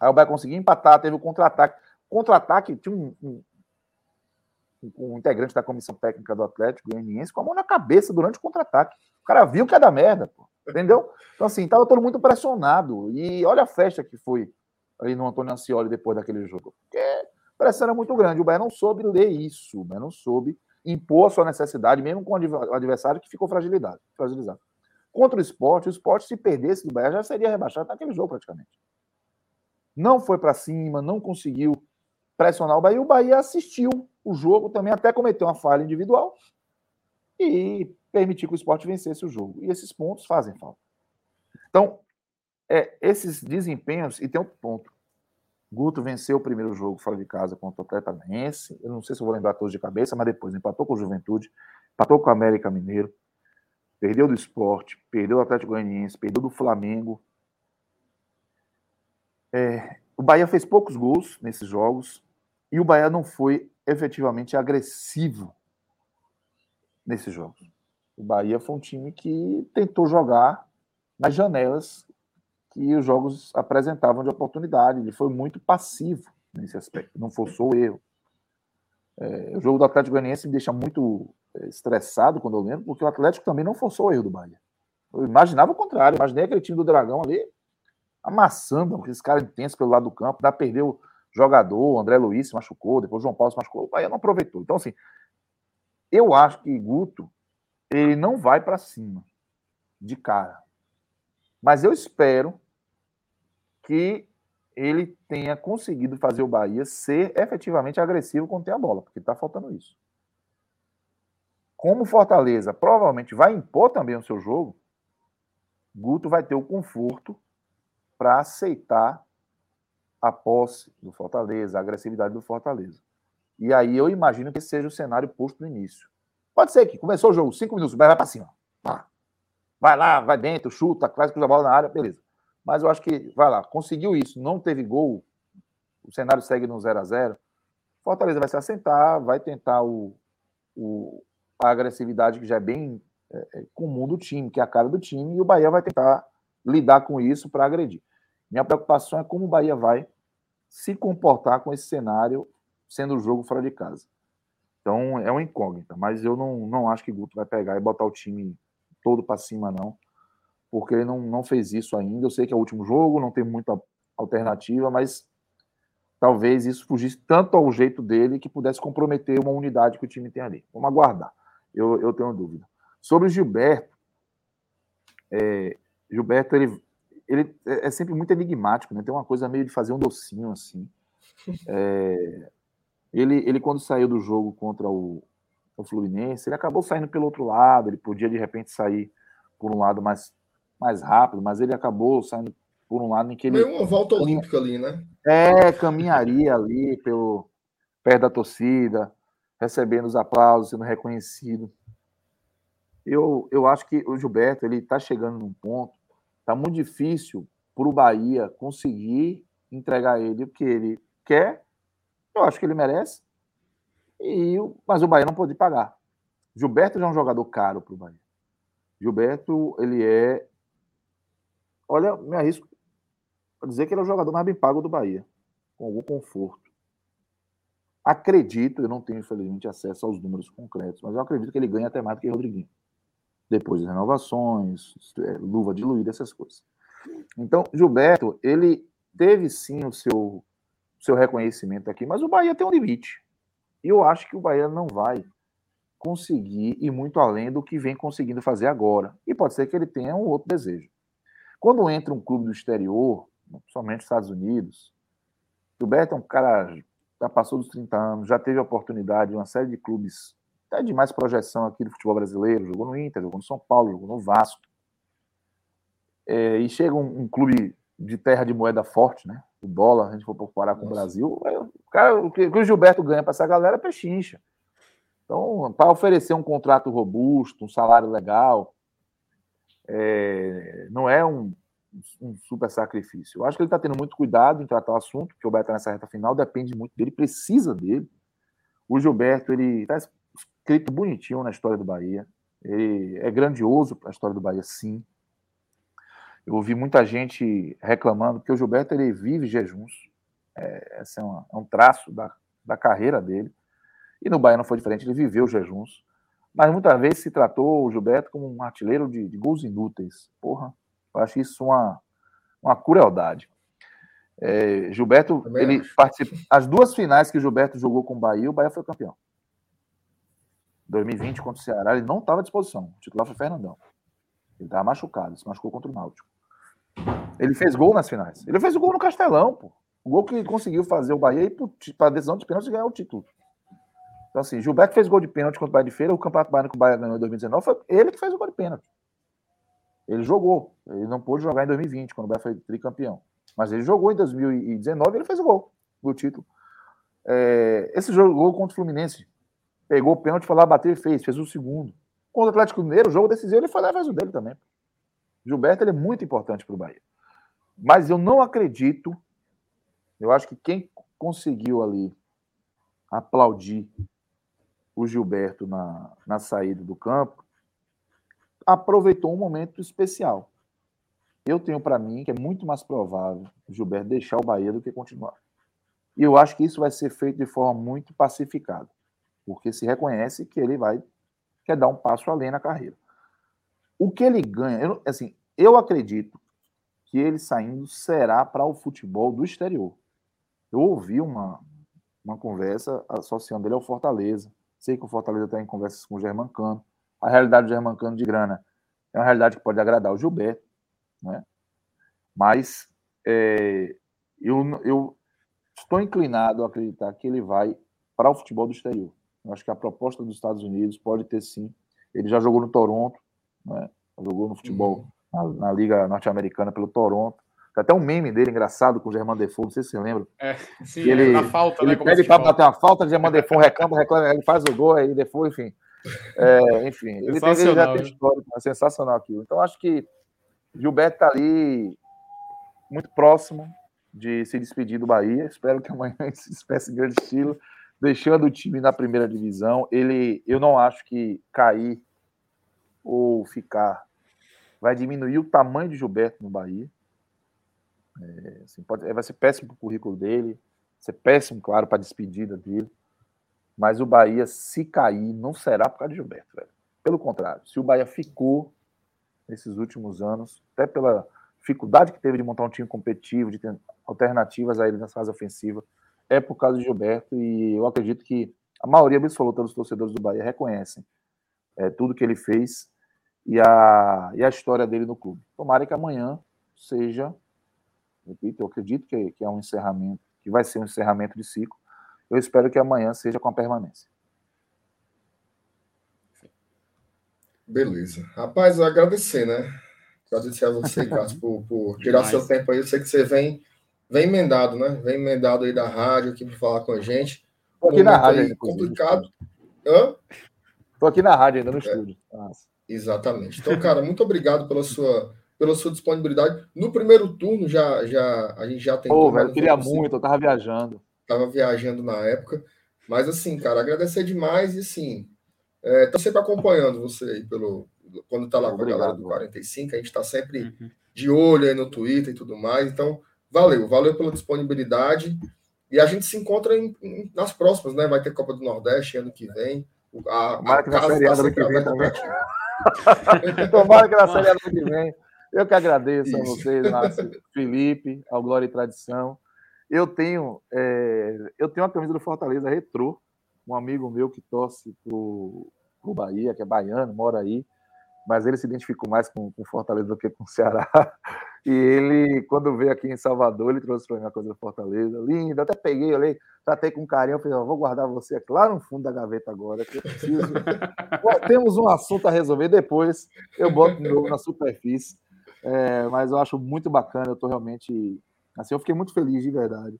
Aí o Bahia conseguiu empatar, teve o contra-ataque. Contra-ataque, tinha um, um, um, integrante da comissão técnica do Atlético Goianiense com a mão na cabeça durante o contra-ataque. O cara viu que é da merda, pô, entendeu? Então, assim, estava todo mundo pressionado. E olha a festa que foi ali no Antônio Ancioli depois daquele jogo. Porque a pressão era muito grande. O Bahia não soube ler isso, o Bahia não soube impor a sua necessidade, mesmo com o adversário que ficou fragilizado. Contra o esporte, o esporte, se perdesse do Bahia, já seria rebaixado naquele jogo praticamente. Não foi para cima, não conseguiu pressionar o Bahia. O Bahia assistiu o jogo também, até cometeu uma falha individual e permitiu que o esporte vencesse o jogo. E esses pontos fazem falta. Então, é, esses desempenhos, e tem outro ponto. Guto venceu o primeiro jogo fora de casa contra o Atlético Eu não sei se vou lembrar todos de cabeça, mas depois empatou com o Juventude, empatou com o América Mineiro, Perdeu do esporte, perdeu do Atlético Goianiense, perdeu do Flamengo. É, o Bahia fez poucos gols nesses jogos e o Bahia não foi efetivamente agressivo nesses jogos. O Bahia foi um time que tentou jogar nas janelas que os jogos apresentavam de oportunidade. Ele foi muito passivo nesse aspecto, não forçou o erro. É, o jogo do Atlético Goianiense me deixa muito estressado quando eu lembro, porque o Atlético também não forçou o erro do Bahia. Eu imaginava o contrário, imaginei aquele time do Dragão ali amassando aqueles caras intensos pelo lado do campo, dá perdeu o jogador, André Luiz se machucou, depois João Paulo se machucou, o Bahia não aproveitou. Então, assim, eu acho que Guto, ele não vai para cima de cara. Mas eu espero que ele tenha conseguido fazer o Bahia ser efetivamente agressivo tem a bola, porque está faltando isso como Fortaleza provavelmente vai impor também o seu jogo, Guto vai ter o conforto para aceitar a posse do Fortaleza, a agressividade do Fortaleza. E aí eu imagino que seja o cenário posto no início. Pode ser que começou o jogo, cinco minutos, vai para cima. Vai lá, vai dentro, chuta, traz a bola na área, beleza. Mas eu acho que, vai lá, conseguiu isso, não teve gol, o cenário segue no 0 a 0 Fortaleza vai se assentar, vai tentar o, o, a agressividade que já é bem é, é, comum do time, que é a cara do time, e o Bahia vai tentar lidar com isso para agredir. Minha preocupação é como o Bahia vai se comportar com esse cenário, sendo o jogo fora de casa. Então é uma incógnita, mas eu não, não acho que Guto vai pegar e botar o time todo para cima, não, porque ele não, não fez isso ainda. Eu sei que é o último jogo, não tem muita alternativa, mas talvez isso fugisse tanto ao jeito dele que pudesse comprometer uma unidade que o time tem ali. Vamos aguardar eu, eu tenho dúvida. Sobre o Gilberto, é, Gilberto, ele, ele é sempre muito enigmático, né? Tem uma coisa meio de fazer um docinho assim. É, ele, ele, quando saiu do jogo contra o, o Fluminense, ele acabou saindo pelo outro lado. Ele podia, de repente, sair por um lado mais, mais rápido, mas ele acabou saindo por um lado em que ele. Foi uma volta olímpica ali, né? É, caminharia ali pelo perto da torcida, recebendo os aplausos, sendo reconhecido. Eu, eu acho que o Gilberto ele está chegando num ponto Tá muito difícil para o Bahia conseguir entregar ele o que ele quer. Eu acho que ele merece. E, mas o Bahia não pode pagar. Gilberto já é um jogador caro para o Bahia. Gilberto, ele é. Olha, me arrisco a dizer que ele é o jogador mais bem pago do Bahia, com algum conforto. Acredito, eu não tenho, infelizmente, acesso aos números concretos, mas eu acredito que ele ganha até mais do que Rodriguinho. Depois das renovações, é, luva diluída, essas coisas. Então, Gilberto, ele teve sim o seu, seu reconhecimento aqui, mas o Bahia tem um limite. E eu acho que o Bahia não vai conseguir ir muito além do que vem conseguindo fazer agora. E pode ser que ele tenha um outro desejo. Quando entra um clube do exterior, principalmente Estados Unidos, Gilberto é um cara já passou dos 30 anos, já teve a oportunidade de uma série de clubes até de mais projeção aqui do futebol brasileiro, jogou no Inter, jogou no São Paulo, jogou no Vasco. É, e chega um, um, clube de terra de moeda forte, né? O dólar, a gente for comparar com Nossa. o Brasil, é, o, cara, o, que, o que o Gilberto ganha para essa galera é pechincha. Então, para oferecer um contrato robusto, um salário legal, é, não é um, um, super sacrifício. Eu acho que ele está tendo muito cuidado em tratar o assunto, porque o Beto está nessa reta final, depende muito dele, precisa dele. O Gilberto, ele está escrito bonitinho na história do Bahia. Ele é grandioso para a história do Bahia, sim. Eu ouvi muita gente reclamando que o Gilberto ele vive jejuns. É, é, é um traço da, da carreira dele. E no Bahia não foi diferente, ele viveu jejuns. Mas muitas vezes se tratou o Gilberto como um artilheiro de, de gols inúteis. Porra, eu acho isso uma, uma crueldade. É, Gilberto, ele participa. As duas finais que o Gilberto jogou com o Bahia, o Bahia foi campeão. 2020 contra o Ceará, ele não estava à disposição. O titular foi Fernandão. Ele estava machucado, se machucou contra o Náutico. Ele fez gol nas finais. Ele fez o gol no Castelão, pô. O gol que conseguiu fazer o Bahia ir para a decisão de pênalti ganhar o título. Então, assim, Gilberto fez gol de pênalti contra o Bahia de Feira, o Campeonato Baiano que o Bahia ganhou em 2019, foi ele que fez o gol de pênalti. Ele jogou. Ele não pôde jogar em 2020, quando o Bahia foi tricampeão. Mas ele jogou em 2019 e ele fez o gol do título. É, esse jogo contra o Fluminense, pegou o pênalti, foi lá, bateu e fez, fez o segundo. Contra o Atlético Mineiro, o jogo decisivo, ele foi lá e fez o dele também. Gilberto ele é muito importante para o Bahia. Mas eu não acredito, eu acho que quem conseguiu ali aplaudir o Gilberto na, na saída do campo aproveitou um momento especial. Eu tenho para mim que é muito mais provável o Gilberto deixar o Bahia do que continuar. E eu acho que isso vai ser feito de forma muito pacificada, porque se reconhece que ele vai quer dar um passo além na carreira. O que ele ganha, eu, assim, eu acredito que ele saindo será para o futebol do exterior. Eu ouvi uma, uma conversa associando ele ao Fortaleza. Sei que o Fortaleza está em conversas com o Germancano. A realidade do Germancano de grana é uma realidade que pode agradar o Gilberto, né? mas é, eu, eu estou inclinado a acreditar que ele vai para o futebol do exterior. Eu acho que a proposta dos Estados Unidos pode ter sim. Ele já jogou no Toronto, né? jogou no futebol uhum. na, na, Liga Norte-Americana pelo Toronto. Tem até um meme dele engraçado com o Germán Defoe, não sei se você lembra. É, sim, ele, na falta, ele né, pede para bater uma falta, o Germán Defoe reclama, reclama, ele faz o gol, aí Defoe, enfim. É, enfim, ele, tem, ele já tem história, é sensacional aquilo. Então, acho que Gilberto está ali muito próximo de se despedir do Bahia. Espero que amanhã se despeça em grande estilo, deixando o time na primeira divisão. Ele, eu não acho que cair ou ficar vai diminuir o tamanho de Gilberto no Bahia. É, assim, pode, vai ser péssimo para o currículo dele, ser péssimo, claro, para a despedida dele. Mas o Bahia, se cair, não será por causa de Gilberto, velho. Pelo contrário, se o Bahia ficou nesses últimos anos, até pela dificuldade que teve de montar um time competitivo, de ter alternativas a ele nessa fase ofensiva, é por causa de Gilberto. E eu acredito que a maioria absoluta dos torcedores do Bahia reconhecem é, tudo que ele fez e a, e a história dele no clube. Tomara que amanhã seja, repito, eu acredito que, que é um encerramento, que vai ser um encerramento de ciclo. Eu espero que amanhã seja com a permanência. Beleza. Rapaz, eu agradecer, né? Agradecer a você, Carlos, por, por tirar seu tempo aí. Eu sei que você vem, vem emendado, né? Vem emendado aí da rádio aqui para falar com a gente. Estou aqui na rádio. Aí, complicado. Hã? Estou aqui na rádio ainda no é. estúdio. Nossa. Exatamente. Então, cara, muito obrigado pela sua pela sua disponibilidade. No primeiro turno já, já a gente já tem. Pô, velho, queria muito, eu tava viajando. Tava viajando na época. Mas assim, cara, agradecer demais e assim, é, tô sempre acompanhando você aí pelo quando tá lá Obrigado, com a galera do 45, a gente tá sempre uhum. de olho aí no Twitter e tudo mais. Então, valeu, valeu pela disponibilidade. E a gente se encontra em, em, nas próximas, né? Vai ter Copa do Nordeste ano que vem. A, a casa tá sempre aberta Tomara que na série ano que vem. Eu que agradeço a vocês, Márcio, Felipe, ao Glória e Tradição. Eu tenho, é, eu tenho uma camisa do Fortaleza Retrô, um amigo meu que torce pro, pro Bahia, que é baiano, mora aí, mas ele se identificou mais com, com Fortaleza do que com o Ceará. E ele, quando veio aqui em Salvador, ele trouxe para mim uma coisa do Fortaleza, linda, até peguei, olhei, tratei com carinho, falei, vou guardar você aqui lá no fundo da gaveta agora, que eu preciso. Temos um assunto a resolver depois, eu boto de novo na superfície, é, mas eu acho muito bacana, eu estou realmente, assim, eu fiquei muito feliz de verdade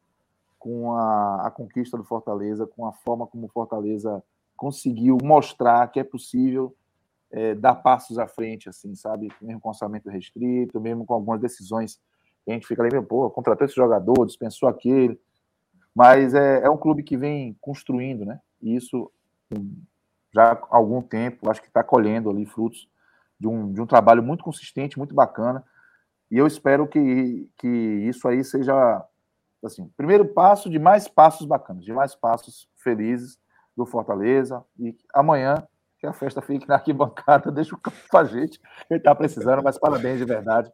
com a, a conquista do Fortaleza, com a forma como o Fortaleza conseguiu mostrar que é possível é, dar passos à frente, assim, sabe? Mesmo com orçamento restrito, mesmo com algumas decisões a gente fica ali, pô, contratou esse jogador, dispensou aquele. Mas é, é um clube que vem construindo, né? E isso já há algum tempo, acho que está colhendo ali frutos de um, de um trabalho muito consistente, muito bacana. E eu espero que, que isso aí seja assim, o primeiro passo de mais passos bacanas, de mais passos felizes do Fortaleza. E amanhã que a festa fique na arquibancada, deixa o campo pra gente, ele tá precisando, mas parabéns de verdade.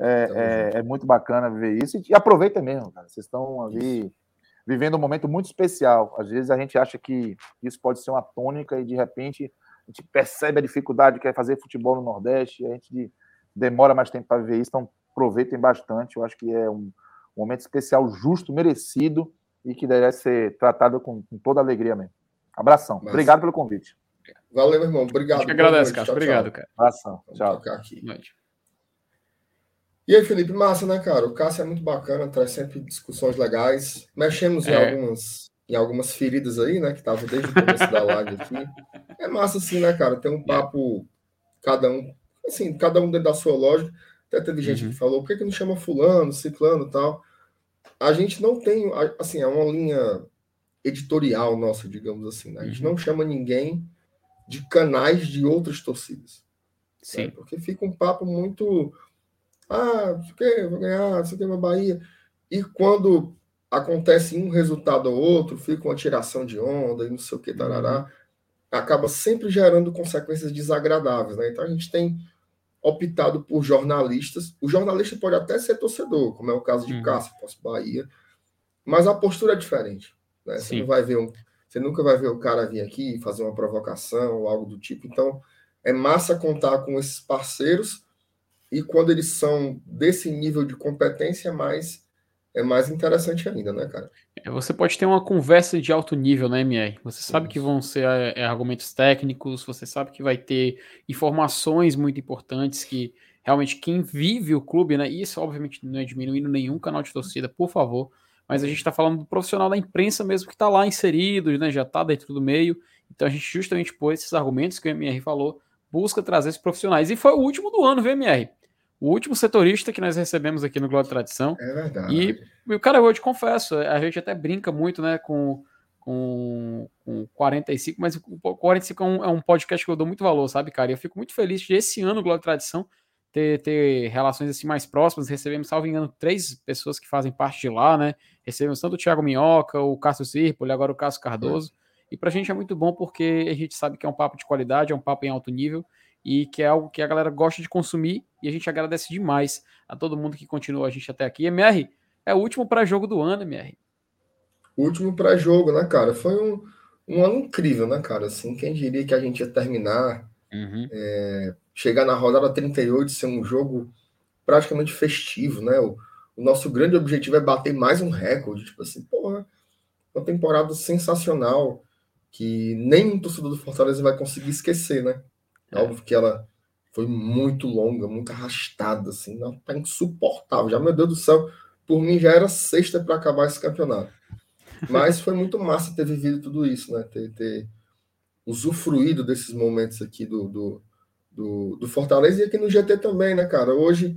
É, é, é, muito bacana ver isso. E aproveita mesmo, cara. Vocês estão ali vivendo um momento muito especial. Às vezes a gente acha que isso pode ser uma tônica e de repente a gente percebe a dificuldade que é fazer futebol no Nordeste, a gente demora mais tempo para ver isso, então aproveitem bastante. Eu acho que é um momento especial, justo, merecido e que deve ser tratado com, com toda alegria mesmo. Abração. Mas... Obrigado pelo convite. Valeu, meu irmão. Obrigado. Acho que agradece, cara. Obrigado, cara. Abração. Tchau. Aqui. E aí, Felipe, massa, né, cara? O Cássio é muito bacana, traz sempre discussões legais. Mexemos é. em, algumas, em algumas feridas aí, né? Que estavam desde o começo da live aqui. É massa, assim, né, cara? Tem um papo, cada um, assim, cada um dentro da sua lógica. Até teve gente uhum. que falou, por que, que não chama fulano, ciclano e tal? A gente não tem, assim, é uma linha editorial nossa, digamos assim. Né? A gente uhum. não chama ninguém de canais de outras torcidas. Sim. Né? Porque fica um papo muito. Ah, isso que vou ganhar, isso aqui é uma Bahia. E quando acontece um resultado ou outro, fica uma tiração de onda e não sei o que, tarará, uhum. Acaba sempre gerando consequências desagradáveis. Né? Então a gente tem optado por jornalistas. O jornalista pode até ser torcedor, como é o caso de uhum. Cássio, Posso Bahia, mas a postura é diferente. Né? Você não vai ver um, você nunca vai ver o cara vir aqui fazer uma provocação ou algo do tipo. Então, é massa contar com esses parceiros e quando eles são desse nível de competência, é mais é mais interessante ainda, né, cara? É, você pode ter uma conversa de alto nível, né, MR? Você sabe que vão ser é, é, argumentos técnicos, você sabe que vai ter informações muito importantes que realmente quem vive o clube, né? Isso, obviamente, não é diminuindo nenhum canal de torcida, por favor mas a gente está falando do profissional da imprensa mesmo que está lá inserido, né, já está dentro do meio. Então a gente justamente pôs esses argumentos que o MR falou, busca trazer esses profissionais. E foi o último do ano, viu, MR? O último setorista que nós recebemos aqui no Glória Tradição. É verdade. E, e cara, eu te confesso, a gente até brinca muito, né, com, com, com 45, mas o 45 é um, é um podcast que eu dou muito valor, sabe, cara? E eu fico muito feliz de esse ano, Glória Tradição, ter, ter relações assim mais próximas. Recebemos, salvo engano, três pessoas que fazem parte de lá, né? Recebemos tanto o Thiago Minhoca, o Cássio Sirpoli, agora o Cássio Cardoso. É. E pra gente é muito bom porque a gente sabe que é um papo de qualidade, é um papo em alto nível e que é algo que a galera gosta de consumir e a gente agradece demais a todo mundo que continua a gente até aqui. MR, é o último pré-jogo do ano, MR. Último pré-jogo, né, cara? Foi um, um ano incrível, né, cara? Assim, quem diria que a gente ia terminar Uhum. É, chegar na rodada 38 ser um jogo praticamente festivo, né? O, o, nosso grande objetivo é bater mais um recorde, tipo assim, porra, uma temporada sensacional que nem um torcedor do Fortaleza vai conseguir esquecer, né? É. Óbvio que ela foi muito longa, muito arrastada, assim, não, tá insuportável. Já, meu Deus do céu, por mim já era sexta para acabar esse campeonato. Mas foi muito massa ter vivido tudo isso, né? Ter, ter usufruído desses momentos aqui do, do, do, do Fortaleza e aqui no GT também, né, cara? Hoje,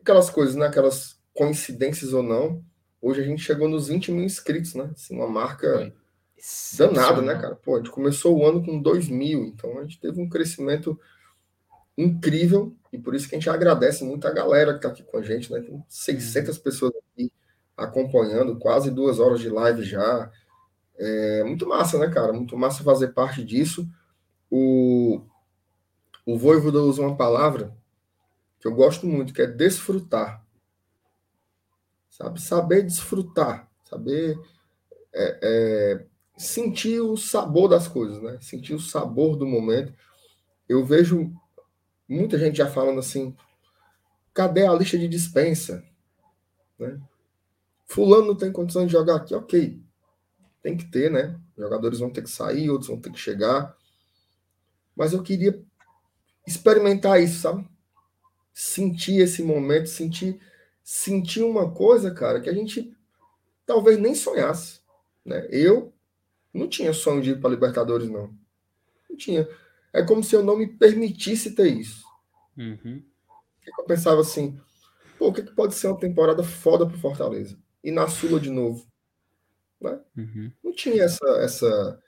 aquelas coisas, né? Aquelas coincidências ou não, hoje a gente chegou nos 20 mil inscritos, né? Assim, uma marca danada, né, cara? Pô, a gente começou o ano com 2 mil, então a gente teve um crescimento incrível e por isso que a gente agradece muito a galera que tá aqui com a gente, né? Tem 600 uhum. pessoas aqui acompanhando, quase duas horas de live já. É muito massa, né, cara? Muito massa fazer parte disso. O, o Voivoda usa uma palavra que eu gosto muito, que é desfrutar. Sabe? Saber desfrutar, saber é, é, sentir o sabor das coisas, né? Sentir o sabor do momento. Eu vejo muita gente já falando assim: cadê a lista de dispensa? Né? Fulano não tem condição de jogar aqui, ok. Tem que ter, né? Jogadores vão ter que sair, outros vão ter que chegar. Mas eu queria experimentar isso, sabe? Sentir esse momento, sentir, sentir uma coisa, cara, que a gente talvez nem sonhasse. Né? Eu não tinha sonho de ir para Libertadores, não. Não tinha. É como se eu não me permitisse ter isso. Uhum. Eu pensava assim, pô, o que, que pode ser uma temporada foda pro Fortaleza? e na Sula de novo. Né? Uhum. Não tinha essa, essa,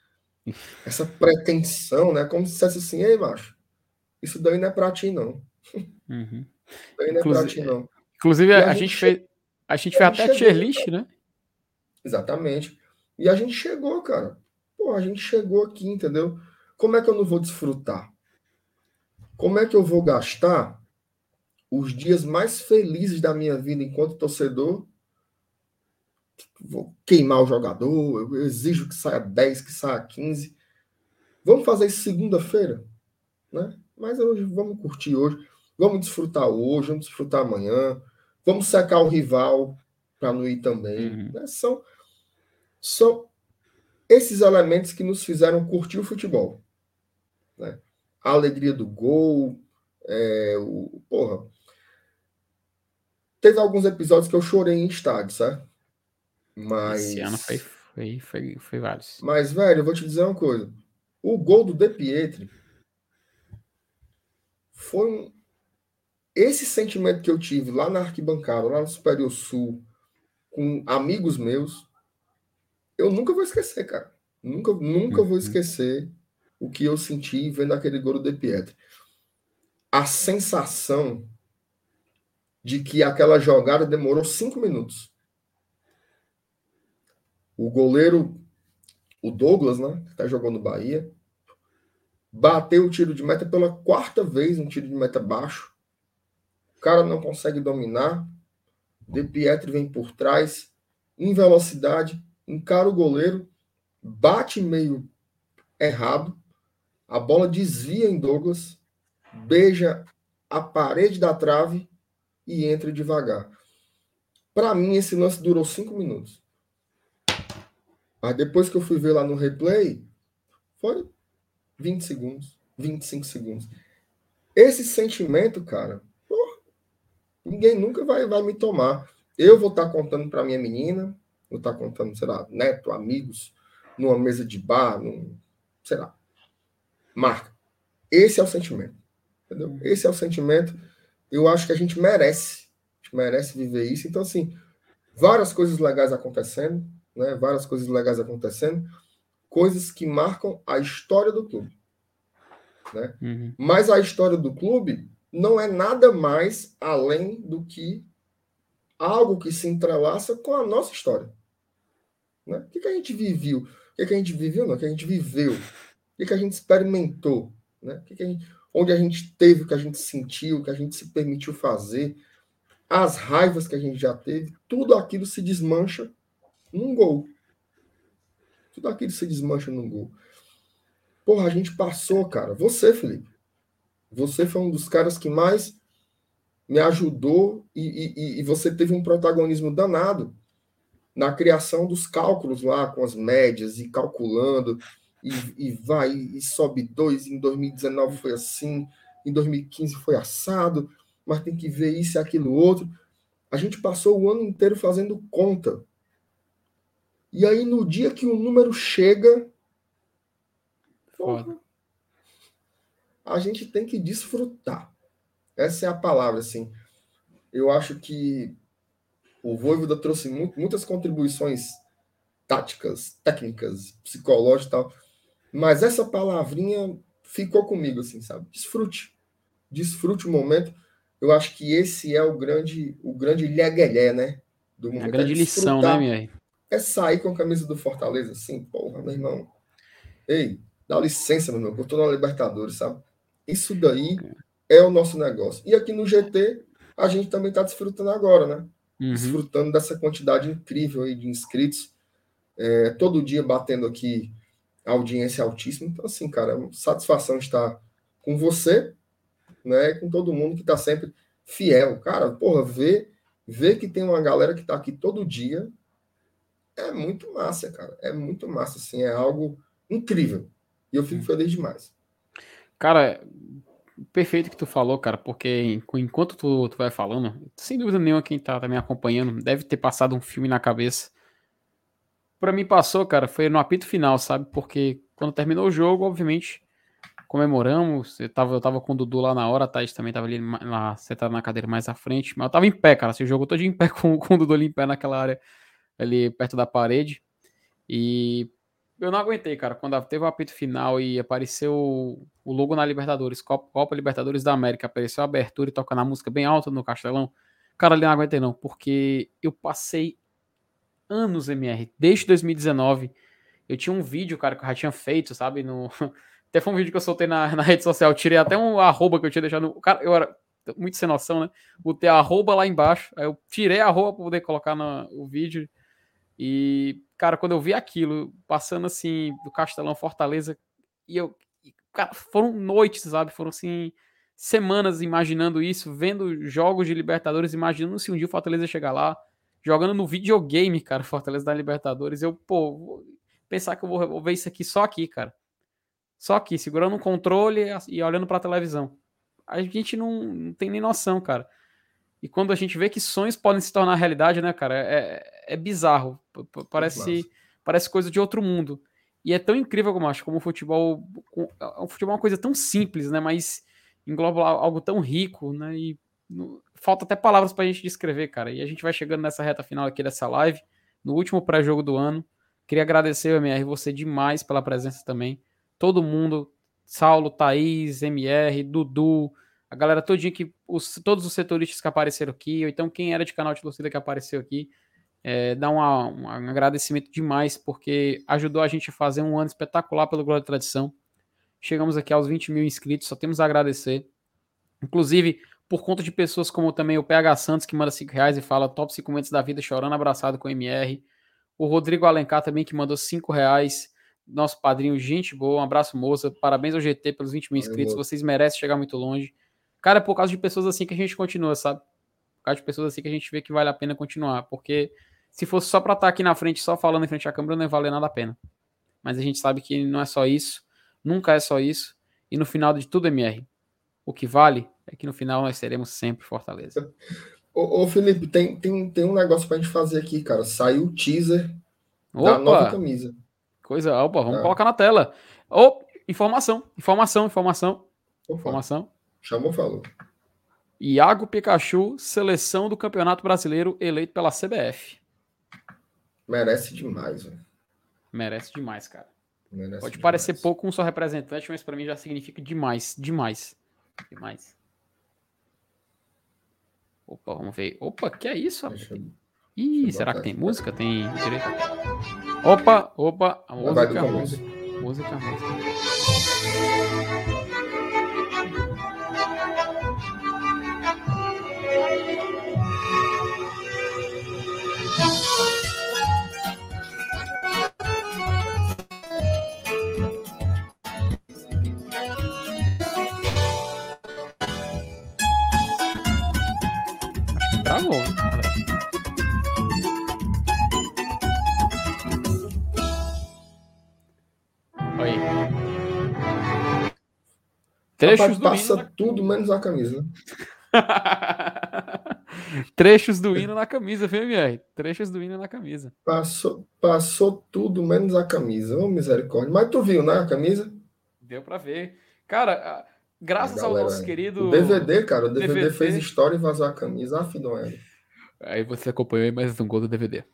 essa pretensão, né? Como se dissesse assim, ei, macho, isso daí não é pra ti, não. Uhum. Isso daí não é pra ti, não. Inclusive, a, a, gente, fez. A gente fez até tier list, né? Exatamente. E a gente chegou, cara. Pô, a gente chegou aqui, entendeu? Como é que eu não vou desfrutar? Como é que eu vou gastar os dias mais felizes da minha vida enquanto torcedor vou queimar o jogador, eu exijo que saia 10, que saia 15. Vamos fazer isso segunda-feira, né? Mas hoje vamos curtir hoje, vamos desfrutar hoje, vamos desfrutar amanhã, vamos secar o rival para não ir também. Uhum. Né? São, são esses elementos que nos fizeram curtir o futebol. Né? A alegria do gol, é, o, porra. Teve alguns episódios que eu chorei em estádio, certo? Mas. Esse ano foi, foi, foi, foi vários. Mas, velho, eu vou te dizer uma coisa. O gol do De Pietri foi um... esse sentimento que eu tive lá na arquibancada, lá no Superior Sul, com amigos meus, eu nunca vou esquecer, cara. Nunca, nunca vou uhum. esquecer o que eu senti vendo aquele gol do De Pietri. A sensação de que aquela jogada demorou cinco minutos. O goleiro, o Douglas, né? Que tá jogando no Bahia, bateu o tiro de meta pela quarta vez, um tiro de meta baixo. O cara não consegue dominar. De Pietri vem por trás, em velocidade, encara o goleiro, bate meio errado, a bola desvia em Douglas, beija a parede da trave e entra devagar. Para mim, esse lance durou cinco minutos. Mas depois que eu fui ver lá no replay, foi 20 segundos, 25 segundos. Esse sentimento, cara, ninguém nunca vai, vai me tomar. Eu vou estar tá contando para minha menina, vou estar tá contando, sei lá, neto, amigos, numa mesa de bar, num, sei lá. Marca. Esse é o sentimento. Entendeu? Uhum. Esse é o sentimento. Eu acho que a gente merece. A gente merece viver isso. Então, assim, várias coisas legais acontecendo né? Várias coisas legais acontecendo, coisas que marcam a história do clube, né? Uhum. Mas a história do clube não é nada mais além do que algo que se entrelaça com a nossa história. Né? O que, que a gente viveu? O que, que a gente viveu? Não, o que a gente viveu? O que, que a gente experimentou? Né? O que, que a gente, onde a gente teve, o que a gente sentiu, o que a gente se permitiu fazer, as raivas que a gente já teve, tudo aquilo se desmancha num gol. Tudo aquilo se desmancha num gol. Porra, a gente passou, cara. Você, Felipe. Você foi um dos caras que mais me ajudou e, e, e você teve um protagonismo danado na criação dos cálculos lá, com as médias e calculando, e, e vai e sobe dois. Em 2019 foi assim, em 2015 foi assado, mas tem que ver isso e aquilo outro. A gente passou o ano inteiro fazendo conta e aí, no dia que o número chega. Porra, a gente tem que desfrutar. Essa é a palavra, assim. Eu acho que o Voivoda trouxe muito, muitas contribuições táticas, técnicas, psicológicas e tal. Mas essa palavrinha ficou comigo, assim, sabe? Desfrute. Desfrute o momento. Eu acho que esse é o grande, o grande lheguelé, né? Do momento. A grande é lição, né, minha? É sair com a camisa do Fortaleza, assim, porra, meu irmão. Ei, dá licença, meu irmão, eu tô na Libertadores, sabe? Isso daí é o nosso negócio. E aqui no GT, a gente também está desfrutando agora, né? Uhum. Desfrutando dessa quantidade incrível aí de inscritos. É, todo dia batendo aqui audiência altíssima. Então, assim, cara, satisfação estar com você, né? Com todo mundo que está sempre fiel. Cara, porra, ver, ver que tem uma galera que está aqui todo dia é muito massa, cara. É muito massa, assim, é algo incrível. E eu fico feliz demais. Cara, perfeito que tu falou, cara, porque enquanto tu, tu vai falando, sem dúvida nenhuma, quem tá também acompanhando deve ter passado um filme na cabeça. Pra mim passou, cara, foi no apito final, sabe? Porque quando terminou o jogo, obviamente, comemoramos. Eu tava, eu tava com o Dudu lá na hora, a Thaís também tava ali lá, sentado na cadeira mais à frente. Mas eu tava em pé, cara. Esse jogo todo em pé com, com o Dudu ali em pé naquela área ali perto da parede. E eu não aguentei, cara. Quando teve o apito final e apareceu o logo na Libertadores, Copa, Copa, Libertadores da América, apareceu a abertura e tocando a música bem alta no Castelão. Cara, ali não aguentei não, porque eu passei anos MR, desde 2019. Eu tinha um vídeo, cara, que eu já tinha feito, sabe? No... Até foi um vídeo que eu soltei na, na rede social. Eu tirei até um arroba que eu tinha deixado no. Cara, eu era muito sem noção, né? Botei arroba lá embaixo. Aí eu tirei a arroba pra poder colocar no o vídeo. E, cara, quando eu vi aquilo, passando assim, do Castelão Fortaleza, e eu. Cara, foram noites, sabe? Foram assim, semanas imaginando isso, vendo jogos de Libertadores, imaginando se um dia o Fortaleza chegar lá, jogando no videogame, cara, Fortaleza da Libertadores. Eu, pô, pensar que eu vou, vou ver isso aqui só aqui, cara. Só aqui, segurando um controle e olhando pra televisão. A gente não, não tem nem noção, cara. E quando a gente vê que sonhos podem se tornar realidade, né, cara, é, é bizarro. Parece, parece coisa de outro mundo. E é tão incrível como acho, como o futebol. O futebol é uma coisa tão simples, né? Mas engloba algo tão rico, né? E no, falta até palavras pra gente descrever, cara. E a gente vai chegando nessa reta final aqui dessa live, no último pré-jogo do ano. Queria agradecer, MR, você demais pela presença também. Todo mundo, Saulo, Thaís, MR, Dudu, a galera todinha que. Os, todos os setoristas que apareceram aqui, ou então quem era de canal de torcida que apareceu aqui, é, dá uma, um agradecimento demais, porque ajudou a gente a fazer um ano espetacular pelo Glória e Tradição. Chegamos aqui aos 20 mil inscritos, só temos a agradecer. Inclusive, por conta de pessoas como também o PH Santos, que manda 5 reais e fala top 5 momentos da vida, chorando abraçado com o MR. O Rodrigo Alencar também, que mandou 5 reais. Nosso padrinho, gente boa, um abraço, moça. Parabéns ao GT pelos 20 mil inscritos. Vocês merecem chegar muito longe. Cara, é por causa de pessoas assim que a gente continua, sabe? Por causa de pessoas assim que a gente vê que vale a pena continuar. Porque se fosse só pra estar tá aqui na frente, só falando em frente à câmera, não ia valer nada a pena. Mas a gente sabe que não é só isso. Nunca é só isso. E no final de tudo, MR, o que vale é que no final nós seremos sempre Fortaleza. Ô, ô Felipe, tem, tem, tem um negócio pra gente fazer aqui, cara. Saiu o teaser opa, da nova camisa. Coisa, opa, vamos é. colocar na tela. Ô, informação, informação, informação. Opa. Informação. Chamou, falou. Iago Pikachu, seleção do Campeonato Brasileiro, eleito pela CBF. Merece demais, velho. Merece demais, cara. Merece Pode demais. parecer pouco um só representante, mas para mim já significa demais, demais. Demais. Opa, vamos ver. Opa, que é isso? Deixa, Ih, será que tem música? Tem direito? Opa, opa, a música, música, música, música. Trechos do passa hino tudo menos a camisa. Trechos do hino na camisa, VMR. Trechos do hino na camisa. Passou, passou tudo menos a camisa. Ô, oh, misericórdia. Mas tu viu, né, a camisa? Deu pra ver. Cara, Graças ao nosso querido. O DVD, cara, o DVD, DVD, fez história e vazou a camisa. Ah, Noel. Aí você acompanhou mais um gol do DVD.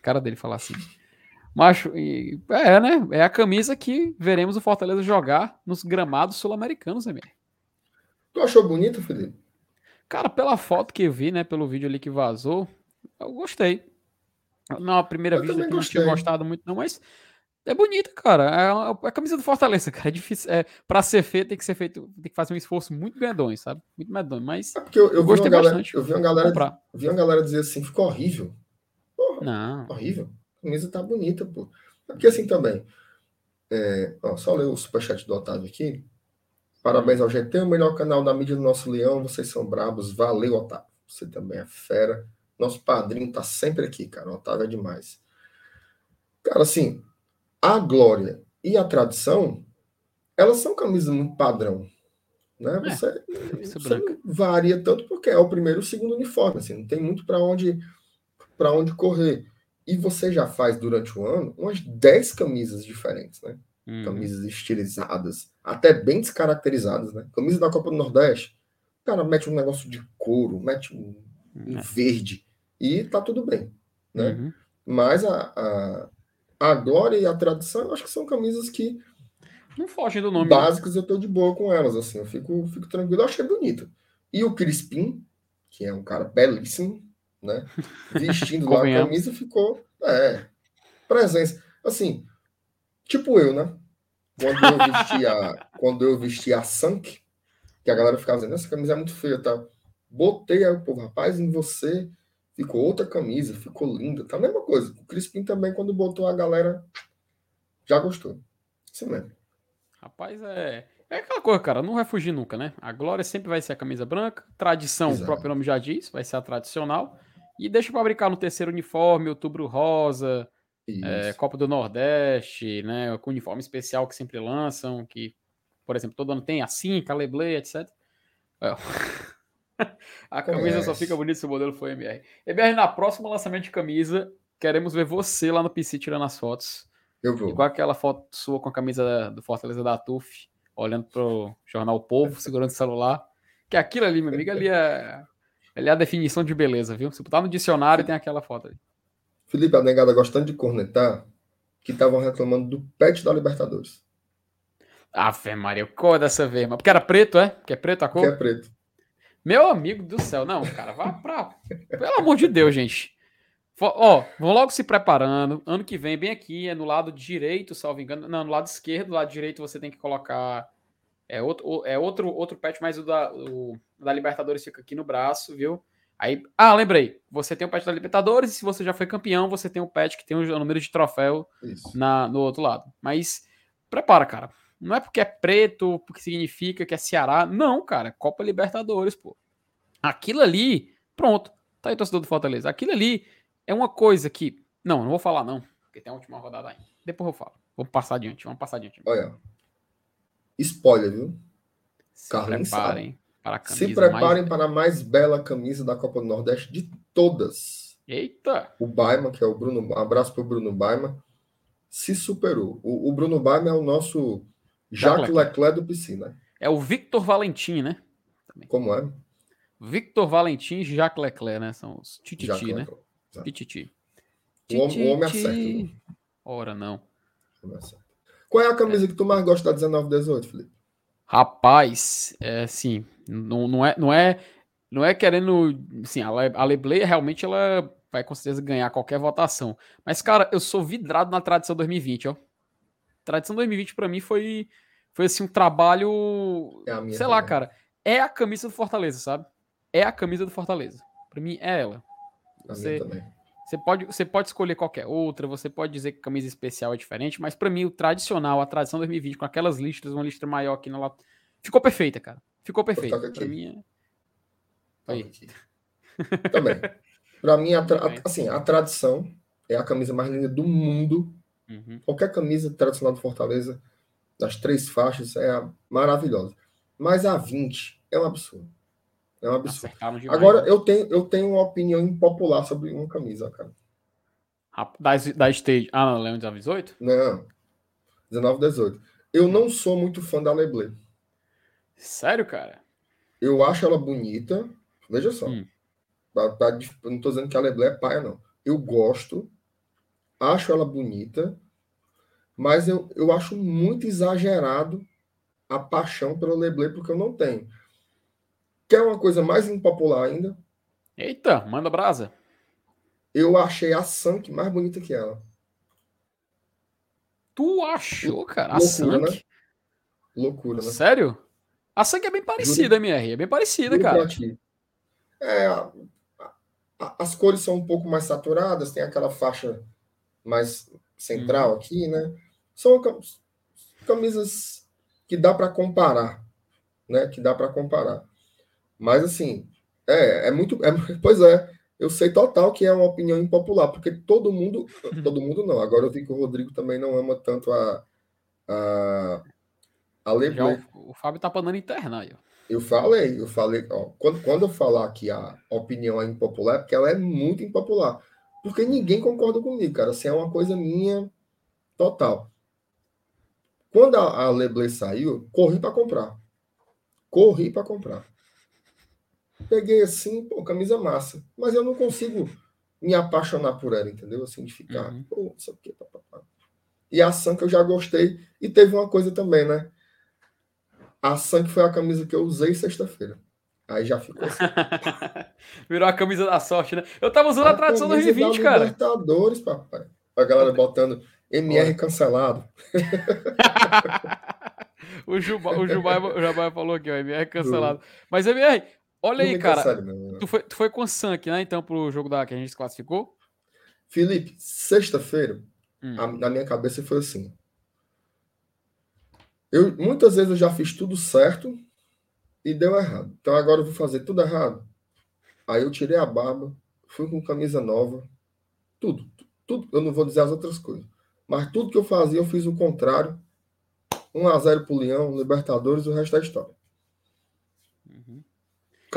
Cara dele falar assim. Macho, e, é, né? É a camisa que veremos o Fortaleza jogar nos gramados sul-americanos, MR. Tu achou bonito, Felipe? Cara, pela foto que eu vi, né? Pelo vídeo ali que vazou, eu gostei. Na primeira eu vista eu não tinha gostado muito, não, mas é bonita, cara. É a, é a, camisa do Fortaleza, cara. É difícil. É, pra ser feito, tem que ser feito. Tem que fazer um esforço muito medonho, sabe? Muito medonho. Mas. É porque eu, eu, gostei galera, bastante. Eu vi uma galera. Eu vi uma galera dizer assim, ficou horrível. Porra, não. Horrível. A camisa tá bonita, pô. Porque assim também. É, ó, só ler o superchat do Otávio aqui. Parabéns ao GT, o melhor canal da mídia do nosso leão. Vocês são brabos. Valeu, Otávio. Você também é fera. Nosso padrinho tá sempre aqui, cara. O Otávio é demais. Cara, assim, a glória e a tradição, elas são camisas muito padrão. Né? É, você, você varia tanto porque é o primeiro e o segundo uniforme, assim, não tem muito para onde para onde correr. E você já faz durante o ano umas 10 camisas diferentes, né? Uhum. Camisas estilizadas, até bem descaracterizadas, né? Camisa da Copa do Nordeste, o cara mete um negócio de couro, mete um, é. verde e tá tudo bem, né? Uhum. Mas a, a, a glória e a tradição, eu acho que são camisas que. Não fogem do nome. Né? Básicas, né? eu tô de boa com elas, assim, eu fico, fico tranquilo, eu achei bonito. E o Crispim, que é um cara belíssimo, né? Vestindo lá a camisa, ficou. É. Presença. Assim, tipo eu, né? Quando eu vesti a, quando eu vesti a Sank, que a galera ficava dizendo, essa camisa é muito feia, tá? Botei aí o povo, rapaz, em você ficou outra camisa, ficou linda. Tá a mesma coisa. O Crispim também, quando botou a galera, já gostou. Isso mesmo. Rapaz, é. É aquela coisa, cara, não vai fugir nunca, né? A glória sempre vai ser a camisa branca. Tradição, Exato. o próprio nome já diz, vai ser a tradicional. E deixa para brincar no terceiro uniforme, outubro rosa, é, Copa do Nordeste, né? Com uniforme especial que sempre lançam, que, por exemplo, todo ano tem assim, Caleblay, etc. É. a camisa só fica bonita se o modelo for MR. MR, na próxima lançamento de camisa, queremos ver você lá no PC tirando as fotos. Eu vou. Igual aquela foto sua com a camisa do Fortaleza da TUF, olhando pro jornal Povo, segurando o celular. Que aquilo ali, meu amigo, ali é, ali é a definição de beleza, viu? Se botar no dicionário, tem aquela foto ali. Felipe, a negada gostando de cornetar, que estavam reclamando do pet da Libertadores. Ave Maria, qual é dessa vez? Porque era preto, é? Porque é preto a cor? Que é preto. Meu amigo do céu, não, cara, vá pra. Pelo amor de Deus, gente. Ó, vão logo se preparando. Ano que vem, bem aqui, é no lado direito, salvo engano. Não, no lado esquerdo, no lado direito você tem que colocar. É outro, é outro, outro patch, mas o da, o da Libertadores fica aqui no braço, viu? Aí, ah, lembrei. Você tem o patch da Libertadores e se você já foi campeão, você tem o patch que tem o número de troféu na, no outro lado. Mas prepara, cara. Não é porque é preto, porque significa que é Ceará. Não, cara. Copa Libertadores, pô. Aquilo ali, pronto. Tá aí, torcedor do Fortaleza. Aquilo ali é uma coisa que. Não, não vou falar, não. Porque tem a última rodada aí. Depois eu falo. Vamos passar adiante. Vamos passar adiante. Olha. Spoiler, viu? Se Carlinhos preparem para a camisa. Se preparem mais... para a mais bela camisa da Copa do Nordeste de todas. Eita! O Baima, que é o Bruno. Abraço para o Bruno Baima. Se superou. O, o Bruno Baima é o nosso Jacques Leclerc do Piscina. É o Victor Valentim, né? Também. Como é? Victor Valentim e Jacques Leclerc, né? São os Tititi, né? Tititi. O homem, o homem acerta. Né? Ora, não. Qual é a camisa é. que tu mais gosta da 1918, Felipe? Rapaz, é sim, não, não, é, não é não é querendo, assim, a, a Leblay realmente ela vai com certeza ganhar qualquer votação. Mas cara, eu sou vidrado na tradição 2020, ó. Tradição 2020 para mim foi foi assim um trabalho, é sei também. lá, cara, é a camisa do Fortaleza, sabe? É a camisa do Fortaleza. Para mim é ela. Você, você pode, você pode escolher qualquer outra, você pode dizer que camisa especial é diferente, mas para mim o tradicional, a tradição 2020 com aquelas listras, uma listra maior aqui na lata, ficou perfeita, cara. Ficou perfeita. Para mim é Aí. Também. Para mim, a tra... assim, a tradição é a camisa mais linda do mundo Uhum. Qualquer camisa tradicional do Fortaleza, das três faixas, é maravilhosa. Mas a 20 é um absurdo. É um absurdo. Agora, né? eu tenho, eu tenho uma opinião impopular sobre uma camisa, cara. Da, da Stage. Ah, não, Leão 18? Não. 19, 18. Eu não sou muito fã da Leblé. Sério, cara? Eu acho ela bonita. Veja só. Hum. Tá, tá, não tô dizendo que a Leblé é paia, não. Eu gosto, acho ela bonita, mas eu, eu acho muito exagerado a paixão pela Leblé, porque eu não tenho. Quer uma coisa mais impopular ainda? Eita, manda brasa. Eu achei a Sank mais bonita que ela. Tu achou, cara? A Loucura, Sank? Né? Loucura, né? Sério? A Sank é bem parecida, Juro, MR. É bem parecida, cara. É, a, a, as cores são um pouco mais saturadas, tem aquela faixa mais central hum. aqui, né? São camisas que dá para comparar, né? Que dá para comparar. Mas assim, é, é muito, é, pois é, eu sei total que é uma opinião impopular, porque todo mundo, todo mundo não. Agora eu vi que o Rodrigo também não ama tanto a a, a Leblé. O, o Fábio tá panando interna aí. Eu falei, eu falei, ó, quando, quando eu falar que a opinião é impopular, é porque ela é muito impopular. Porque ninguém concorda comigo, cara. Assim, é uma coisa minha total. Quando a, a Leblé saiu, corri para comprar. Corri para comprar. Peguei assim, pô, camisa massa. Mas eu não consigo me apaixonar por ela, entendeu? Assim, de ficar, uhum. pô, não sei o quê, papapá. E a Sanka eu já gostei. E teve uma coisa também, né? A Sanka foi a camisa que eu usei sexta-feira. Aí já ficou assim. Virou a camisa da sorte, né? Eu tava usando a, a tradição 2020, cara. Libertadores, papai. A galera botando MR cancelado. o Juba, o o falou aqui, ó, MR cancelado. Mas MR, olha aí, cara. Não, tu, foi, tu foi com o Sank, né? Então, pro jogo da que a gente se classificou? Felipe, sexta-feira, hum. na minha cabeça foi assim. Eu, muitas vezes eu já fiz tudo certo e deu errado. Então agora eu vou fazer tudo errado. Aí eu tirei a barba, fui com camisa nova, tudo, tudo. Eu não vou dizer as outras coisas, mas tudo que eu fazia eu fiz o contrário. 1 a 0 pro Leão, Libertadores, o resto da história. Uhum.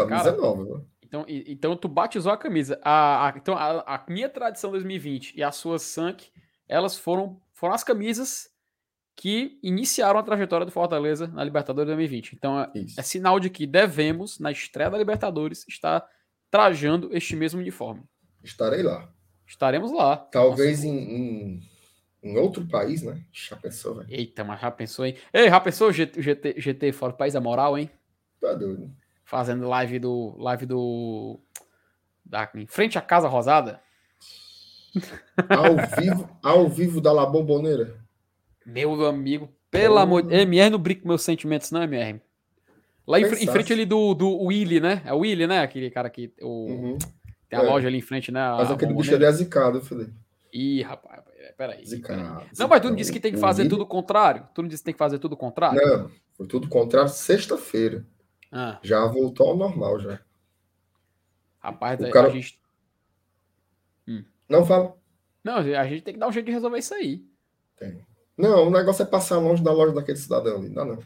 Camisa Cara, nova, né? Então, então tu batizou a camisa. A, a então a, a, minha tradição 2020 e a sua Sank, elas foram foram as camisas que iniciaram a trajetória do Fortaleza na Libertadores 2020. Então é, é, sinal de que devemos, na estreia da Libertadores, estar trajando este mesmo uniforme. Estarei lá. Estaremos lá. Talvez em, em, em, outro país, né? Já pensou, velho? Eita, mas já pensou, hein? Ei, já pensou o GT, GT, GT fora do país da moral, hein? Tá doido. Fazendo live do. Live do. Da, em frente à Casa Rosada. Ao vivo, ao vivo da La Bomboneira. Meu amigo, pelo oh. amor de MR não brinca com meus sentimentos, não, MR. Lá em, em, frente ali do, do Willy, né? É o Willy, né? Aquele cara que. O, uhum. Tem a é. loja ali em frente, né? Mas aquele bicho ali é zicado, Felipe. Ih, rapaz, peraí. Zicado, peraí. Não, mas tu não disse que tem que fazer tudo o contrário? Tu não disse que tem que fazer tudo o contrário? Não, foi tudo o contrário sexta-feira. Ah. Já voltou ao normal, já. Rapaz, o cara... a gente. Hum. Não fala. Não, a gente tem que dar um jeito de resolver isso aí. Tem. Não, o negócio é passar longe da loja daquele cidadão ali. Não, não.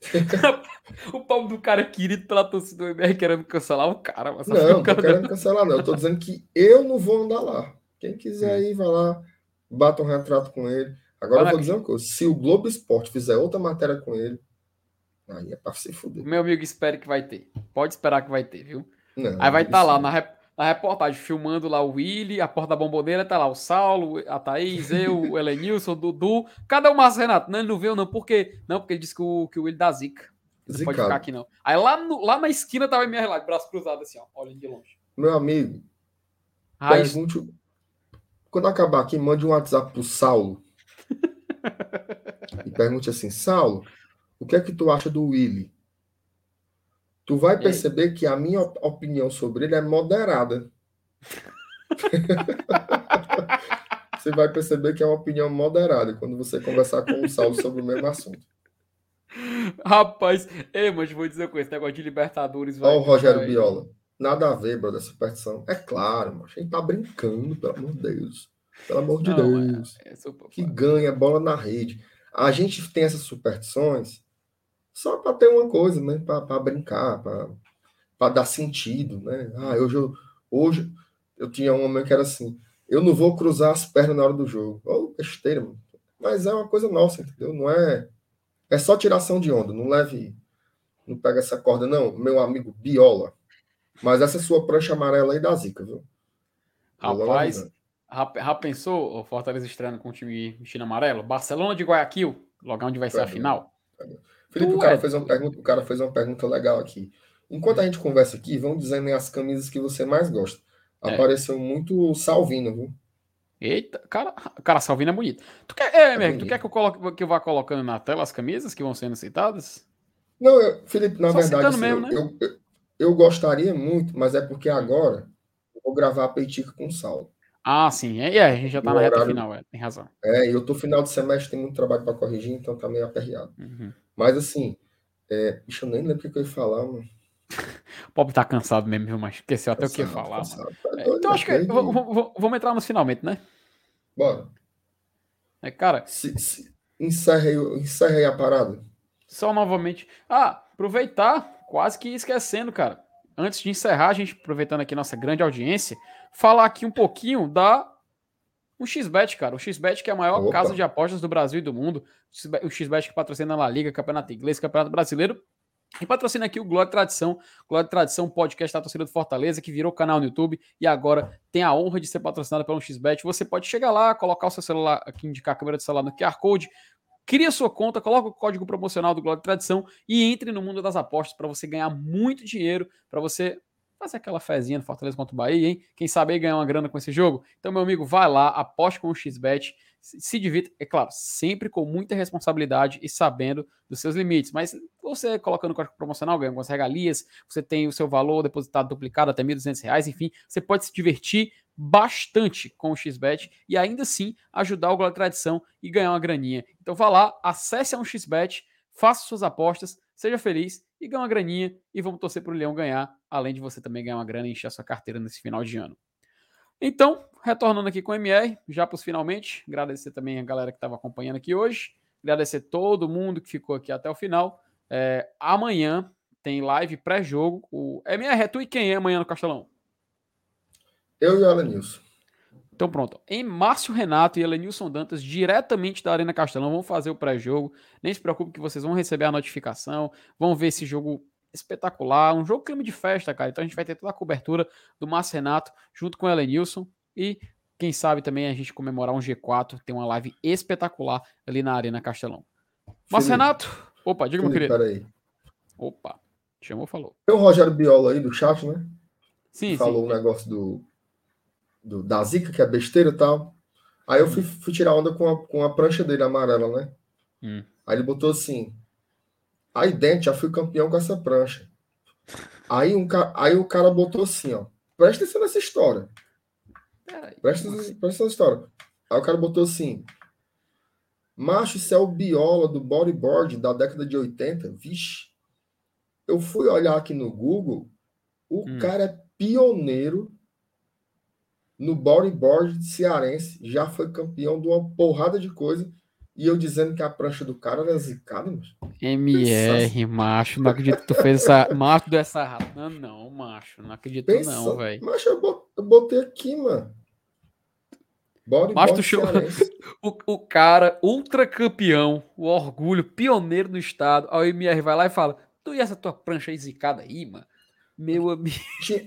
o pau do cara querido pela torcida do MR querendo cancelar o cara. Mas não, não tô querendo cancelar, não. Eu tô dizendo que eu não vou andar lá. Quem quiser ir, vai lá, bata um retrato com ele. Agora eu vou dizer uma coisa: se o Globo Esporte fizer outra matéria com ele, aí é pra se fuder. Meu amigo, espere que vai ter. Pode esperar que vai ter, viu? Não, aí vai estar tá lá na, na reportagem, filmando lá o Willy, a porta da bomboneira, tá lá o Saulo, a Thaís, eu, o Elenilson, o Dudu. Cadê o Márcio Renato? Não, ele não veio, não. Por quê? Não, porque ele disse que o, que o Willy dá zica. Não pode ficar aqui, não. Aí lá, no, lá na esquina tava minha relato, braço cruzado assim, ó, olhando de longe. Meu amigo, ah, pergunte... Isso... Quando acabar aqui, mande um WhatsApp pro Saulo. e pergunte assim, Saulo, o que é que tu acha do Willy? tu vai perceber que a minha opinião sobre ele é moderada. você vai perceber que é uma opinião moderada quando você conversar com o Saulo sobre o mesmo assunto. Rapaz, ei, mas vou dizer com esse negócio de Libertadores. Olha o Rogério. Biola. Nada a ver, brother, superstição. É claro, mas a gente tá brincando, pelo amor de Deus. Pelo amor de Não, Deus. É, é que ganha bola na rede. A gente tem essas superstições só para ter uma coisa, né? Para brincar, para dar sentido, né? Ah, hoje eu, hoje eu tinha um momento que era assim: eu não vou cruzar as pernas na hora do jogo. Oh, besteira, mano. Mas é uma coisa nossa, entendeu? Não é. É só tiração de onda, não leve. não pega essa corda, não, meu amigo Biola. Mas essa sua prancha amarela aí da zica, viu? Rapaz, já pensou o Fortaleza estreando com o time vestindo amarelo? Barcelona de Guayaquil, logo onde vai ser a final. Felipe, o cara, é... fez uma pergunta, o cara fez uma pergunta legal aqui. Enquanto a gente conversa aqui, vão dizendo as camisas que você mais gosta. É. Apareceu muito Salvino, viu? Eita, cara, cara, Salvino é bonito. Tu quer, é, é tu quer que eu, coloque, que eu vá colocando na tela as camisas que vão sendo citadas? Não, eu, Felipe, na Só verdade, assim, mesmo, né? eu, eu, eu, gostaria muito, mas é porque agora eu vou gravar a Peitica com o Saulo. Ah, sim. É, é, a gente já tá no na horário, reta final, é, tem razão. É, eu tô final de semestre, tem muito trabalho para corrigir, então tá meio aperreado. Uhum. Mas assim, é, bicho, eu nem lembro o que eu ia falar, mano. O Bob tá cansado mesmo, viu? Mas esqueceu até cansado, o que ia falar. Tá é, então acho que vamos entrar nos finalmente, né? Bora. É, cara. Se, se, encerre aí a parada. Só novamente. Ah, aproveitar, quase que esquecendo, cara. Antes de encerrar, a gente aproveitando aqui nossa grande audiência, falar aqui um pouquinho da o XBet, cara. O XBet que é a maior Opa. casa de apostas do Brasil e do mundo. O XBet que patrocina a La Liga, Campeonato Inglês, Campeonato Brasileiro e patrocina aqui o Glória Tradição. Glória Tradição, podcast da torcida do Fortaleza, que virou canal no YouTube e agora tem a honra de ser patrocinado pelo XBet. Você pode chegar lá, colocar o seu celular aqui, indicar a câmera do celular no QR Code, cria sua conta, coloca o código promocional do Glória Tradição e entre no mundo das apostas para você ganhar muito dinheiro, para você fazer aquela fezinha no Fortaleza contra o Bahia, hein? Quem sabe aí ganhar uma grana com esse jogo? Então, meu amigo, vai lá, aposte com o XBet se divirta, é claro, sempre com muita responsabilidade e sabendo dos seus limites. Mas você colocando código promocional, ganha algumas regalias, você tem o seu valor depositado duplicado até R$ 1.200, enfim, você pode se divertir bastante com o XBet e ainda assim ajudar o Globo Tradição e ganhar uma graninha. Então vá lá, acesse a um XBet, faça suas apostas, seja feliz e ganhe uma graninha e vamos torcer para o Leão ganhar, além de você também ganhar uma grana e encher a sua carteira nesse final de ano. Então, retornando aqui com o MR, já para os finalmente, agradecer também a galera que estava acompanhando aqui hoje, agradecer todo mundo que ficou aqui até o final. É, amanhã tem live pré-jogo. O MR, é tu e quem é amanhã no Castelão? Eu e o Elenilson. Então pronto. Em Márcio Renato e Elenilson Dantas, diretamente da Arena Castelão, vão fazer o pré-jogo. Nem se preocupe que vocês vão receber a notificação, vão ver esse jogo espetacular, um jogo clima de festa, cara. Então a gente vai ter toda a cobertura do Márcio Renato junto com o Elenilson e quem sabe também a gente comemorar um G4, tem uma live espetacular ali na Arena Castelão. Márcio Renato, opa, diga meu querido. Peraí. Opa, chamou, falou. Tem o Rogério Biola aí do chat, né? Sim, Falou o um negócio do, do, da zica, que é besteira e tal. Aí eu fui, fui tirar onda com a, com a prancha dele amarela, né? Hum. Aí ele botou assim: Aí dentro já fui campeão com essa prancha. Aí, um, aí o cara botou assim, ó. Presta atenção nessa história. Presta, presta atenção nessa história. Aí o cara botou assim. Macho, isso é o Biola do bodyboard da década de 80. Vixe. Eu fui olhar aqui no Google. O hum. cara é pioneiro no bodyboard cearense. Já foi campeão de uma porrada de coisa. E eu dizendo que a prancha do cara era zicada, mas... MR, macho, não acredito que tu fez essa. Macho dessa rata. Não, não, macho, não acredito Pensa... não, velho. Macho, eu botei aqui, mano. Body, Macho, tu show... o, o cara, ultra campeão, o orgulho, pioneiro no estado. A MR vai lá e fala: Tu e essa tua prancha aí zicada aí, mano? Meu amigo.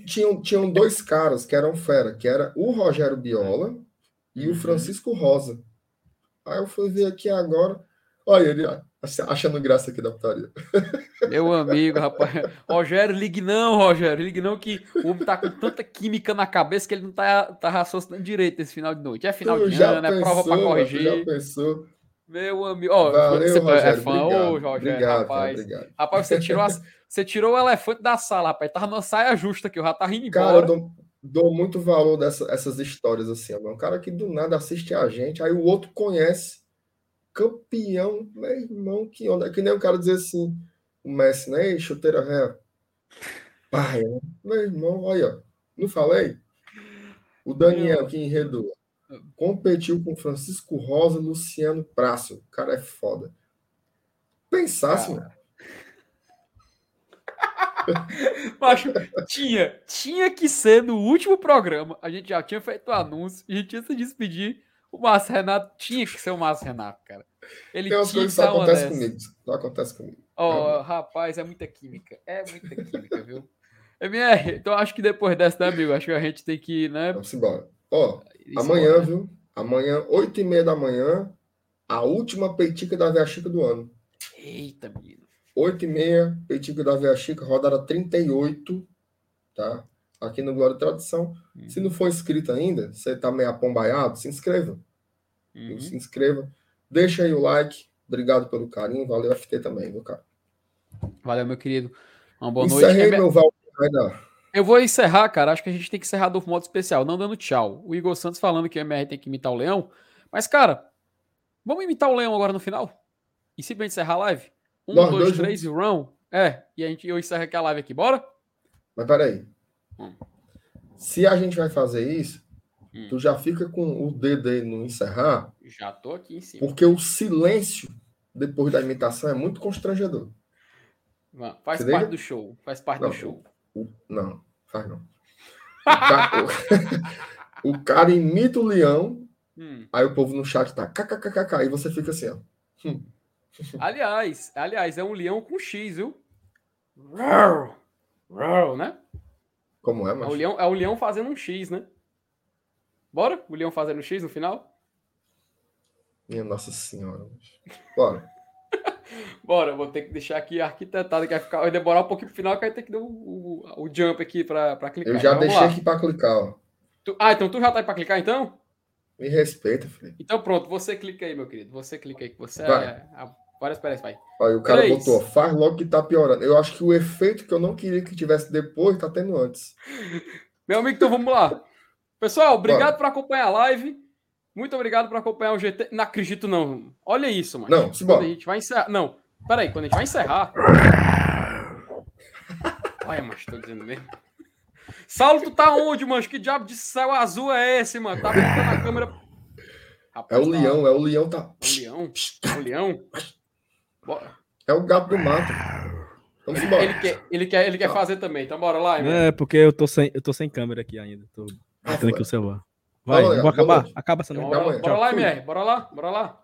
Tinham, tinham dois caras que eram fera, que era o Rogério Biola e uhum. o Francisco Rosa. Aí eu fui ver aqui agora. Olha ele achando graça aqui da putaria. Meu amigo, rapaz. Rogério, ligue não, Rogério. Ligue não que o homem tá com tanta química na cabeça que ele não tá, tá raciocinando direito esse final de noite. É final tu de ano, é prova pra corrigir. Já pensou? Meu amigo. Ó, Valeu, você é Rogério, é fã, ô, Rogério, obrigado, rapaz. Obrigado. Rapaz, você tirou, as, você tirou o elefante da sala, rapaz. Tava numa saia justa aqui, eu já tá rindo embora. Cara, eu dou, dou muito valor dessas essas histórias assim. Um cara que do nada assiste a gente, aí o outro conhece. Campeão, meu irmão, que onda. É que nem o cara dizer assim, o Messi, né? Chuteira ré. Pai, né? meu irmão, olha, não falei? O Daniel que enredou. Competiu com Francisco Rosa e Luciano Praça. O cara é foda. Pensasse, mano. Macho, tinha, tinha que ser no último programa. A gente já tinha feito o anúncio, a gente ia se despedir. O Márcio Renato tinha que ser o Márcio Renato, cara. Ele Tem umas tinha coisas que só dessas. comigo. Só acontece comigo. Ó, rapaz, é muita química. É muita química, viu? MR, então acho que depois dessa, né, amigo? Acho que a gente tem que, né? Vamos embora. Ó, ir amanhã, embora, né? viu? Amanhã, 8 e meia da manhã, a última peitica da Via Chica do ano. Eita, menino. 8 e meia, peitica da Via Chica, rodada 38, tá? Aqui no Glória e Tradição. Se não for inscrito ainda, você tá meio apombaiado, se inscreva. Uhum. Se inscreva. Deixa aí o like. Obrigado pelo carinho. Valeu, FT também, meu cara. Valeu, meu querido. Uma boa noite. Encerrei MR meu Val. Vai dar. Eu vou encerrar, cara. Acho que a gente tem que encerrar do modo especial, não dando tchau. O Igor Santos falando que o MR tem que imitar o Leão. Mas, cara, vamos imitar o Leão agora no final? E simplesmente encerrar a live? Um, Nós dois, dois três e run? É, e a gente, eu encerro aqui a live aqui, bora? Mas peraí. Hum. Se a gente vai fazer isso, Hum. tu já fica com o dedo aí no encerrar, Já tô aqui em cima. porque o silêncio depois da imitação é muito constrangedor. Faz Você parte liga? do show. Faz parte Não, do show. O- não, faz não. O cara, o- cara imita o leão, Hum. aí o povo no chat tá kkkk, e você fica assim, ó. Aliás, aliás, é um leão com X, viu? Roar, roar, né? Como é, É o, mas leão, é o leão fazendo um X, né? Bora? O leão fazendo um X no final? Minha Nossa Senhora. mas- Bora. Bora, vou ter que deixar aqui arquitetado, que vai, ficar, vai demorar um pouquinho pro final, que vai ter que dar o, o, o jump aqui pra, pra clicar. Eu já Então, deixei aqui pra clicar, ó. Tu- ah, então tu já tá aí pra clicar, então? Me respeita, filho. Então pronto, você clica aí, meu querido. Você clica aí, que você Vai. é... A... Bora esperar isso, vai. Aí o cara Três. botou, faz logo que tá piorando. Eu acho que o efeito que eu não queria que tivesse depois tá tendo antes. Meu amigo, então vamos lá. Pessoal, obrigado por acompanhar a live. Muito obrigado por acompanhar o GT. Não acredito, não. Olha isso, mano. Não, Quando simbora. a gente vai encerrar. Não, peraí, quando a gente vai encerrar. Olha, mas tô dizendo mesmo. Saulo, tu tá onde, mano? Que diabo de céu azul é esse, mano? Tá brincando na câmera. É Rapaz, o tá- leão, é o leão tá. É o leão? É o leão? Bora. É o gato do mato. Vamos Ele, embora. ele quer, ele, quer, ele quer fazer também, então bora lá, irmão. É, porque eu tô sem, eu tô sem câmera aqui ainda. Tô Ah, aqui o celular. Vai, Falou, vou acabar? noite. Acaba essa Então, noite. Até bora, bora lá. MR. Bora lá, bora lá.